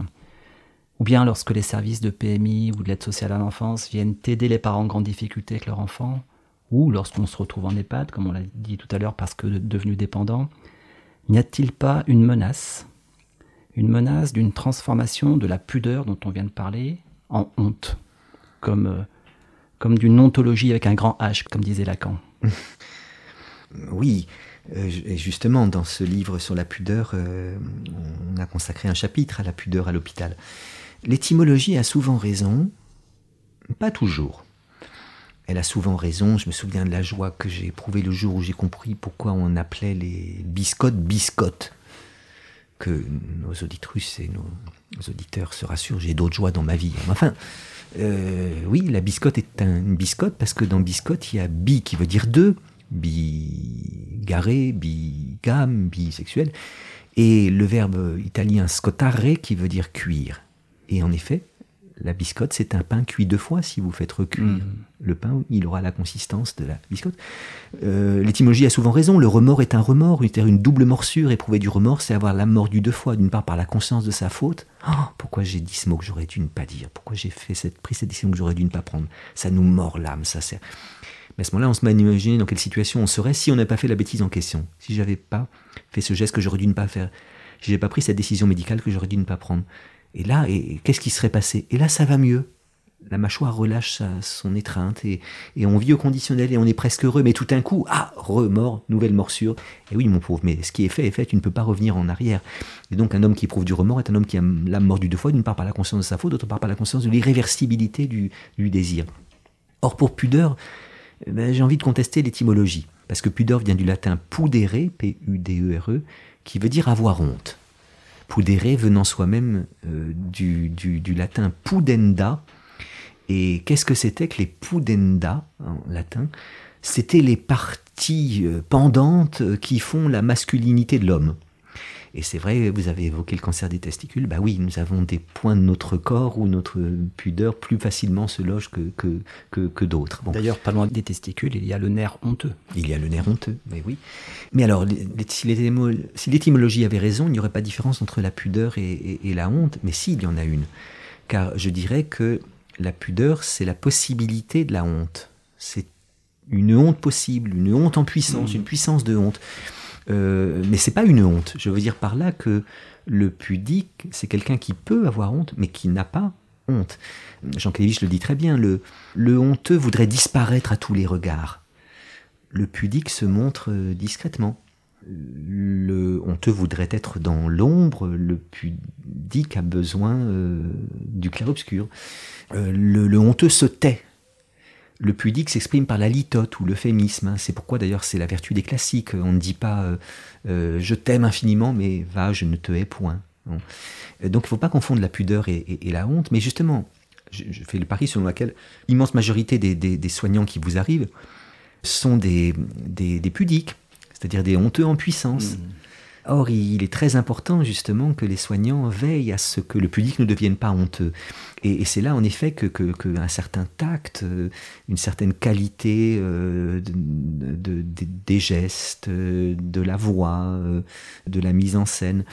ou bien lorsque les services de PMI ou de l'aide sociale à l'enfance viennent aider les parents en grande difficulté avec leur enfant, ou lorsqu'on se retrouve en EHPAD, comme on l'a dit tout à l'heure, parce que devenu dépendant, n'y a-t-il pas une menace? Une menace d'une transformation de la pudeur dont on vient de parler en honte, comme, euh, comme d'une ontologie avec un grand H, comme disait Lacan. Oui, euh, et justement, dans ce livre sur la pudeur, euh, on a consacré un chapitre à la pudeur à l'hôpital. L'étymologie a souvent raison, pas toujours elle a souvent raison. Je me souviens de la joie que j'ai éprouvée le jour où j'ai compris pourquoi on appelait les biscottes biscottes. Que nos auditrices et nos, auditeurs se rassurent, j'ai d'autres joies dans ma vie. Enfin, euh, oui, la biscotte est une biscotte parce que dans biscotte, il y a bi qui veut dire deux, bigarré, bigame, bisexuel, et le verbe italien scottare qui veut dire cuire. Et en effet, la biscotte, c'est un pain cuit deux fois. Si vous faites recuire mm. le pain, il aura la consistance de la biscotte. Euh, l'étymologie a souvent raison. Le remords est un remords, une, une double morsure. Éprouver du remords, c'est avoir l'âme mordue deux fois. D'une part, par la conscience de sa faute. Oh, pourquoi j'ai dit ce mot que j'aurais dû ne pas dire? Pourquoi j'ai fait cette, pris cette décision que j'aurais dû ne pas prendre? Ça nous mord l'âme, ça sert. Mais à ce moment-là, on se met à imaginer dans quelle situation on serait si on n'avait pas fait la bêtise en question. Si j'avais pas fait ce geste que j'aurais dû ne pas faire. Si j'avais pas pris cette décision médicale que j'aurais dû ne pas prendre. Et là, et, qu'est-ce qui serait passé? Et là, ça va mieux. La mâchoire relâche son étreinte et, on vit au conditionnel et on est presque heureux. Mais tout d'un coup, ah, remords, nouvelle morsure. Et oui, mon pauvre, mais ce qui est fait est fait, tu ne peux pas revenir en arrière. Et donc, un homme qui éprouve du remords est un homme qui a l'âme mordue deux fois, d'une part par la conscience de sa faute, d'autre part par la conscience de l'irréversibilité du, désir. Or, pour pudeur, eh ben, j'ai envie de contester l'étymologie. Parce que pudeur vient du latin pudere, P-U-D-E-R-E, qui veut dire avoir honte pudere venant soi-même euh, du, latin pudenda. Et qu'est-ce que c'était que les pudenda en latin? C'était les parties euh, pendantes qui font la masculinité de l'homme. Et c'est vrai, vous avez évoqué le cancer des testicules. Bah oui, nous avons des points de notre corps où notre pudeur plus facilement se loge que, que, que, d'autres. D'ailleurs, pas loin des testicules, il y a le nerf honteux. Il y a le nerf honteux, mais oui. Mais alors, si l'étymologie avait raison, il n'y aurait pas de différence entre la pudeur et, et la honte. Mais si, il y en a une. Car je dirais que la pudeur, c'est la possibilité de la honte. C'est une honte possible, une honte en puissance, mmh. une puissance de honte. Euh, mais c'est pas une honte. Je veux dire par là que le pudique, c'est quelqu'un qui peut avoir honte, mais qui n'a pas honte. Jean Clévich le dit très bien, le, honteux voudrait disparaître à tous les regards. Le pudique se montre euh, discrètement. Le honteux voudrait être dans l'ombre, le pudique a besoin euh, du clair-obscur. le honteux se tait le pudique s'exprime par la litote ou l'euphémisme. Hein. C'est pourquoi d'ailleurs c'est la vertu des classiques. On ne dit pas euh, euh, je t'aime infiniment, mais va, je ne te hais point. Donc il ne faut pas confondre la pudeur et, la honte. Mais justement, je, fais le pari selon lequel l'immense majorité des, soignants qui vous arrivent sont des, pudiques, c'est-à-dire des honteux en puissance. Mmh. Or, il est très important justement que les soignants veillent à ce que le pudique ne devienne pas honteux. Et, c'est là, en effet, que, certain tact, euh, une certaine qualité euh, de, des gestes, euh, de la voix, de la mise en scène,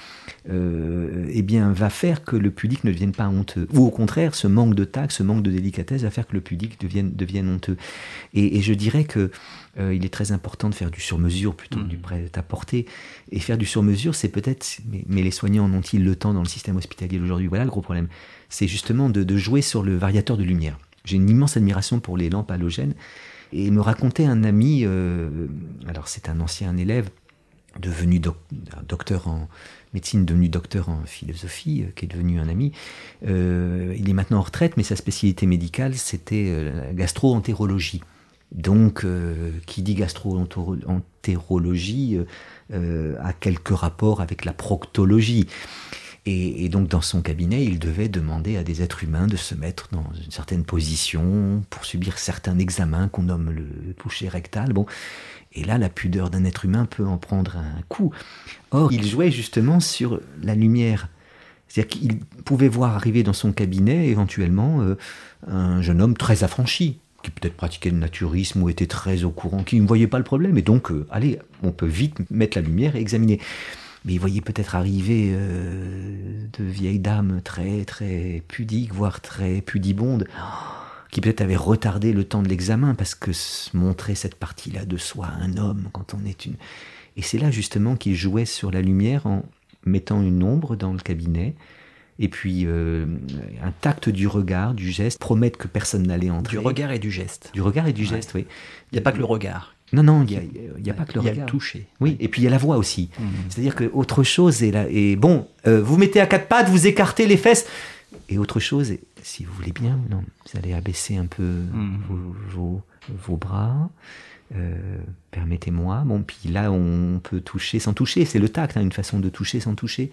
eh bien, va faire que le pudique ne devienne pas honteux. Ou au contraire, ce manque de tact, ce manque de délicatesse va faire que le devienne, devienne honteux. Et, je dirais que il est très important de faire du sur-mesure plutôt que du mmh. prêt-à-porter. Et faire du sur-mesure, c'est peut-être, mais, mais, les soignants en ont-ils le temps dans le système hospitalier aujourd'hui Voilà le gros problème c'est justement de, jouer sur le variateur de lumière. J'ai une immense admiration pour les lampes halogènes. Et me racontait un ami, euh, alors c'est un ancien élève, devenu docteur en médecine, devenu docteur en philosophie, euh, qui est devenu un ami. Euh, il est maintenant en retraite, mais sa spécialité médicale, c'était la gastro-entérologie. Donc, qui dit gastro-entérologie a quelques rapports avec la proctologie. Et, donc dans son cabinet, il devait demander à des êtres humains de se mettre dans une certaine position pour subir certains examens qu'on nomme le toucher rectal. Bon, et là, la pudeur d'un être humain peut en prendre un coup. Or, il jouait justement sur la lumière. C'est-à-dire qu'il pouvait voir arriver dans son cabinet éventuellement euh, un jeune homme très affranchi, qui peut-être pratiquait le naturisme ou était très au courant, qui ne voyait pas le problème. Et donc, euh, allez, on peut vite mettre la lumière et examiner mais il voyait peut-être arriver euh, de vieilles dames très très pudiques, voire très pudibondes, qui peut-être avaient retardé le temps de l'examen parce que montrer cette partie-là de soi à un homme quand on est une... Et c'est là justement qu'il jouait sur la lumière en mettant une ombre dans le cabinet, et puis euh, un tact du regard, du geste, promettre que personne n'allait entrer. Du regard et du geste. Du regard et du geste, oui. Il n'y a pas que le regard. Non, non, il n'y a, a, pas que le regard. Il y a le toucher. Oui, et puis il y a la voix aussi. Mmh. C'est-à-dire que autre chose est là. Et bon, euh, vous mettez à quatre pattes, vous écartez les fesses. Et autre chose, si vous voulez bien, non, vous allez abaisser un peu mmh. vos, vos, bras. Euh, permettez-moi. Bon, puis là, on peut toucher sans toucher. C'est le tact, hein, une façon de toucher sans toucher.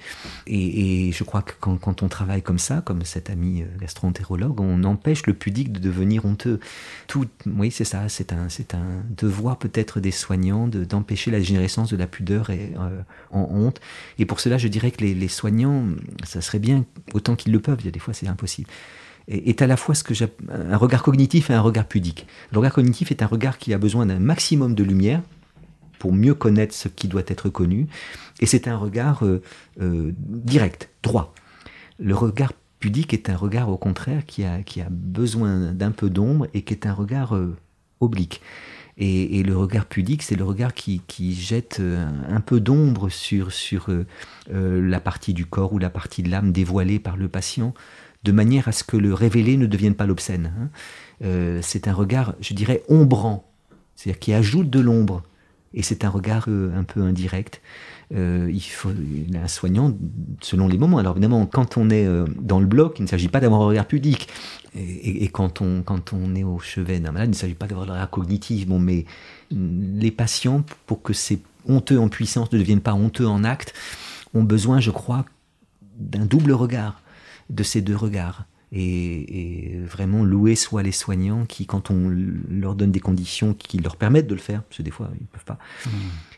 Et, je crois que quand, on travaille comme ça, comme cet ami euh, gastroentérologue, on empêche le pudique de devenir honteux. Tout, oui, c'est ça. C'est un, c'est un devoir peut-être des soignants d'empêcher la générescence de la pudeur et, euh, en honte. Et pour cela, je dirais que les, les soignants, ça serait bien autant qu'ils le peuvent. Il y a des fois, c'est impossible est à la fois ce que un regard cognitif et un regard pudique. Le regard cognitif est un regard qui a besoin d'un maximum de lumière pour mieux connaître ce qui doit être connu, et c'est un regard euh, euh, direct, droit. Le regard pudique est un regard au contraire qui a, qui a besoin d'un peu d'ombre et qui est un regard euh, oblique. Et, le regard pudique, c'est le regard qui, jette un peu d'ombre sur, sur la partie du corps ou la partie de l'âme dévoilée par le patient, de manière à ce que le révélé ne devienne pas l'obscène. Hein. Euh, c'est un regard, je dirais, ombrant, c'est-à-dire qui ajoute de l'ombre. Et c'est un regard euh, un peu indirect. Euh, il faut un soignant selon les moments. Alors évidemment, quand on est dans le bloc, il ne s'agit pas d'avoir un regard pudique. Et, quand, on, quand on est au chevet d'un malade, il ne s'agit pas d'avoir un regard cognitif. Bon, mais les patients, pour que ces honteux en puissance ne deviennent pas honteux en acte, ont besoin, je crois, d'un double regard de ces deux regards. et, vraiment louer soit les soignants qui, quand on leur donne des conditions qui leur permettent de le faire, parce que des fois ils ne peuvent pas, mmh.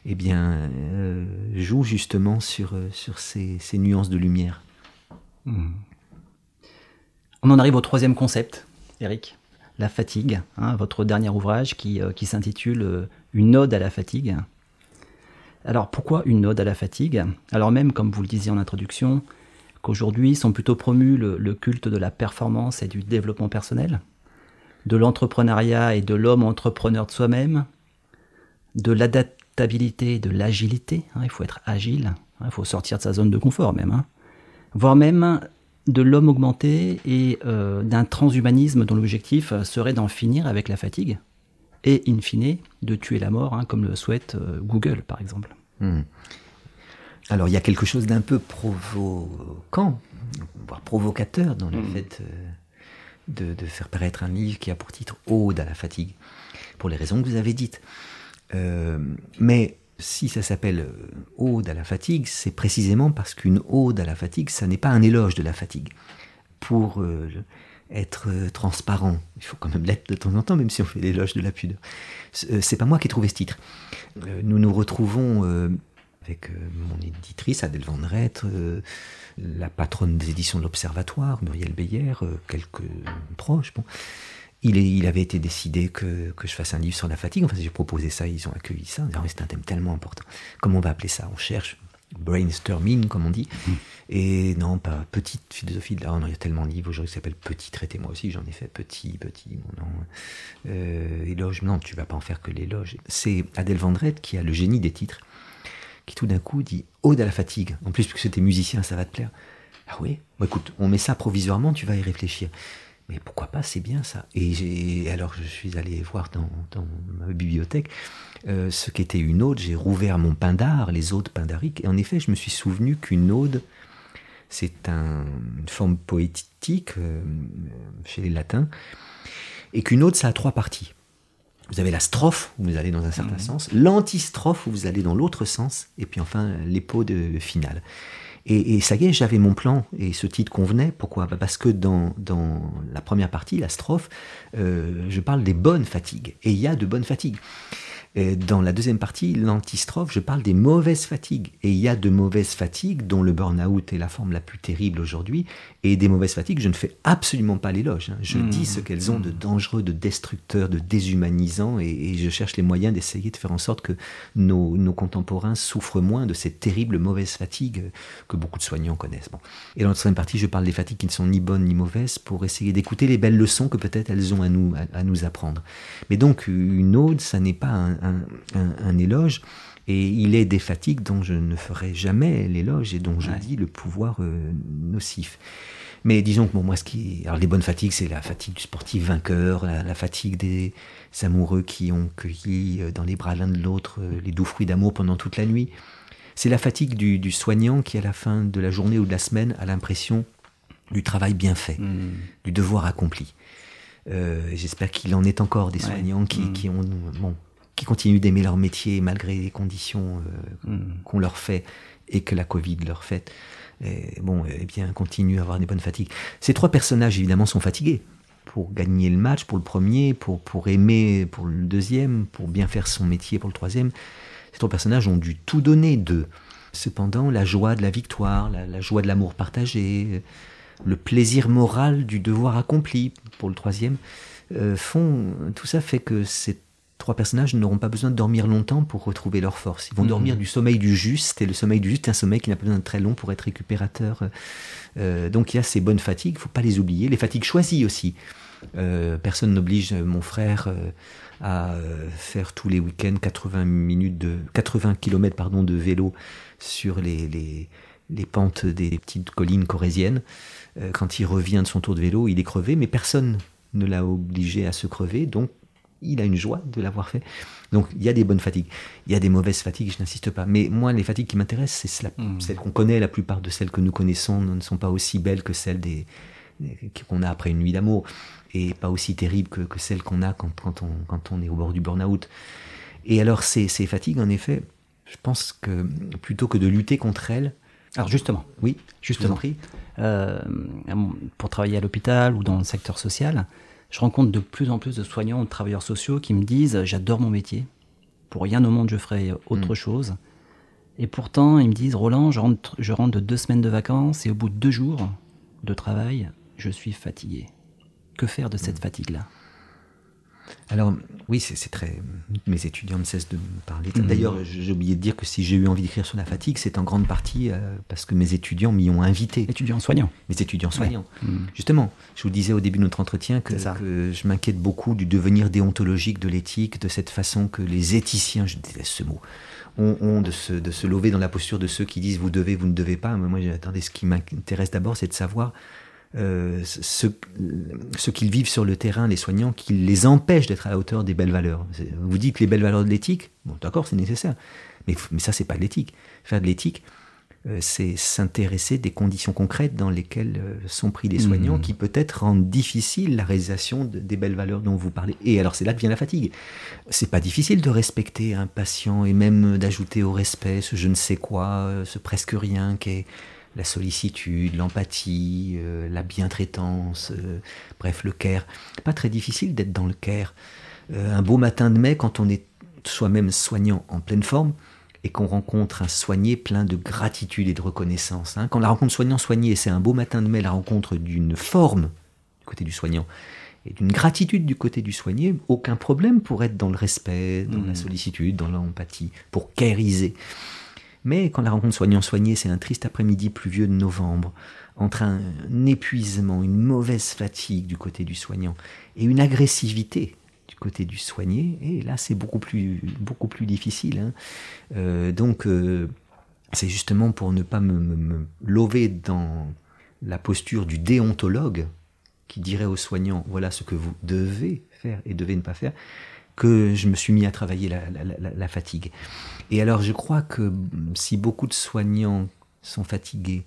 eh bien, euh, jouent justement sur, euh, sur ces, ces nuances de lumière. Mmh. On en arrive au troisième concept, Eric, la fatigue, hein, votre dernier ouvrage qui, euh, qui s'intitule Une ode à la fatigue. Alors pourquoi une ode à la fatigue? Alors même, comme vous le disiez en introduction, qu'aujourd'hui sont plutôt promus le, culte de la performance et du développement personnel, de l'entrepreneuriat et de l'homme entrepreneur de soi-même, de l'adaptabilité et de l'agilité, hein, il faut être agile, hein, il faut sortir de sa zone de confort même, hein. voire même de l'homme augmenté et euh, d'un transhumanisme dont l'objectif serait d'en finir avec la fatigue et, in fine, de tuer la mort, comme le souhaite euh, Google par exemple. Hmm. Alors il y a quelque chose d'un peu provoquant, voire provocateur dans le mm. fait euh, de, faire paraître un livre qui a pour titre Ode à la fatigue, pour les raisons que vous avez dites. Euh, mais si ça s'appelle euh, Ode à la fatigue, c'est précisément parce qu'une ode à la fatigue, ça n'est pas un éloge de la fatigue. Pour être transparent, il faut quand même l'être de temps en temps, même si on fait l'éloge de la pudeur. C'est pas moi qui ai trouvé ce titre. Nous nous retrouvons avec euh, mon éditrice Adèle Van euh, la patronne des éditions de l'Observatoire, Muriel Beyer, euh, quelques proches. Bon. Il, il, avait été décidé que, que, je fasse un livre sur la fatigue. Enfin, j'ai proposé ça, ils ont accueilli ça. C'est un thème tellement important. Comment on va appeler ça? On cherche brainstorming, comme on dit. Mmh. Et non, pas petite philosophie. Là, il y a tellement de livres aujourd'hui qui s'appellent Petit, traitez-moi aussi. J'en ai fait petit, petit. Bon, non. éloge, non, tu vas pas en faire que l'éloge. C'est Adèle Vendrette qui a le génie des titres qui tout d'un coup dit Ode à la fatigue. En plus, puisque c'était musicien, ça va te plaire. Ah oui? Écoute, on met ça provisoirement, tu vas y réfléchir. Mais pourquoi pas, c'est bien ça. Et alors je suis allé voir dans, ma bibliothèque euh, ce qu'était une ode. J'ai rouvert mon Pindar, les odes pindariques. Et en effet, je me suis souvenu qu'une ode, c'est une forme poétique euh, chez les latins. Et qu'une ode, ça a trois parties. Vous avez la strophe où vous allez dans un certain mhm. sens, l'antistrophe où vous allez dans l'autre sens, et puis enfin de finale. Et, ça y est, j'avais mon plan et ce titre convenait. Pourquoi? Bah, Parce que dans, dans, la première partie, la strophe, euh, je parle des bonnes fatigues. Et il y a de bonnes fatigues dans la deuxième partie, l'antistrophe, je parle des mauvaises fatigues. Et il y a de mauvaises fatigues, dont le burn-out est la forme la plus terrible aujourd'hui, et des mauvaises fatigues, je ne fais absolument pas l'éloge. Hein. Je mmh. dis ce qu'elles ont de dangereux, de destructeurs, de déshumanisants, et, je cherche les moyens d'essayer de faire en sorte que nos, contemporains souffrent moins de ces terribles mauvaises fatigues que beaucoup de soignants connaissent. Bon. Et dans la troisième partie, je parle des fatigues qui ne sont ni bonnes ni mauvaises, pour essayer d'écouter les belles leçons que peut-être elles ont à nous, à nous apprendre. Mais donc, une ode, ça n'est pas un, un, éloge. Et il est des fatigues dont je ne ferai jamais l'éloge et dont je dis le pouvoir euh, nocif. Mais disons que bon, moi, ce qui, alors les bonnes fatigues, c'est la fatigue du sportif vainqueur, la, fatigue des amoureux qui ont cueilli euh, dans les bras l'un de l'autre euh, les doux fruits d'amour pendant toute la nuit. C'est la fatigue du, soignant qui, à la fin de la journée ou de la semaine, a l'impression du travail bien fait, hmm. du devoir accompli. J'espère qu'il en est encore des soignants qui, hmm. qui, ont bon, qui continuent d'aimer leur métier malgré les conditions euh, hmm. qu'on leur fait et que la Covid leur fait, et, bon, eh bien, continuent à avoir des bonnes fatigues. Ces trois personnages, évidemment, sont fatigués pour gagner le match, pour le premier, pour, pour aimer pour le deuxième, pour bien faire son métier pour le troisième. Ces trois personnages ont dû tout donner d'eux. Cependant, la joie de la victoire, la, joie de l'amour partagé, le plaisir moral du devoir accompli pour le troisième, euh, font tout ça fait que c'est trois personnages n'auront pas besoin de dormir longtemps pour retrouver leur force. Ils vont mhm. dormir du sommeil du juste, et le sommeil du juste est un sommeil qui n'a pas besoin de très long pour être récupérateur. Euh, donc il y a ces bonnes fatigues, il ne faut pas les oublier. Les fatigues choisies aussi. Euh, personne n'oblige mon frère euh, à faire tous les week-ends 80 minutes de 80 km pardon, de vélo sur les, les, les pentes des petites collines corésiennes. quand il revient de son tour de vélo, il est crevé, mais personne ne l'a obligé à se crever, donc il a une joie de l'avoir fait. Donc il y a des bonnes fatigues, il y a des mauvaises fatigues, je n'insiste pas. Mais moi, les fatigues qui m'intéressent, c'est hmm. celles qu'on connaît. La plupart de celles que nous connaissons ne sont pas aussi belles que celles des, qu'on a après une nuit d'amour, et pas aussi terribles que, celles qu'on a quand, on, quand on est au bord du burn-out. Et alors ces, ces fatigues, en effet, je pense que plutôt que de lutter contre elles, Alors justement, Oui, justement, prie. euh, pour travailler à l'hôpital ou dans le secteur social, je rencontre de plus en plus de soignants ou de travailleurs sociaux qui me disent j'adore mon métier, pour rien au monde je ferai autre Mm. chose. Et pourtant, ils me disent Roland, je rentre, je rentre de deux semaines de vacances et au bout de deux jours de travail, je suis fatigué. Que faire de cette fatigue-là? Alors, oui, c'est très. Mes étudiants ne cessent de me parler. Mhm. D'ailleurs, j'ai oublié de dire que si j'ai eu envie d'écrire sur la fatigue, c'est en grande partie euh, parce que mes étudiants m'y ont invité. Étudiant soignant. Mes étudiants soignants. Mm. Justement, je vous disais au début de notre entretien que, que je m'inquiète beaucoup du devenir déontologique de l'éthique, de cette façon que les éthiciens, je déteste ce mot, ont, ont de, se, de se lever dans la posture de ceux qui disent vous devez, vous ne devez pas. Mais moi, attendez, ce qui m'intéresse d'abord, c'est de savoir euh, ce, ce qu'ils vivent sur le terrain, les soignants, qui les empêchent d'être à la hauteur des belles valeurs. Vous dites les belles valeurs de l'éthique, bon, d'accord, c'est nécessaire, mais, mais ça, c'est pas de l'éthique. Faire de l'éthique, euh, c'est s'intéresser des conditions concrètes dans lesquelles euh, sont pris les soignants, Mhm. qui peut-être rendent difficile la réalisation de- des belles valeurs dont vous parlez. Et alors, c'est là que vient la fatigue. C'est pas difficile de respecter un patient et même d'ajouter au respect ce je ne sais quoi, ce presque rien qu'est la sollicitude, l'empathie, euh, la bientraitance, euh, bref, le care. Pas très difficile d'être dans le care. Euh, un beau matin de mai, quand on est soi-même soignant en pleine forme, et qu'on rencontre un soigné plein de gratitude et de reconnaissance. hein. Quand la rencontre soignant-soigné, c'est un beau matin de mai, la rencontre d'une forme du côté du soignant et d'une gratitude du côté du soigné, aucun problème pour être dans le respect, dans la sollicitude, dans l'empathie, pour cairiser. Mais quand la rencontre soignant-soigné, c'est un triste après-midi pluvieux de novembre, entre un, épuisement, une mauvaise fatigue du côté du soignant et une agressivité du côté du soigné, et là c'est beaucoup plus, difficile. hein. Euh, donc euh, c'est justement pour ne pas me, me- lever dans la posture du déontologue qui dirait aux soignants voilà ce que vous devez faire et devez ne pas faire, que je me suis mis à travailler la fatigue. Et alors je crois que mm, si beaucoup de soignants sont fatigués,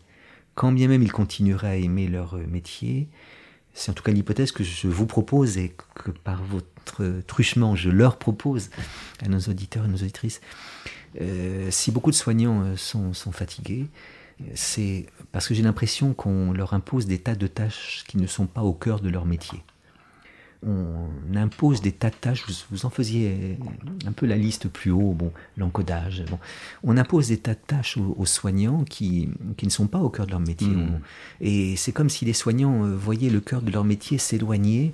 quand bien même ils continueraient à aimer leur euh, métier, c'est en tout cas l'hypothèse que je vous propose et que par votre truchement je leur propose à nos auditeurs et nos auditrices. Euh, si beaucoup de soignants euh, sont fatigués, c'est parce que j'ai l'impression qu'on leur impose des tas de tâches qui ne sont pas au cœur de leur métier. On impose des tas de tâches, vous, vous en faisiez un peu la liste plus haut, bon, l'encodage. Bon. On impose des tas de tâches aux, aux soignants qui, qui ne sont pas au cœur de leur métier. On- et c'est comme si les soignants euh, voyaient le cœur de leur métier s'éloigner,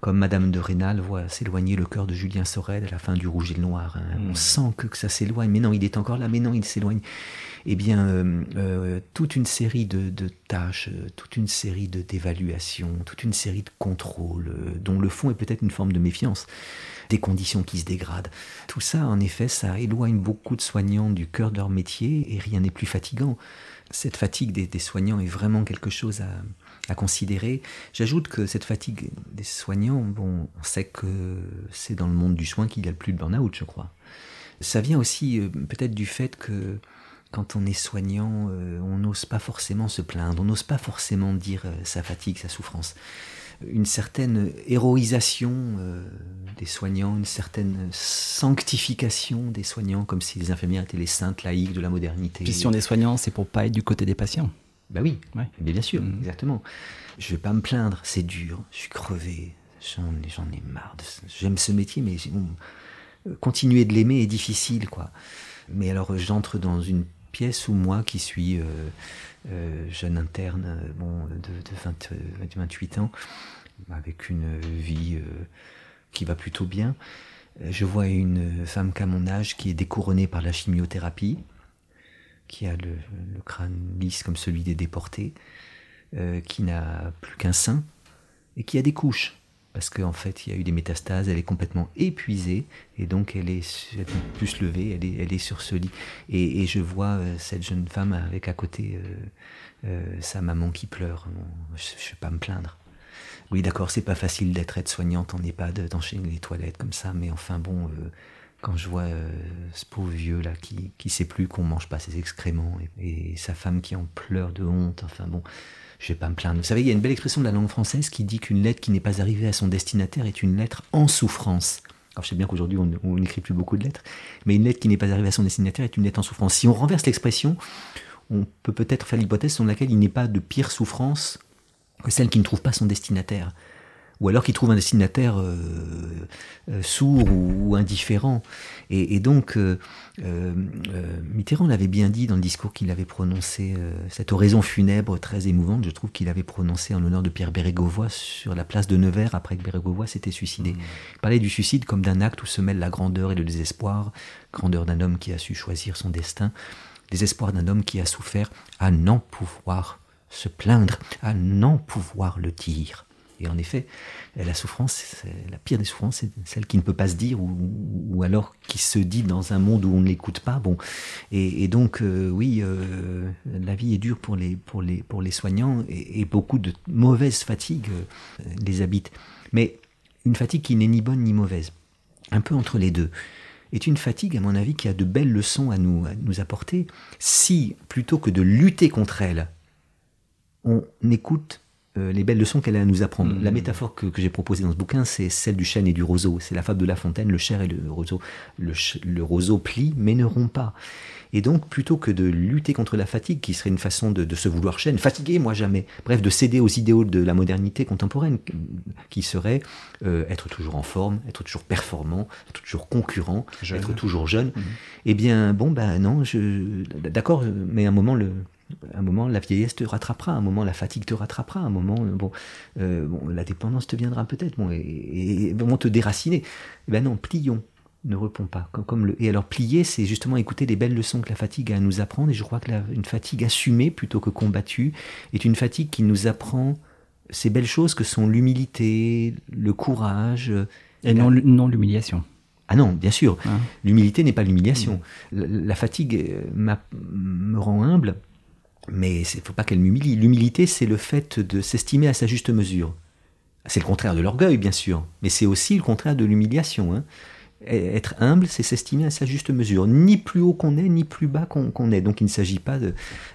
comme Madame de Rênal voit s'éloigner le cœur de Julien Sorel à la fin du Rouge et le Noir. hein. On sent que, que ça s'éloigne, mais non, il est encore là, mais non, il s'éloigne. Eh bien, euh, euh, toute une série de, de tâches, euh, toute une série de d'évaluations, toute une série de contrôles, euh, dont le fond est peut-être une forme de méfiance, des conditions qui se dégradent. Tout ça, en effet, ça éloigne beaucoup de soignants du cœur de leur métier et rien n'est plus fatigant. Cette fatigue des, des soignants est vraiment quelque chose à, à considérer. J'ajoute que cette fatigue des soignants, bon, on sait que c'est dans le monde du soin qu'il y a le plus de burn-out, je crois. Ça vient aussi euh, peut-être du fait que quand on est soignant, euh, on n'ose pas forcément se plaindre, on n'ose pas forcément dire euh, sa fatigue, sa souffrance. Une certaine héroïsation des soignants, une certaine sanctification des soignants, comme si les infirmières étaient les saintes laïques de la modernité. Puis si on est soignant, c'est pour pas être du côté des patients. Bah oui, Ouais. mais bien sûr, Mhm. exactement. Je vais pas me plaindre, c'est dur, je suis crevé, j'en ai, j'en ai marre. de J'aime ce métier, mais bon, euh, continuer de l'aimer est difficile, quoi. Mais alors, euh, j'entre dans une pièce où moi, qui suis euh, euh, jeune interne, bon, de, de 20, euh, de 28 ans, avec une vie euh, qui va plutôt bien, je vois une femme qu'à mon âge qui est découronnée par la chimiothérapie, qui a le, crâne lisse comme celui des déportés, euh, qui n'a plus qu'un sein et qui a des couches. Parce qu'en fait, il y a eu des métastases, elle est complètement épuisée et donc elle est, plus lever, elle est, sur ce lit. Et, je vois euh, cette jeune femme avec à côté euh, sa maman qui pleure. Je ne vais pas me plaindre. Oui, d'accord, c'est pas facile d'être aide-soignante en EHPAD, d'enchaîner les toilettes comme ça, mais enfin bon, quand je vois euh, ce pauvre vieux là qui, qui sait plus qu'on mange pas ses excréments et, sa femme qui en pleure de honte, enfin bon, je vais pas me plaindre. Vous savez, il y a une belle expression de la langue française qui dit qu'une lettre qui n'est pas arrivée à son destinataire est une lettre en souffrance. Alors je sais bien qu'aujourd'hui on on n'écrit plus beaucoup de lettres, mais une lettre qui n'est pas arrivée à son destinataire est une lettre en souffrance. Si on renverse l'expression, on peut peut-être faire l'hypothèse selon laquelle il n'est pas de pire souffrance que celle qui ne trouve pas son destinataire ou alors qu'il trouve un destinataire euh, euh, sourd ou, indifférent. Et, donc, euh, Mitterrand l'avait bien dit dans le discours qu'il avait prononcé, cette oraison funèbre très émouvante, je trouve qu'il avait prononcé en l'honneur de Pierre Bérégovoy sur la place de Nevers après que Bérégovoy s'était suicidé. Mmh. Il parlait du suicide comme d'un acte où se mêlent la grandeur et le désespoir, grandeur d'un homme qui a su choisir son destin, désespoir d'un homme qui a souffert à n'en pouvoir se plaindre, à n'en pouvoir le dire. Et en effet, la souffrance, la pire des souffrances, c'est celle qui ne peut pas se dire ou, alors qui se dit dans un monde où on ne l'écoute pas. Bon, et, donc euh, oui, euh, la vie est dure pour les pour les pour les soignants et, beaucoup de mauvaises fatigues euh, les habitent. Mais une fatigue qui n'est ni bonne ni mauvaise, un peu entre les deux est une fatigue, à mon avis, qui a de belles leçons à nous, à nous apporter, si, plutôt que de lutter contre elle, on écoute euh, les belles leçons qu'elle a à nous apprendre. La mmh. métaphore que, j'ai proposée dans ce bouquin, c'est celle du chêne et du roseau. C'est la fable de La Fontaine, le chêne et le roseau. Le, roseau plie, mais ne rompt pas. Et donc, plutôt que de lutter contre la fatigue, qui serait une façon de, se vouloir chêne, fatigué, moi jamais, bref, de céder aux idéaux de la modernité contemporaine, qui serait euh, être toujours en forme, être toujours performant, être toujours concurrent, être toujours jeune, mmh. eh bien, bon, ben non, d'accord, mais à un moment, le, un moment, la vieillesse te rattrapera, un moment, la fatigue te rattrapera, un moment, euh, bon, euh, bon la dépendance te viendra peut-être, bon, et, et, te déraciner. Eh ben non, plions, ne réponds pas. Comme, le, et alors, plier, c'est justement écouter les belles leçons que la fatigue a à nous apprendre, et je crois que une fatigue assumée plutôt que combattue est une fatigue qui nous apprend ces belles choses que sont l'humilité, le courage. Et non, non l'humiliation. Ah non, bien sûr. Hein L'humilité n'est pas l'humiliation. La, la, fatigue euh, me rend humble mais il ne faut pas qu'elle m'humilie. L'humilité, c'est le fait de s'estimer à sa juste mesure. C'est le contraire de l'orgueil, bien sûr, mais c'est aussi le contraire de l'humiliation. Hein. Être humble, c'est s'estimer à sa juste mesure, ni plus haut qu'on est, ni plus bas qu'on est. Donc il ne s'agit pas de,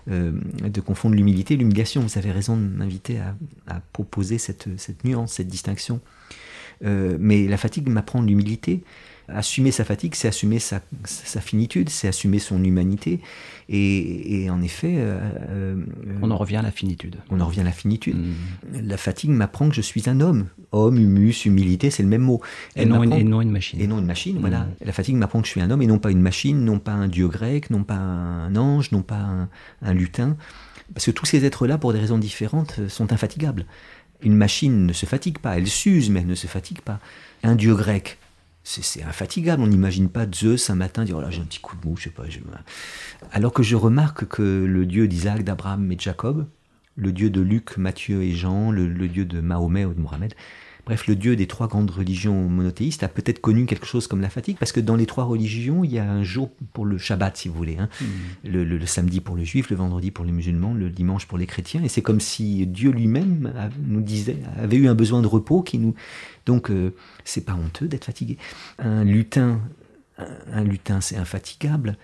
euh, de confondre l'humilité et l'humiliation. Vous avez raison de m'inviter à, proposer cette, cette, nuance, cette distinction. Euh, mais la fatigue m'apprend l'humilité, Assumer sa fatigue, c'est assumer sa, finitude, c'est assumer son humanité. Et, en effet... Euh, euh, on en revient à la finitude. On en revient à la finitude. Mm. La fatigue m'apprend que je suis un homme. Homme, humus, humilité, c'est le même mot. et, non, une machine. Et non une machine, voilà. Mm. La fatigue m'apprend que je suis un homme et non pas une machine, non pas un dieu grec, non pas un ange, non pas un, un lutin. Parce que tous ces êtres-là, pour des raisons différentes, sont infatigables. Une machine ne se fatigue pas, elle s'use, mais elle ne se fatigue pas. Un dieu grec, c'est infatigable. On n'imagine pas Zeus un matin dire oh là j'ai un petit coup de mou, je sais pas. Alors que je remarque que le Dieu d'Isaac, d'Abraham et de Jacob, le Dieu de Luc, Matthieu et Jean, le, le Dieu de Mahomet ou de Mohamed, Bref, le dieu des trois grandes religions monothéistes a peut-être connu quelque chose comme la fatigue, parce que dans les trois religions, il y a un jour pour le Shabbat, si vous voulez. Hein. Hmm. Le, samedi pour les juifs, le vendredi pour les musulmans, le dimanche pour les chrétiens. Et c'est comme si Dieu lui-même nous disait, avait eu un besoin de repos qui nous. Donc, euh, c'est pas honteux d'être fatigué. Un lutin, un, lutin, c'est infatigable,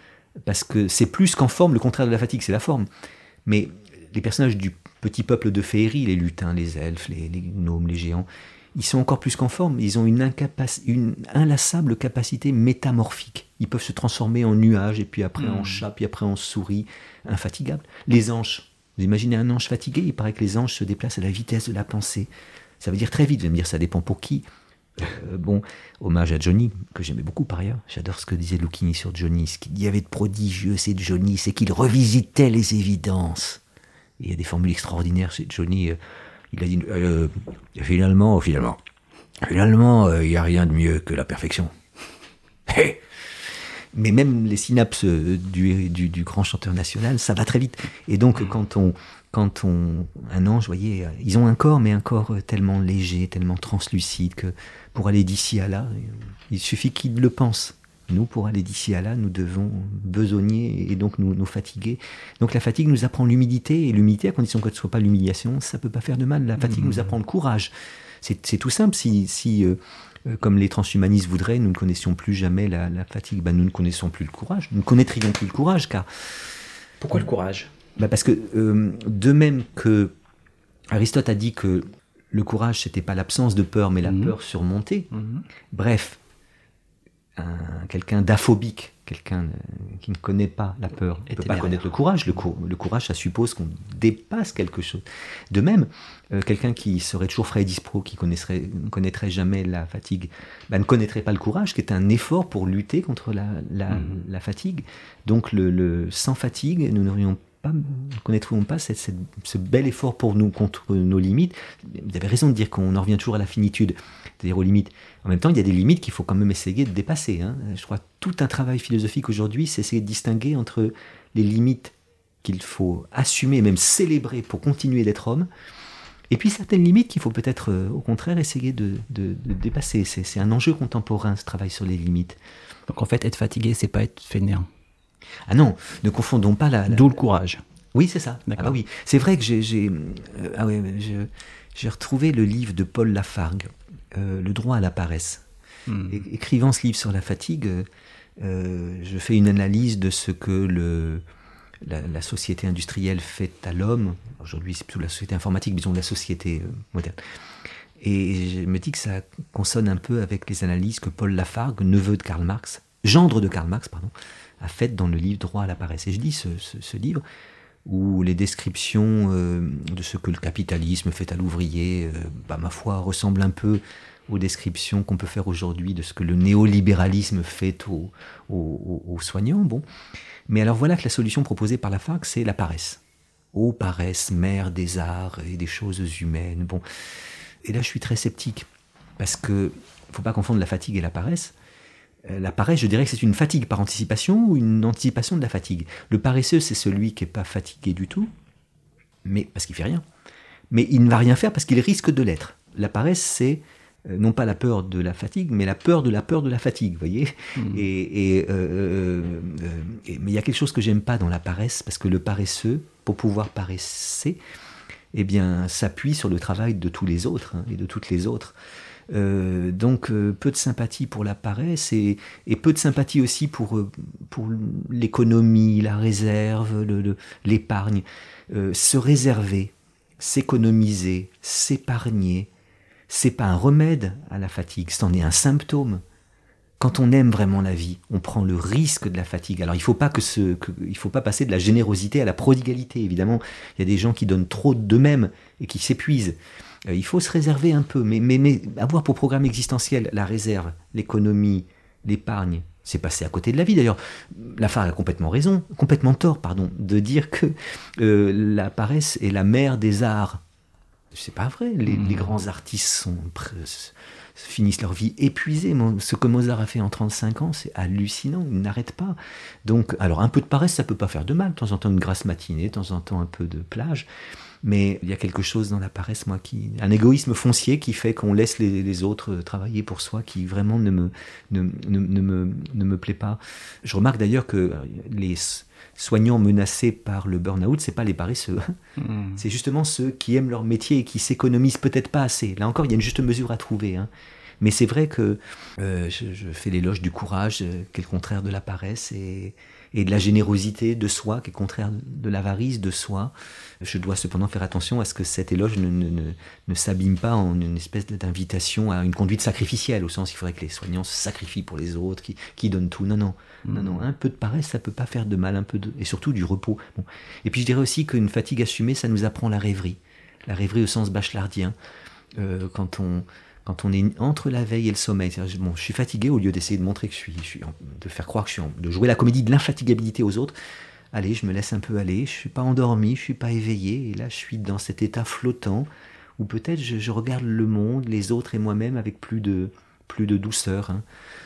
parce que c'est plus qu'en forme, le contraire de la fatigue, c'est la forme. Mais les personnages du petit peuple de féerie, les lutins, les elfes, les gnomes, les géants, ils sont encore plus qu'en forme, ils ont une, une inlassable capacité métamorphique. Ils peuvent se transformer en nuages, et puis après en hmm. chat, puis après en souris, infatigables. Les anges, vous imaginez un ange fatigué, il paraît que les anges se déplacent à la vitesse de la pensée. Ça veut dire très vite, vous allez me dire, ça dépend pour qui. Euh, bon, hommage à Johnny, que j'aimais beaucoup par ailleurs. J'adore ce que disait Lucchini sur Johnny. Ce qu'il y avait de prodigieux, c'est Johnny, c'est qu'il revisitait les évidences. il y a des formules extraordinaires chez Johnny. Euh, il a dit euh, finalement, finalement, finalement, euh, il n'y a rien de mieux que la perfection. Mais même les synapses du, du, grand chanteur national, ça va très vite. Et donc, quand on, quand on, un ange, vous voyez, ils ont un corps, mais un corps tellement léger, tellement translucide que pour aller d'ici à là, il suffit qu'ils le pensent. Nous, pour aller d'ici à là, nous devons besogner et donc nous, nous fatiguer. Donc la fatigue nous apprend l'humilité, et l'humilité, à condition que ce ne soit pas l'humiliation, ça ne peut pas faire de mal. La fatigue nous mmh. apprend le courage. C'est tout simple. Si, si euh, euh, comme les transhumanistes voudraient, nous ne connaissions plus jamais la, fatigue, ben, nous ne connaissons plus le courage. Nous ne connaîtrions plus le courage, car... Pourquoi le courage? Ben Parce que, euh, de même que Aristote a dit que le courage, c'était pas l'absence de peur, mais la mmh. peur surmontée. Mmh. Bref, quelqu'un d'aphobique, quelqu'un qui ne connaît pas la peur ne peut pas connaître le courage. Le, cou- le courage, ça suppose qu'on dépasse quelque chose. De même, euh, quelqu'un qui serait toujours frais et dispro, qui connaîtrait, ne connaîtrait jamais la fatigue, bah, ne connaîtrait pas le courage, qui est un effort pour lutter contre la, la- la fatigue. Donc, le, le- sans fatigue, nous n'aurions pas, ne connaîtrions pas cette- cette- ce bel effort pour nous contre nos limites. Vous avez raison de dire qu'on en revient toujours à la finitude, c'est-à-dire aux limites. En même temps, il y a des limites qu'il faut quand même essayer de dépasser. hein. Je crois que tout un travail philosophique aujourd'hui, c'est essayer de distinguer entre les limites qu'il faut assumer, même célébrer pour continuer d'être homme, et puis certaines limites qu'il faut peut-être euh, au contraire essayer de, de- de dépasser. C'est un enjeu contemporain, ce travail sur les limites. Donc en fait, être fatigué, c'est pas être fainéant. Ah non, ne confondons pas la... la- D'où le courage. Oui, c'est ça. Ah bah oui, c'est vrai que j'ai euh, ah ouais, j'ai retrouvé le livre de Paul Lafargue, euh, Le droit à la paresse. Hmm. Écrivant ce livre sur la fatigue, euh, je fais une analyse de ce que le, la, la société industrielle fait à l'homme. Aujourd'hui, c'est plutôt la société informatique, disons la société euh, moderne. Et je me dis que ça consonne un peu avec les analyses que Paul Lafargue, neveu de Karl Marx, gendre de Karl Marx, pardon, a faites dans le livre Droit à la paresse. Et je dis ce, livre où les descriptions euh, de ce que le capitalisme fait à l'ouvrier, euh, bah, ma foi, ressemblent un peu aux descriptions qu'on peut faire aujourd'hui de ce que le néolibéralisme fait aux, aux- soignants. Bon. Mais alors voilà que la solution proposée par la FARC, c'est la paresse. Ô paresse, mère des arts et des choses humaines. Bon. Et là, je suis très sceptique. Parce que faut pas confondre la fatigue et la paresse. Euh, La paresse, je dirais que c'est une fatigue par anticipation ou une anticipation de la fatigue. Le paresseux, c'est celui qui n'est pas fatigué du tout, mais parce qu'il fait rien. Mais il ne va rien faire parce qu'il risque de l'être. La paresse, c'est euh, non pas la peur de la fatigue, mais la peur de la peur de la fatigue, vous voyez Et, et, euh, et- mais il y a quelque chose que j'aime pas dans la paresse, parce que le paresseux, pour pouvoir paresser, eh bien, s'appuie sur le travail de tous les autres hein, et de toutes les autres. Euh, donc, euh, peu de sympathie pour la paresse et, peu de sympathie aussi pour, euh, l'économie, la réserve, l'épargne. Se réserver, s'économiser, s'épargner, c'est pas un remède à la fatigue, c'en est un symptôme. Quand on aime vraiment la vie, on prend le risque de la fatigue. Alors il faut que faut pas passer de la générosité à la prodigalité. Évidemment, il y a des gens qui donnent trop d'eux-mêmes et qui s'épuisent. Euh, il faut se réserver un peu, mais, mais, mais avoir pour programme existentiel la réserve, l'économie, l'épargne, c'est passer à côté de la vie. D'ailleurs, Lafargue a complètement raison, complètement tort, pardon, de dire que euh, la paresse est la mère des arts. C'est pas vrai. Les, les grands artistes sont, finissent leur vie épuisés. Ce que Mozart a fait en 35 ans, c'est hallucinant. Il n'arrête pas. Donc, alors un peu de paresse, ça peut pas faire de mal. De temps en temps, une grasse matinée, de temps en temps, un peu de plage. Mais il y a quelque chose dans la paresse, moi, qui, un égoïsme foncier qui fait qu'on laisse les, les autres travailler pour soi, qui vraiment ne me, ne, ne- ne me, ne me plaît pas. Je remarque d'ailleurs que euh, les soignants menacés par le burn-out, c'est pas les paresseux. Hmm. C'est justement ceux qui aiment leur métier et qui s'économisent peut-être pas assez. Là encore, il y a une juste mesure à trouver. hein. Mais c'est vrai que euh, je, je fais l'éloge du courage, euh, qui est le contraire de la paresse, et, et de la générosité de soi, qui est le contraire de l'avarice de soi. Je dois cependant faire attention à ce que cet éloge ne, ne, ne, ne s'abîme pas en une espèce d'invitation à une conduite sacrificielle, au sens qu'il faudrait que les soignants se sacrifient pour les autres, qui, qui donnent tout. Non, non, non, non. Un peu de paresse, ça peut pas faire de mal, un peu de, et surtout du repos. Bon. Et puis je dirais aussi qu'une fatigue assumée, ça nous apprend la rêverie. La rêverie au sens bachelardien. Euh, quand on quand on est entre la veille et le sommeil, bon, je suis fatigué au lieu d'essayer de montrer que je suis, je suis de faire croire que je suis, de jouer la comédie de l'infatigabilité aux autres. Allez, je me laisse un peu aller. Je suis pas endormi, je suis pas éveillé, et là, je suis dans cet état flottant où peut-être je, je regarde le monde, les autres et moi-même avec plus de plus de douceur. hein.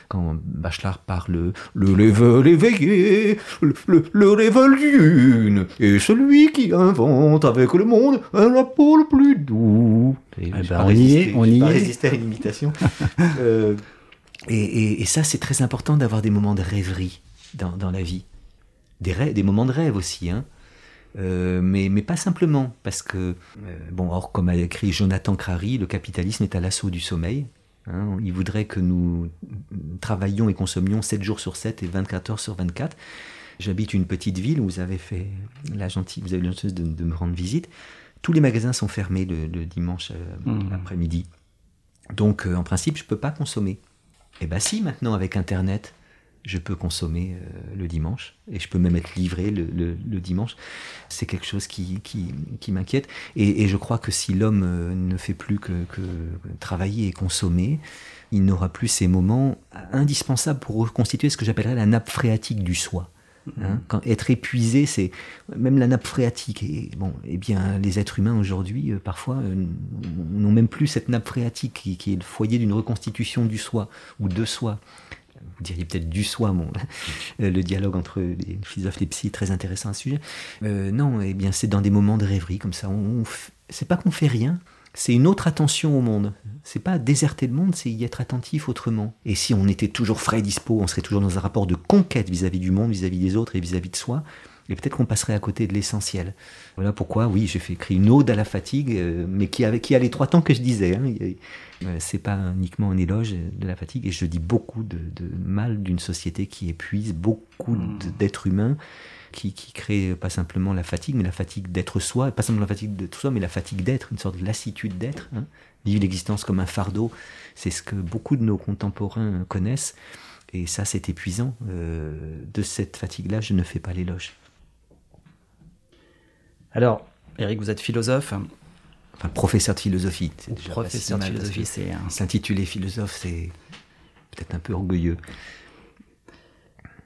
Quand Bachelard parle le level éveillé, le, le, le level d'une, et celui qui invente avec le monde un rapport le plus doux. Et Eh ben, pas on y est, on y pas est. à une imitation. Euh, et, et- et ça, c'est très important d'avoir des moments de rêverie dans, dans la vie. Des, rêves, des moments de rêve aussi, hein. Euh, mais, mais pas simplement, parce que, euh, bon, or, comme a écrit Jonathan Crary, le capitalisme est à l'assaut du sommeil. hein. il voudrait que nous travaillions et consommions 7 jours sur 7 et 24 heures sur 24. J'habite une petite ville où vous avez fait la gentille, vous avez eu la gentillesse de, de me rendre visite. Tous les magasins sont fermés le, le dimanche euh, Mhm. après-midi. Donc, en principe, je peux pas consommer. Eh ben si, maintenant, avec Internet, je peux consommer euh, le dimanche et je peux même être livré le, le, dimanche. C'est quelque chose qui, qui, qui m'inquiète. Et, et, je crois que si l'homme euh, ne fait plus que, que, travailler et consommer, il n'aura plus ces moments indispensables pour reconstituer ce que j'appellerais la nappe phréatique du soi. Hein. quand être épuisé, c'est même la nappe phréatique. Et bon, eh bien, les êtres humains aujourd'hui, euh, parfois, n'ont même plus cette nappe phréatique qui, qui est le foyer d'une reconstitution du soi ou de soi vous diriez peut-être du soi, mon, le dialogue entre les philosophes et les psy, très intéressant à ce sujet. Euh, non, eh bien, c'est dans des moments de rêverie comme ça. On, c'est pas qu'on fait rien, c'est une autre attention au monde. C'est pas déserter le monde, c'est y être attentif autrement. Et si on était toujours frais et dispo, on serait toujours dans un rapport de conquête vis-à-vis du monde, vis-à-vis des autres et vis-à-vis de soi. Et peut-être qu'on passerait à côté de l'essentiel. Voilà pourquoi, oui, j'ai fait écrire une ode à la fatigue, euh, mais qui, avait, qui a les trois temps que je disais. Hein. Euh, c'est pas uniquement un éloge de la fatigue, et je dis beaucoup de, mal d'une société qui épuise beaucoup hmm. d'êtres humains, qui, qui crée pas simplement la fatigue, mais la fatigue d'être soi, pas simplement la fatigue d'être soi, mais la fatigue d'être, une sorte de lassitude d'être. Hein. Vivre l'existence comme un fardeau, c'est ce que beaucoup de nos contemporains connaissent. Et ça, c'est épuisant. Euh, de cette fatigue-là, je ne fais pas l'éloge. Alors, Eric, vous êtes philosophe. Enfin, professeur de philosophie. professeur de philosophie, c'est un... S'intituler philosophe, c'est peut-être un peu orgueilleux.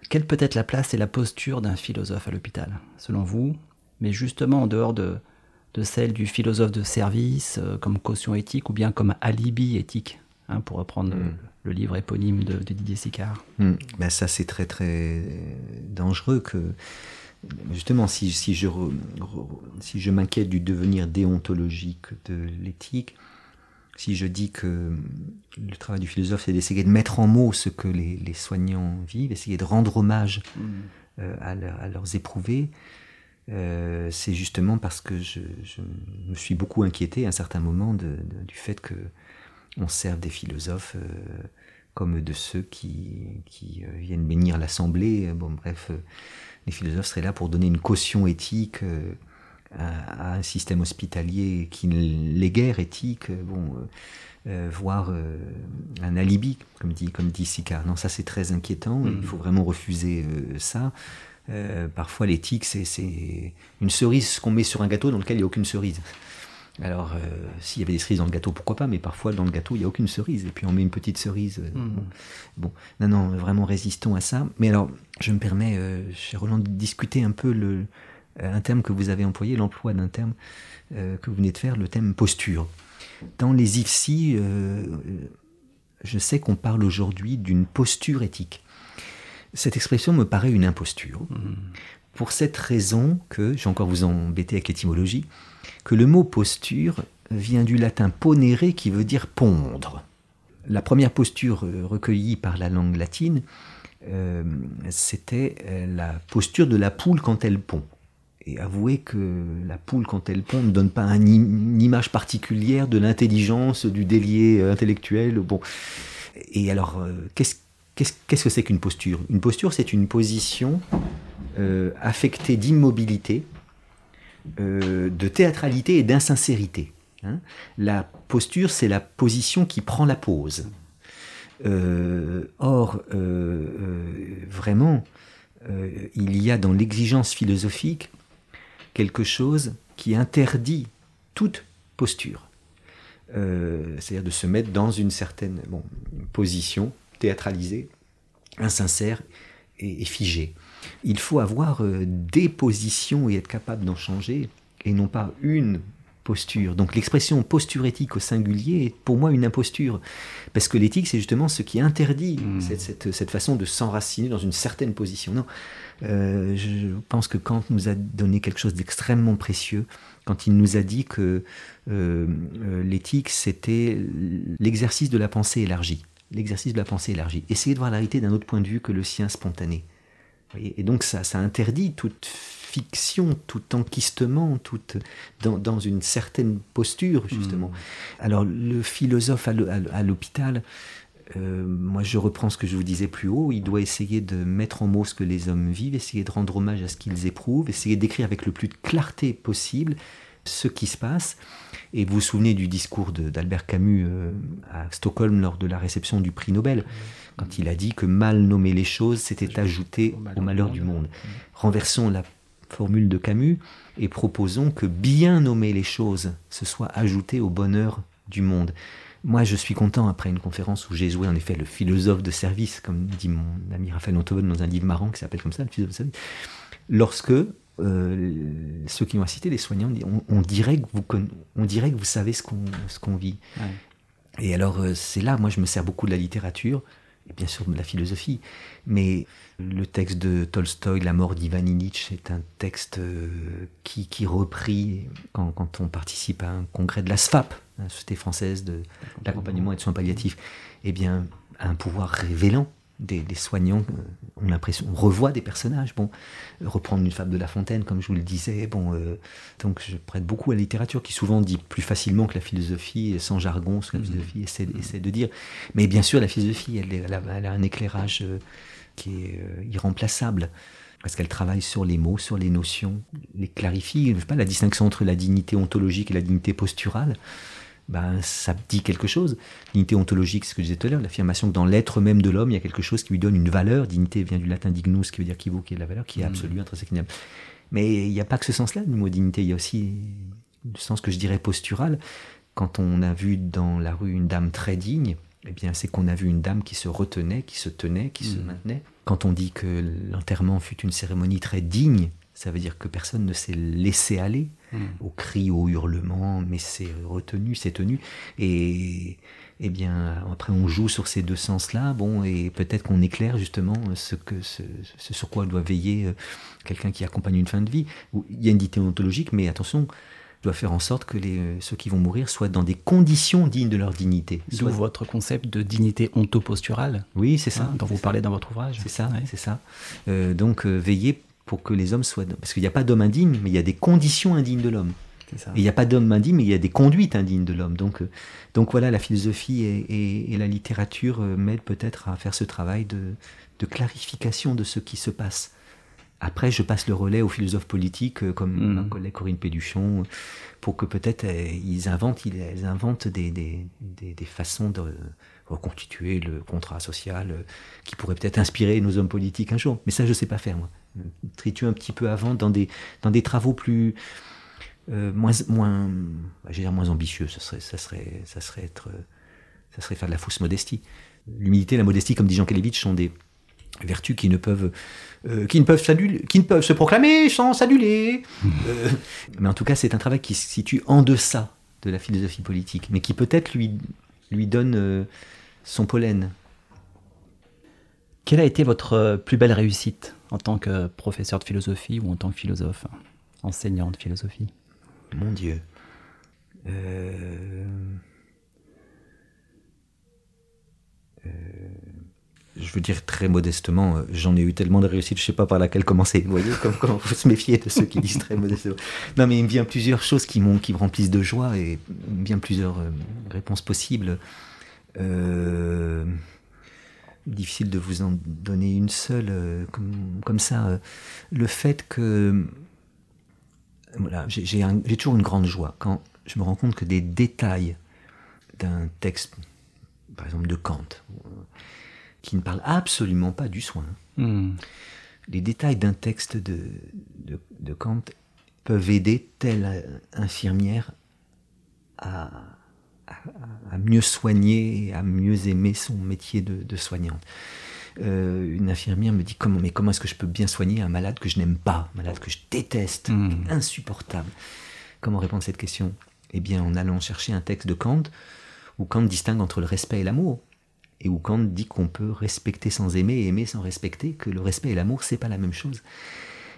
Quelle peut être la place et la posture d'un philosophe à l'hôpital, selon vous? Mais justement, en dehors de, de celle du philosophe de service, euh, comme caution éthique, ou bien comme alibi éthique, hein, pour reprendre hmm. le, livre éponyme de, Didier Sicard. Hmm. Ben ça, c'est très très dangereux que justement, si, si je, si je m'inquiète du devenir déontologique de l'éthique, si je dis que le travail du philosophe, c'est d'essayer de mettre en mots ce que les, soignants vivent, essayer de rendre hommage mm. euh, à, leurs éprouvés, euh, c'est justement parce que je, me suis beaucoup inquiété à un certain moment du fait que on serve des philosophes euh, comme de ceux qui, qui viennent bénir l'assemblée. Bon, bref les philosophes seraient là pour donner une caution éthique euh, à, un système hospitalier qui n'est guère éthique, euh, bon, euh, voire un alibi, comme dit, comme dit Sika. Non, ça c'est très inquiétant, il mm. faut vraiment refuser ça. parfois l'éthique, c'est une cerise qu'on met sur un gâteau dans lequel il n'y a aucune cerise. Alors, s'il y avait des cerises dans le gâteau, pourquoi pas, mais parfois dans le gâteau, il n'y a aucune cerise, et puis on met une petite cerise. Mm. bon. non, non, vraiment résistons à ça. Mais alors, je me permets, euh, cher Roland, de discuter un peu le, euh, un terme que vous avez employé, l'emploi d'un terme euh, que vous venez de faire, le thème posture. Dans les IFSI, je sais qu'on parle aujourd'hui d'une posture éthique. Cette expression me paraît une imposture. Mmh. Pour cette raison que, j'ai encore vous embêter avec l'étymologie, que le mot posture vient du latin ponere qui veut dire pondre. La première posture recueillie par la langue latine euh, c'était euh, la posture de la poule quand elle pond. Et avouez que la poule, quand elle pond, ne donne pas une image particulière de l'intelligence, du délié euh, intellectuel. Bon. Et alors, qu'est-ce que c'est qu'une posture? Une posture, c'est une position affectée d'immobilité, de théâtralité et d'insincérité. Hein. la posture, c'est la position qui prend la pose. Euh, or, euh, euh, vraiment, il y a dans l'exigence philosophique quelque chose qui interdit toute posture. C'est-à-dire de se mettre dans une certaine position théâtralisée, insincère et, et, figée. Il faut avoir des positions et être capable d'en changer, et non pas une posture. Donc l'expression posture éthique au singulier est pour moi une imposture. Parce que l'éthique, c'est justement ce qui interdit hmm. cette, façon de s'enraciner dans une certaine position. Non, euh, je pense que Kant nous a donné quelque chose d'extrêmement précieux quand il nous a dit que euh, euh, l'éthique, c'était l'exercice de la pensée élargie. L'exercice de la pensée élargie. Essayer de voir la réalité d'un autre point de vue que le sien spontané. Et donc ça, ça interdit toute fiction, tout enquistement, tout dans, dans une certaine posture, justement. Hmm. Alors, le philosophe à l'hôpital, euh, moi je reprends ce que je vous disais plus haut, il doit essayer de mettre en mots ce que les hommes vivent, essayer de rendre hommage à ce qu'ils éprouvent, essayer d'écrire avec le plus de clarté possible ce qui se passe. Et vous vous souvenez du discours d'Albert Camus euh, à Stockholm lors de la réception du prix Nobel, quand il a dit que mal nommer les choses, c'était ajouter au malheur du monde. Renversons la formule de Camus et proposons que bien nommer les choses, ce soit ajouter au bonheur du monde. Moi, je suis content après une conférence où j'ai joué en effet le philosophe de service, comme dit mon ami Raphaël Antoine dans un livre marrant qui s'appelle comme ça, le philosophe de service. Lorsque euh, ceux qui m'ont cité, les soignants, on, dirait que vous, on dirait que vous savez ce qu'on vit. Et alors, euh, c'est là, moi, je me sers beaucoup de la littérature, et bien sûr de la philosophie, mais le texte de Tolstoï, La mort d'Ivan Illich, est un texte euh, qui, qui repris quand, quand, on participe à un congrès de la SFAP, la Société française de l'accompagnement et de soins palliatifs, eh bien, un pouvoir révélant des, soignants euh, ont l'impression, on revoit des personnages. Bon, reprendre une fable de La Fontaine, comme je vous le disais. Bon, euh, donc je prête beaucoup à la littérature qui souvent dit plus facilement que la philosophie, sans jargon, ce que la mhm. philosophie essaie, de dire. Mais bien sûr, la philosophie, elle, a, un éclairage euh, qui est irremplaçable parce qu'elle travaille sur les mots, sur les notions, les clarifie. Pas la distinction entre la dignité ontologique et la dignité posturale ben, ça dit quelque chose. Dignité ontologique, c'est ce que je disais tout à l'heure, l'affirmation que dans l'être même de l'homme, il y a quelque chose qui lui donne une valeur. Dignité vient du latin dignus, qui veut dire qui vaut, qui est de la valeur, qui est mm. absolue, intrinsèque. Mais il n'y a pas que ce sens-là du mot dignité, il y a aussi le sens que je dirais postural. Quand on a vu dans la rue une dame très digne, eh bien, c'est qu'on a vu une dame qui se retenait, qui se tenait, qui se mm. maintenait. Quand on dit que l'enterrement fut une cérémonie très digne, ça veut dire que personne ne s'est laissé aller hmm. au cri, au hurlement, mais c'est retenu, c'est tenu. Et, eh bien, après, on joue sur ces deux sens-là, bon, et peut-être qu'on éclaire justement ce, que, ce, sur quoi doit veiller euh, quelqu'un qui accompagne une fin de vie. Il y a une dignité ontologique, mais attention, doit faire en sorte que les, euh, ceux qui vont mourir soient dans des conditions dignes de leur dignité. D'où votre concept de dignité ontoposturale. Oui, c'est ça. Hein, dont vous parlez dans votre ouvrage. C'est ça, c'est ça. Euh, donc, veiller pour que les hommes soient... Parce qu'il n'y a pas d'homme indigne, mais il y a des conditions indignes de l'homme. Il n'y a pas d'homme indigne, mais il y a des conduites indignes de l'homme. Donc, euh, donc voilà, la philosophie et, la littérature euh, m'aident peut-être à faire ce travail de, clarification de ce qui se passe. Après, je passe le relais aux philosophes politiques, euh, comme mmh. ma collègue Corinne Péduchon, pour que peut-être ils inventent, ils inventent des, des, des façons de reconstituer le contrat social qui pourrait peut-être inspirer nos hommes politiques un jour. Mais ça, je ne sais pas faire, moi tritu un petit peu avant dans des, dans des travaux plus euh, moins moins bah, dire moins ambitieux. Ça serait ça serait ça serait être ça serait faire de la fausse modestie. L'humilité la modestie comme dit Jean Kelevitch sont des vertus qui ne peuvent euh, qui ne peuvent qui ne peuvent se proclamer sans s'aduler euh, mais en tout cas c'est un travail qui se situe en deçà de la philosophie politique mais qui peut-être lui lui donne son pollen. Quelle a été votre plus belle réussite? En tant que professeur de philosophie ou en tant que philosophe, enseignant de philosophie Mon Dieu. Euh, euh, je veux dire très modestement, euh, j'en ai eu tellement de réussites, je ne sais pas par laquelle commencer. Vous voyez, comme il faut se méfier de ceux qui disent très modestement. Non, mais il me vient plusieurs choses qui, qui me remplissent de joie et bien plusieurs réponses possibles. Euh, difficile de vous en donner une seule euh, comme, ça. Euh, le fait que voilà, j'ai toujours une grande joie quand je me rends compte que des détails d'un texte, par exemple de Kant, qui ne parle absolument pas du soin, hmm. les détails d'un texte de, de Kant peuvent aider telle infirmière à, à, mieux soigner à mieux aimer son métier de, soignante. Euh, une infirmière me dit comment, mais comment est-ce que je peux bien soigner un malade que je n'aime pas, un malade que je déteste, hmm. insupportable? Comment répondre à cette question? Eh bien, en allant chercher un texte de Kant où Kant distingue entre le respect et l'amour, et où Kant dit qu'on peut respecter sans aimer et aimer sans respecter, que le respect et l'amour c'est pas la même chose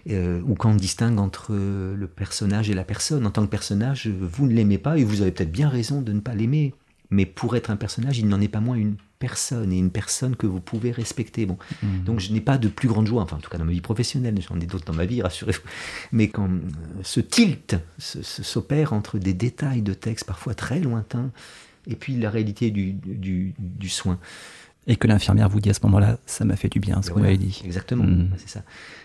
euh, ou quand on distingue entre le personnage et la personne. En tant que personnage, vous ne l'aimez pas et vous avez peut-être bien raison de ne pas l'aimer. Mais pour être un personnage, il n'en est pas moins une personne et une personne que vous pouvez respecter. Bon, mmh. donc je n'ai pas de plus grande joie, enfin en tout cas dans ma vie professionnelle, j'en ai d'autres dans ma vie, rassurez-vous. Mais quand euh, ce tilt s'opère entre des détails de texte parfois très lointains et puis la réalité du, du, du soin, Et que l'infirmière vous dit à ce moment-là, ça m'a fait du bien, ce que vous m'avez dit. Exactement, mm. c'est ça.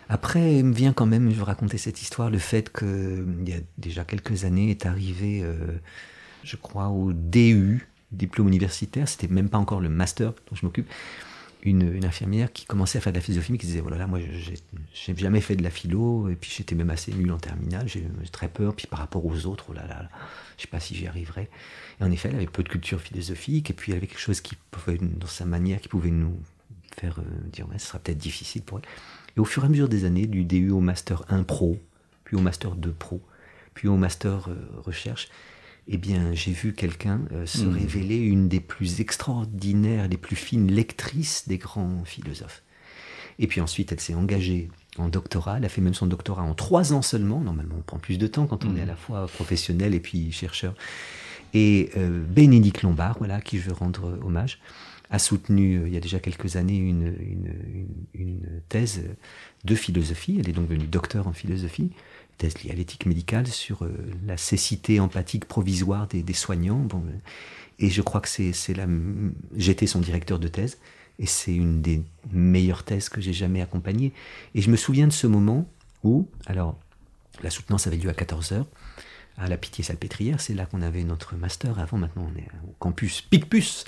Après, il me vient quand même, je vais raconter cette histoire, le fait qu'il y a déjà quelques années est arrivé, euh, je crois, au DU, diplôme universitaire, c'était même pas encore le master dont je m'occupe, une, infirmière qui commençait à faire de la philosophie, qui disait voilà, oh moi j'ai jamais fait de la philo, et puis j'étais même assez nul en terminale, j'ai très peur, puis par rapport aux autres, oh là là, je sais pas si j'y arriverai. Et en effet, elle avait peu de culture philosophique, et puis elle avait quelque chose qui pouvait, dans sa manière, qui pouvait nous faire euh, dire ouais, ce sera peut-être difficile pour elle. Et au fur et à mesure des années, du DU au Master 1 Pro, puis au Master 2 Pro, puis au Master euh, Recherche, eh bien, j'ai vu quelqu'un euh, se hmm. révéler une des plus extraordinaires, des plus fines lectrices des grands philosophes. Et puis ensuite, elle s'est engagée en doctorat. Elle a fait même son doctorat en trois ans seulement. Normalement, on prend plus de temps quand on hmm. est à la fois professionnel et puis chercheur. Et euh, Bénédicte Lombard, voilà, qui je veux rendre hommage, a soutenu euh, il y a déjà quelques années une, une, thèse de philosophie. Elle est donc devenue docteur en philosophie thèse liée à l'éthique médicale sur euh, la cécité empathique provisoire des, soignants. Bon, euh, et je crois que c'est la. J'étais son directeur de thèse et c'est une des meilleures thèses que j'ai jamais accompagnées. Et je me souviens de ce moment où, alors, la soutenance avait lieu à 14h à la Pitié-Salpêtrière, c'est là qu'on avait notre master. Avant, maintenant, on est au campus Picpus.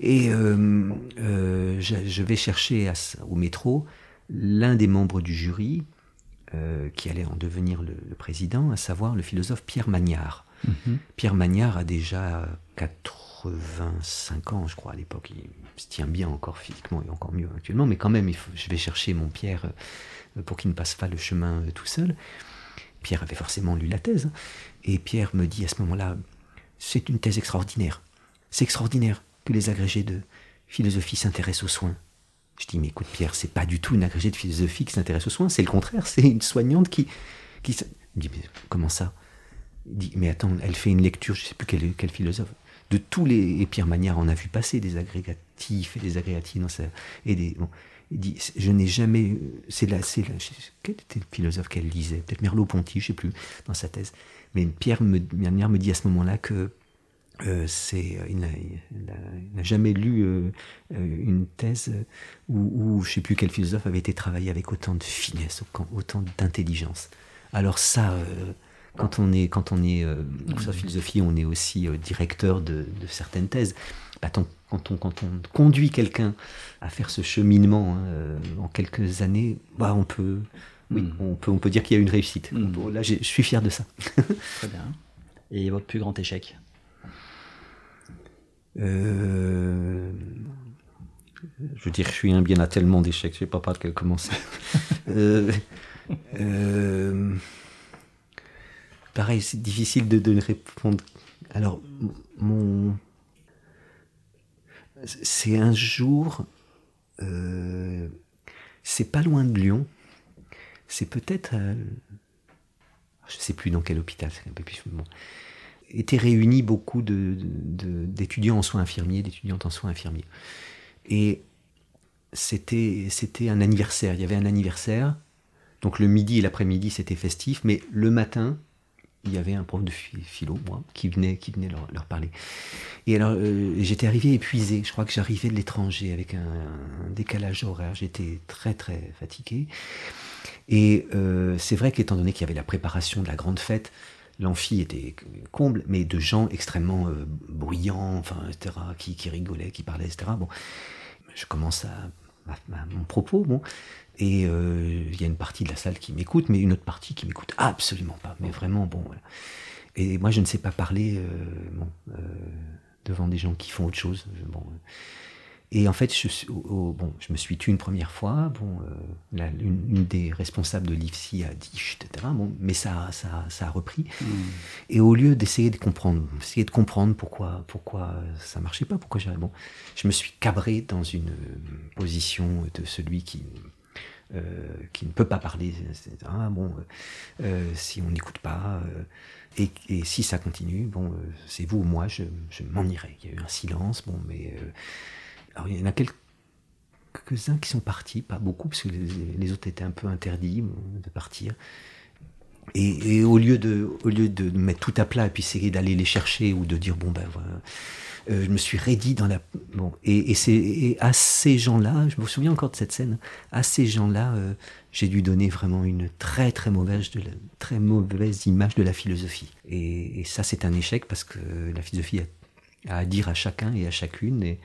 Et euh, je, vais chercher au métro l'un des membres du jury euh, qui allait en devenir le, président, à savoir le philosophe Pierre Magnard. Mhm. Pierre Magnard a déjà 85 ans, je crois, à l'époque. Il se tient bien encore physiquement et encore mieux actuellement, mais quand même, je vais chercher mon Pierre euh, pour qu'il ne passe pas le chemin euh, tout seul. Pierre avait forcément lu la thèse, hein. et Pierre me dit à ce moment-là, c'est une thèse extraordinaire. C'est extraordinaire que les agrégés de philosophie s'intéressent aux soins. Je dis, mais écoute Pierre, c'est pas du tout une agrégée de philosophie qui s'intéresse aux soins, c'est le contraire, c'est une soignante qui... qui il dit, mais comment ça? Il dit, mais attends, elle fait une lecture, je sais plus quel, quel philosophe, de tous les... Et Pierre Magnard en a vu passer des agrégatifs et des agrégatifs dans Et des... Bon, il dit, je n'ai jamais... C'est là, c'est. Quel était le philosophe qu'elle lisait? Peut-être Merleau-Ponty, je sais plus, dans sa thèse. Mais Pierre me, me dit à ce moment-là que euh, c'est, euh, il n'a jamais lu euh, une thèse où, je ne sais plus quel philosophe avait été travaillé avec autant de finesse, autant d'intelligence. Alors ça, quand on est, quand on est en philosophie, on est aussi directeur de, certaines thèses. Bah, quand, on, quand on conduit quelqu'un à faire ce cheminement hein, en quelques années, bah, on peut, oui, hmm. on peut, on peut dire qu'il y a une réussite. Hmm. là, je suis fier de ça. Très bien. Et votre plus grand échec? Euh, je veux dire, je suis un bien à tellement d'échecs, je sais pas par quel commencer. Euh, euh, pareil, c'est difficile de, de, répondre. Alors, mon. C'est un jour. c'est pas loin de Lyon. C'est peut-être. je sais plus dans quel hôpital, c'est un peu plus. Bon étaient réunis beaucoup d'étudiants en soins infirmiers, d'étudiantes en soins infirmiers. Et c'était un anniversaire, il y avait un anniversaire, donc le midi et l'après-midi c'était festif, mais le matin, il y avait un prof de philo, moi, qui venait, qui venait leur, parler. Et alors, euh, j'étais arrivé épuisé. Je crois que j'arrivais de l'étranger avec un, décalage horaire. J'étais très, très fatigué. Et euh, c'est vrai qu'étant donné qu'il y avait la préparation de la grande fête, l'amphi était comble, mais de gens extrêmement euh, bruyants, qui, rigolaient, qui parlaient, etc. Bon, je commence à, mon propos, et euh, il y a une partie de la salle qui m'écoute, mais une autre partie qui m'écoute absolument pas, mais vraiment, bon. Et moi, je ne sais pas parler euh, devant des gens qui font autre chose. Et en fait, je, bon, je me suis tué une première fois. Bon, euh, une, des responsables de l'IFSI a dit, etc. Bon, mais ça, ça, ça a repris. Hmm. Et au lieu d'essayer de comprendre, essayer de comprendre pourquoi, pourquoi ça marchait pas, pourquoi j'avais bon, je me suis cabré dans une position de celui qui euh, qui ne peut pas parler, etc. Bon, euh, si on n'écoute pas, et, et, si ça continue, bon, c'est vous ou moi, je, je m'en irai. Il y a eu un silence, bon, mais alors il y en a quelques-uns qui sont partis, pas beaucoup, parce que les, autres étaient un peu interdits de partir. Et, au lieu de, au lieu de mettre tout à plat et puis essayer d'aller les chercher ou de dire bon ben voilà, euh, je me suis raidi dans la bon et, et c'est à ces gens-là, je me souviens encore de cette scène, à ces gens-là, euh, j'ai dû donner vraiment une très très mauvaise très mauvaise image de la philosophie. Et, et ça c'est un échec parce que la philosophie a, à dire à chacun et à chacune et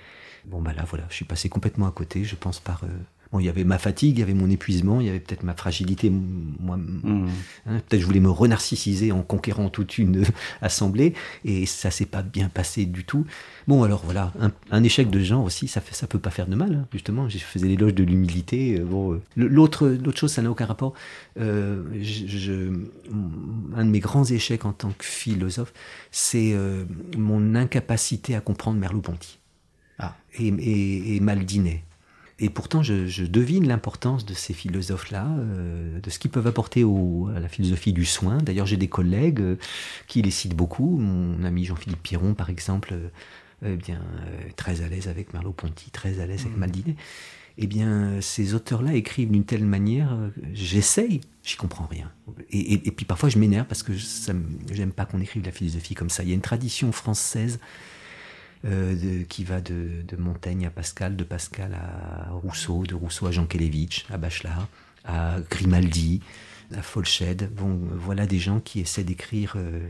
bon bah là voilà, je suis passé complètement à côté, je pense par euh, Bon, il y avait ma fatigue, il y avait mon épuisement, il y avait peut-être ma fragilité. Moi, mmh. hein, peut-être je voulais me renarcissiser en conquérant toute une assemblée, et ça s'est pas bien passé du tout. Bon, alors voilà, un, échec de genre aussi, ça fait, ça peut pas faire de mal. Hein, justement, je faisais l'éloge de l'humilité. Euh, bon, euh, l'autre, l'autre chose, ça n'a aucun rapport. Euh, je, un de mes grands échecs en tant que philosophe, c'est euh, mon incapacité à comprendre Merleau-Ponty ah. et, et, et Maldinet. Et pourtant, je, devine l'importance de ces philosophes-là, euh, de ce qu'ils peuvent apporter à la philosophie du soin. D'ailleurs, j'ai des collègues euh, qui les citent beaucoup. Mon ami Jean-Philippe Piron, par exemple, euh, eh bien, très à l'aise avec Merleau-Ponty, très à l'aise avec mmh. Maldinet. Eh bien, ces auteurs-là écrivent d'une telle manière, j'essaye, j'y comprends rien. Et, et, puis parfois, je m'énerve parce que j'aime pas qu'on écrive la philosophie comme ça. Il y a une tradition française euh, de, qui va de, de, Montaigne à Pascal, de Pascal à Rousseau, de Rousseau à Jean Kelevitch, à Bachelard, à Grimaldi, à Folched. Bon, voilà des gens qui essaient d'écrire euh,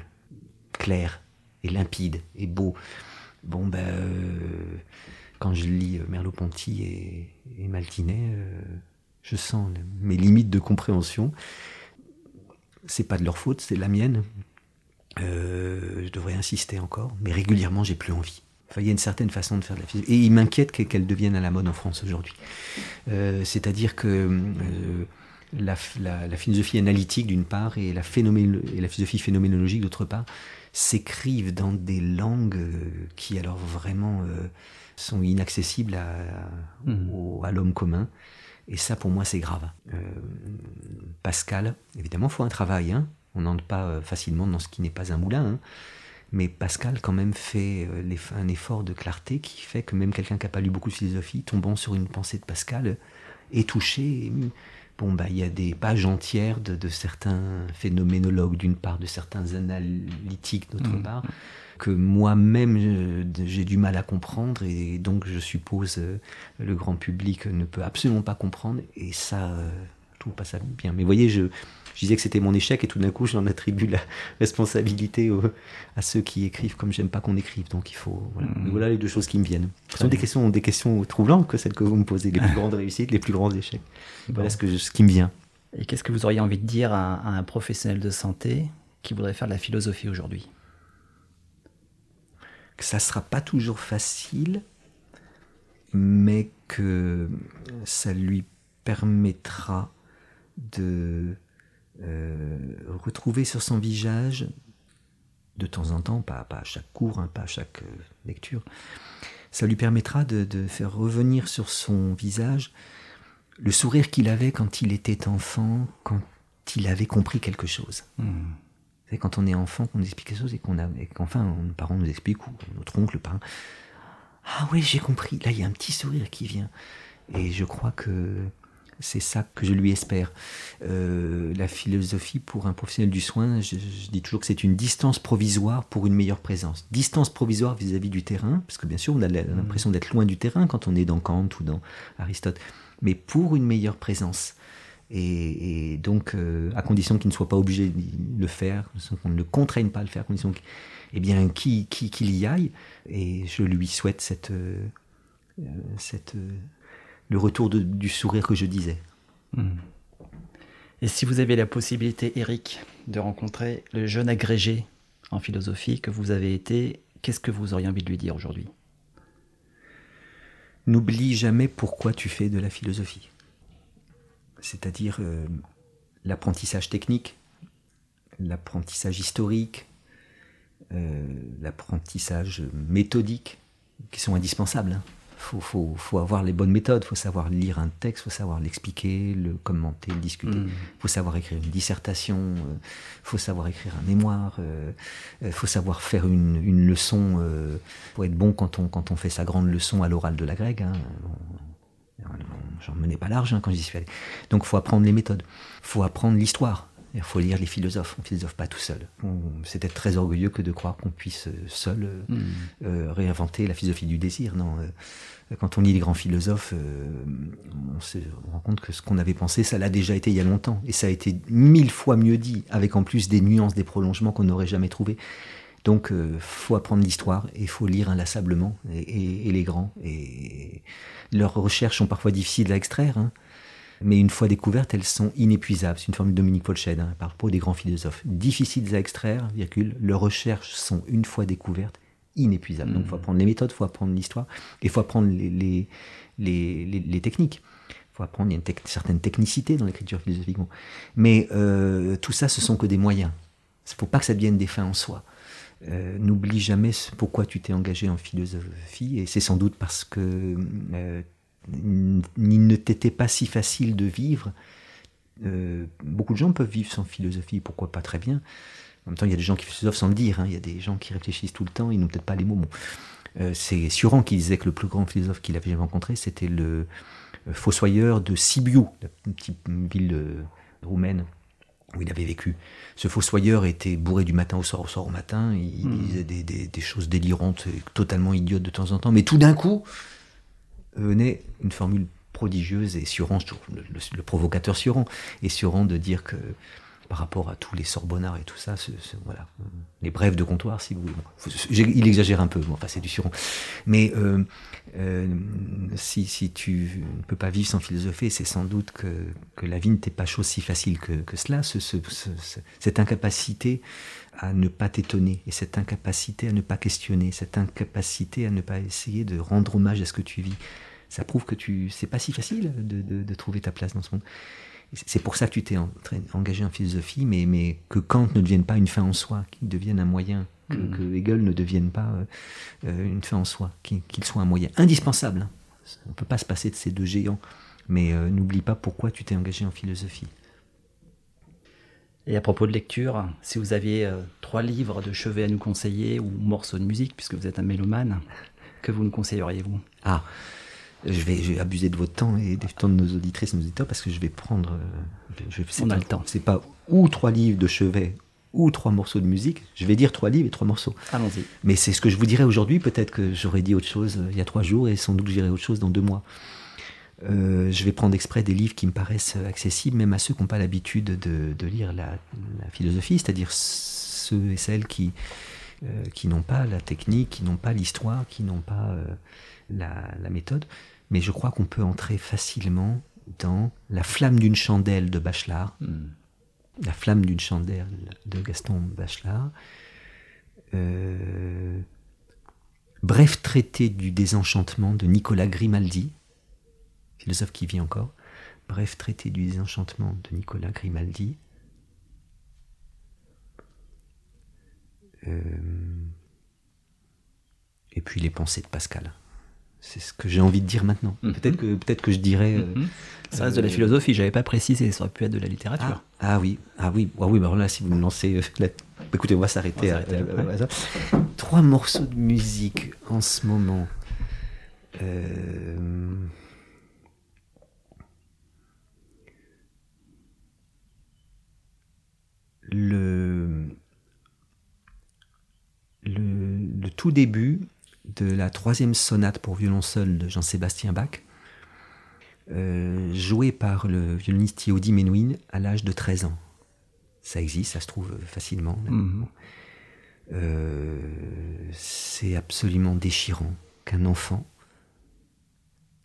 clair et limpide et beau. Bon, ben, euh, quand je lis Merleau-Ponty et, et, Maltinet, je sens mes limites de compréhension. C'est pas de leur faute, c'est la mienne. je devrais insister encore, mais régulièrement, j'ai plus envie il y a une certaine façon de faire de la philosophie. Et il m'inquiète qu'elle devienne à la mode en France aujourd'hui. Euh, c'est-à-dire que euh, la, philosophie analytique d'une part et la, et la philosophie phénoménologique d'autre part s'écrivent dans des langues euh, qui alors vraiment sont inaccessibles mmh. à, l'homme commun. Et ça, pour moi, c'est grave. Pascal, évidemment, il faut un travail. Hein. On n'entre pas facilement dans ce qui n'est pas un moulin. Hein. Mais Pascal, quand même, fait euh, un effort de clarté qui fait que même quelqu'un qui n'a pas lu beaucoup de philosophie, tombant sur une pensée de Pascal, est touché, Bon, bah, il y a des pages entières de, certains phénoménologues, d'une part, de certains analytiques, d'autre mmh. part, que moi-même, j'ai du mal à comprendre, et donc, je suppose, euh, le grand public ne peut absolument pas comprendre, et ça, euh, tout passe bien. Mais voyez, je, je disais que c'était mon échec et tout d'un coup j'en attribue la responsabilité à ceux qui écrivent comme j'aime pas qu'on écrive. Donc il faut mmh. voilà. les deux choses qui me viennent. Ce sont des questions, des questions troublantes que celles que vous me posez, les plus grandes réussites, les plus grands échecs. Voilà ce, que ce qui me vient. Et qu'est-ce que vous auriez envie de dire à, un professionnel de santé qui voudrait faire de la philosophie aujourd'hui? Que ça sera pas toujours facile, mais que ça lui permettra de euh, retrouver sur son visage, de temps en temps, pas, à chaque cours, hein, pas à chaque euh, lecture, ça lui permettra de, faire revenir sur son visage le sourire qu'il avait quand il était enfant, quand il avait compris quelque chose. Hmm. C'est quand on est enfant qu'on explique quelque chose et qu'on a, qu'enfin nos parents nous expliquent ou notre oncle, le parent. Ah oui, j'ai compris. Là, il y a un petit sourire qui vient. Et je crois que c'est ça que je lui espère. Euh, la philosophie pour un professionnel du soin, je, dis toujours que c'est une distance provisoire pour une meilleure présence. Distance provisoire vis-à-vis du terrain, parce que bien sûr on a l'impression mm. d'être loin du terrain quand on est dans Kant ou dans Aristote, mais pour une meilleure présence. Et, donc, euh, à condition qu'il ne soit pas obligé de le faire, qu'on ne le contraigne pas à le faire, à condition qu'il eh bien, qu'il qui, y aille. Et je lui souhaite cette, euh, cette le retour du sourire que je disais. Hmm. Et si vous avez la possibilité, Eric, de rencontrer le jeune agrégé en philosophie que vous avez été, qu'est-ce que vous auriez envie de lui dire aujourd'hui? N'oublie jamais pourquoi tu fais de la philosophie. C'est-à-dire euh, l'apprentissage technique, l'apprentissage historique, euh, l'apprentissage méthodique, qui sont indispensables. Hein faut, faut, avoir les bonnes méthodes, faut savoir lire un texte, faut savoir l'expliquer, le commenter, le discuter, il mm. faut savoir écrire une dissertation, il euh, faut savoir écrire un mémoire, il euh, euh, faut savoir faire une, une leçon, pour être bon quand on, quand on fait sa grande leçon à l'oral de la grecque. Hein, J'en menais pas large hein, quand j'y suis allé. Donc faut apprendre les méthodes, faut apprendre l'histoire. Il faut lire les philosophes. On ne philosophe pas tout seul. C'est être très orgueilleux que de croire qu'on puisse seul hmm. réinventer la philosophie du désir. Non, quand on lit les grands philosophes, on se rend compte que ce qu'on avait pensé, ça l'a déjà été il y a longtemps. Et ça a été mille fois mieux dit, avec en plus des nuances, des prolongements qu'on n'aurait jamais trouvés. Donc, il euh, faut apprendre l'histoire et il faut lire inlassablement et, les grands. Et leurs recherches sont parfois difficiles à extraire, hein. Mais une fois découvertes, elles sont inépuisables. C'est une formule de Dominique Polched hein, par rapport des grands philosophes. Difficiles à extraire, virgule, leurs recherches sont une fois découvertes inépuisables. Donc, il faut apprendre les méthodes, il faut apprendre l'histoire et il faut apprendre les, les, les, techniques. Il faut apprendre, il y a une certaine technicité dans l'écriture philosophique. Mais euh, tout ça, ce sont que des moyens. Il ne faut pas que ça devienne des fins en soi. Euh, n'oublie jamais pourquoi tu t'es engagé en philosophie, et c'est sans doute parce que euh, il ne t'était pas si facile de vivre. Euh, beaucoup de gens peuvent vivre sans philosophie, pourquoi pas très bien. En même temps, il y a des gens qui philosophent sans le dire, hein. il y a des gens qui réfléchissent tout le temps, ils n'ont peut-être pas les mots. c'est Suran qui disait que le plus grand philosophe qu'il avait jamais rencontré, c'était le fossoyeur de Sibiu, la petite ville roumaine où il avait vécu. Ce fossoyeur était bourré du matin au soir, au soir au matin. Il, hmm. disait des, choses délirantes, totalement idiotes de temps en temps. Mais tout d'un coup, venait une formule prodigieuse et Suran, le, le, provocateur Suran, et Suran de dire que par rapport à tous les Sorbonnards et tout ça, voilà, les brèves de comptoir, si vous voulez. il exagère un peu, enfin c'est du suron. Mais euh, euh, si, si, tu ne peux pas vivre sans philosophie, c'est sans doute que, que, la vie ne t'est pas chose si facile que, que cela, ce, cette incapacité à ne pas t'étonner, et cette incapacité à ne pas questionner, cette incapacité à ne pas essayer de rendre hommage à ce que tu vis. Ça prouve que tu, c'est pas si facile de, de, de trouver ta place dans ce monde. C'est pour ça que tu t'es engagé en philosophie, mais, mais que Kant ne devienne pas une fin en soi, qu'il devienne un moyen, que, mm. Hegel ne devienne pas euh, euh, une fin en soi, qu'il soit un moyen indispensable. Hein. On ne peut pas se passer de ces deux géants, mais euh, n'oublie pas pourquoi tu t'es engagé en philosophie. Et à propos de lecture, si vous aviez trois livres de chevet à nous conseiller ou morceaux de musique, puisque vous êtes un mélomane, que vous nous conseilleriez-vous? Ah, je vais, abuser de votre temps et du temps de nos auditrices et nos auditeurs parce que je vais prendre. Euh, je, On a le temps. C'est pas ou trois livres de chevet ou trois morceaux de musique. Je vais dire trois livres et trois morceaux. Allons-y. Mais c'est ce que je vous dirais aujourd'hui. Peut-être que j'aurais dit autre chose euh, il y a trois jours et sans doute que j'irai autre chose dans deux mois. Euh, je vais prendre exprès des livres qui me paraissent accessibles, même à ceux qui n'ont pas l'habitude de, lire la, philosophie, c'est-à-dire ceux et celles qui, qui n'ont pas la technique, qui n'ont pas l'histoire, qui n'ont pas la, la, méthode. Mais je crois qu'on peut entrer facilement dans La flamme d'une chandelle de Bachelard, hmm. La flamme d'une chandelle de Gaston Bachelard, euh, Bref traité du désenchantement de Nicolas Grimaldi, philosophe qui vit encore, Bref traité du désenchantement de Nicolas Grimaldi, euh, et puis les pensées de Pascal. C'est ce que j'ai envie de dire maintenant. Mhm. Peut-être que peut-être que je dirais. Euh, mhm. ça reste de la philosophie. J'avais pas précisé. Ça aurait pu être de la littérature. Ah, ah oui, ah oui, ah oui. Bah là, si vous me lancez, euh, écoutez, on va s'arrêter. Trois morceaux de musique en ce moment. Le... le, le tout début de la troisième sonate pour violon seul de Jean-Sébastien Bach, euh, jouée par le violoniste Yehudi Menuhin à l'âge de 13 ans. Ça existe, ça se trouve facilement. Mhm. Euh, c'est absolument déchirant qu'un enfant,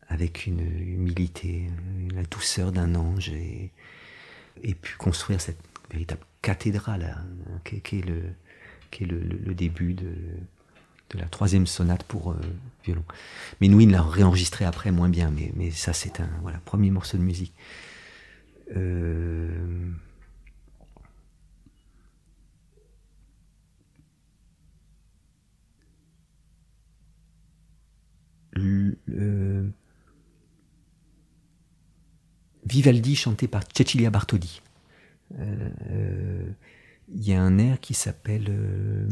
avec une humilité, la douceur d'un ange, ait, pu construire cette véritable cathédrale hein, qui, est, le, début de, la troisième sonate pour euh, violon. Mais l'a réenregistré après moins bien, mais, ça c'est un voilà, premier morceau de musique. Euh, Vivaldi chanté par Cecilia Bartoli. Euh, il y a un air qui s'appelle euh,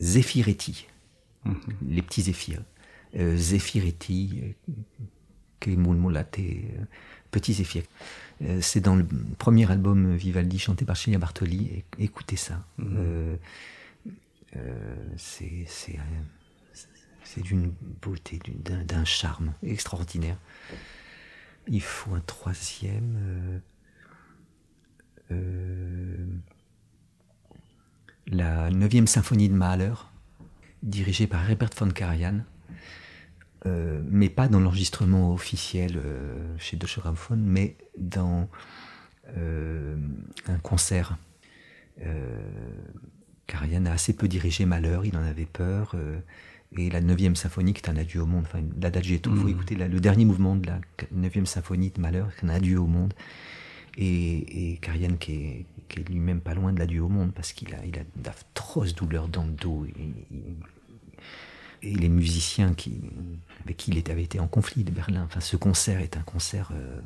Zéphiretti, mhm. les petits zéphyrs. Euh, Zéphiretti, Che mulmulate, euh, Petit Zéphyr. Euh, C'est dans le premier album Vivaldi chanté par Célia Bartoli. Écoutez ça. Euh, euh, c'est c'est, d'une beauté, d'un charme extraordinaire. Il faut un troisième. euh, euh, la neuvième symphonie de Mahler, dirigée par Herbert von Karajan, euh, mais pas dans l'enregistrement officiel chez Deutsche Grammophon, mais dans un concert. Karajan a assez peu dirigé Mahler, il en avait peur. Et la neuvième symphonie, qui est un adieu au monde, enfin l'adagietto, il faut écouter la- le dernier mouvement de la neuvième symphonie de Mahler, qui est un adieu au monde. Et, et Karajan qui est, qui est lui-même pas loin de l'adieu au monde, parce qu'il a, il a d'atroces douleurs dans le dos. Et, et- et les musiciens qui, avec qui il avait été en conflit de Berlin. Enfin, ce concert est un concert. euh,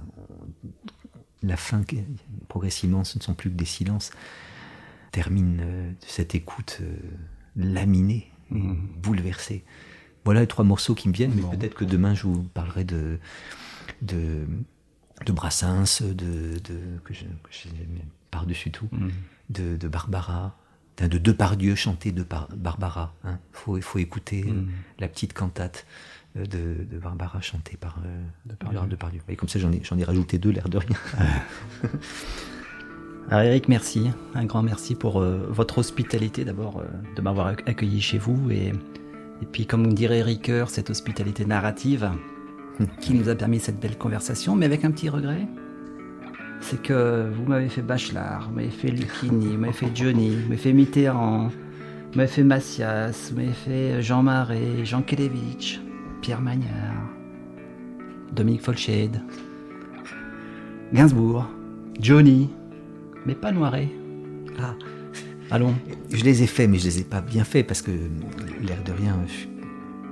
la fin, progressivement, ce ne sont plus que des silences. Termine euh, cette écoute euh, laminée, et bouleversée. Voilà les trois morceaux qui me viennent, mais Bon. peut-être que demain je vous parlerai de, de, de Brassens, de, de que j'aime par-dessus tout, de, de Barbara, de Depardieu chanté de par Barbara. Il faut, faut écouter euh, la petite cantate euh, de, de Barbara chantée par euh, Gérard Depardieu. Et comme ça, j'en ai, j'en ai rajouté deux, l'air de rien. Alors Eric, merci, un grand merci pour euh, votre hospitalité d'abord, euh, de m'avoir ac- accueilli chez vous et, et puis comme dirait Ricoeur, cette hospitalité narrative qui nous a permis cette belle conversation, mais avec un petit regret, c'est que vous m'avez fait Bachelard, vous m'avez fait Lucchini, vous m'avez fait Johnny, vous m'avez fait Mitterrand, vous m'avez fait Massias, vous m'avez fait Jean Marais, Jean Kelevitch, Pierre Magnard, Dominique Folchade, Gainsbourg, Johnny, mais pas Noiret. Ah, Allons. je les ai faits, mais je les ai pas bien faits parce que l'air de rien, je suis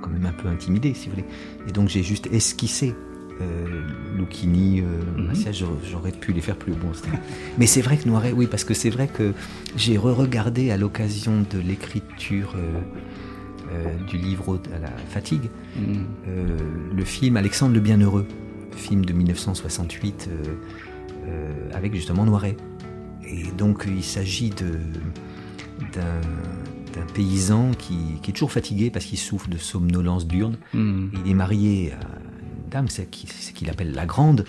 quand même un peu intimidé, si vous voulez. Et donc j'ai juste esquissé. Euh, Lucchini, euh, Massias, j'aurais- j'aurais pu les faire plus bon. Mais c'est vrai que Noiret, oui, parce que c'est vrai que j'ai re-regardé à l'occasion de l'écriture euh, euh, du livre à la fatigue, Mm. euh, le film Alexandre le Bienheureux, film de 1968 euh, euh, avec justement Noiret. Et donc il s'agit d'un paysan qui, qui est toujours fatigué parce qu'il souffre de somnolence diurne. Mm. Il est marié à une dame, c'est qui- c'est qu'il appelle la grande,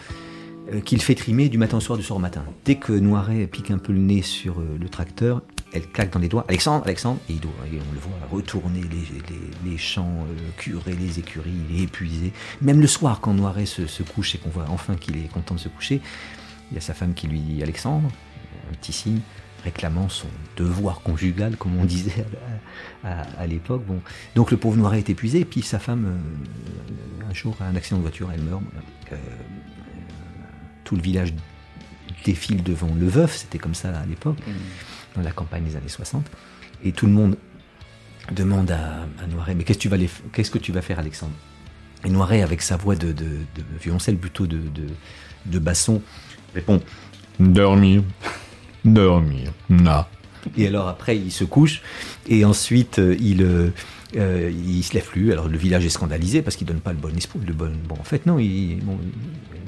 euh, qu'il fait trimer du matin au soir, du soir au matin. Dès que Noiret pique un peu le nez sur euh, le tracteur, elle claque dans les doigts. Alexandre, Alexandre, et, il doit- et on le voit retourner les, les- les champs, euh, curer les écuries, il est épuisé. Même le soir, quand Noiret se, se couche et qu'on voit enfin qu'il est content de se coucher, il y a sa femme qui lui dit Alexandre, un petit signe, réclamant son devoir conjugal, comme on disait à, à- à l'époque. Bon. Donc le pauvre Noiret est épuisé, et puis sa femme, euh, un jour, a un accident de voiture, elle meurt. Euh, tout le village défile devant le veuf, c'était comme ça à l'époque, dans la campagne des années 60. Et tout le monde demande à, à Noiret, mais qu'est-ce que tu vas, les- qu'est-ce que tu vas faire Alexandre? Et Noiret, avec sa voix de, de- de violoncelle, plutôt de, de, de basson, répond Dormir. Dormir. Na. Et alors après, il se couche et ensuite euh, il euh, euh, il se lève plus. Alors le village est scandalisé parce qu'il donne pas le bon. Le bon, bon, en fait non, il, bon,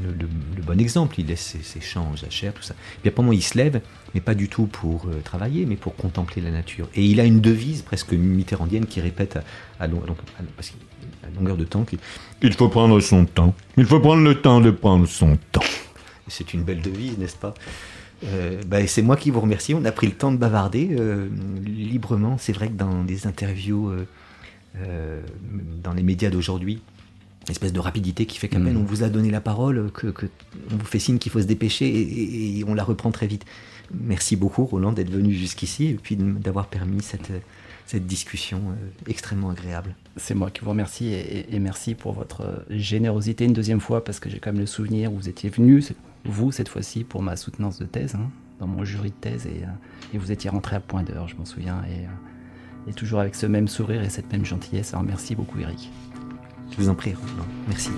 le, le- le bon exemple. Il laisse ses, ses champs aux jachères, tout ça. Puis après, il se lève, mais pas du tout pour euh, travailler, mais pour contempler la nature. Et il a une devise presque mitterrandienne qui répète à, à, long- à long- à- qu'il- à longueur de temps. qui- Il faut prendre son temps. Il faut prendre le temps de prendre son temps. C'est une belle devise, n'est-ce pas? Euh, bah, C'est moi qui vous remercie. On a pris le temps de bavarder euh, librement. C'est vrai que dans des interviews, euh, dans les médias d'aujourd'hui, espèce de rapidité qui fait qu'à peine Mhm. on vous a donné la parole, que, que on vous fait signe qu'il faut se dépêcher et, et- et on la reprend très vite. Merci beaucoup Roland d'être venu jusqu'ici et puis d'avoir permis cette, cette discussion extrêmement agréable. C'est moi qui vous remercie et, et- merci pour votre générosité une deuxième fois parce que j'ai quand même le souvenir où vous étiez venu, vous cette fois-ci, pour ma soutenance de thèse, hein, dans mon jury de thèse et, euh, et vous étiez rentré à point d'heure, je m'en souviens, et, euh, et toujours avec ce même sourire et cette même gentillesse. Alors merci beaucoup Eric. Je vous en prie. Merci.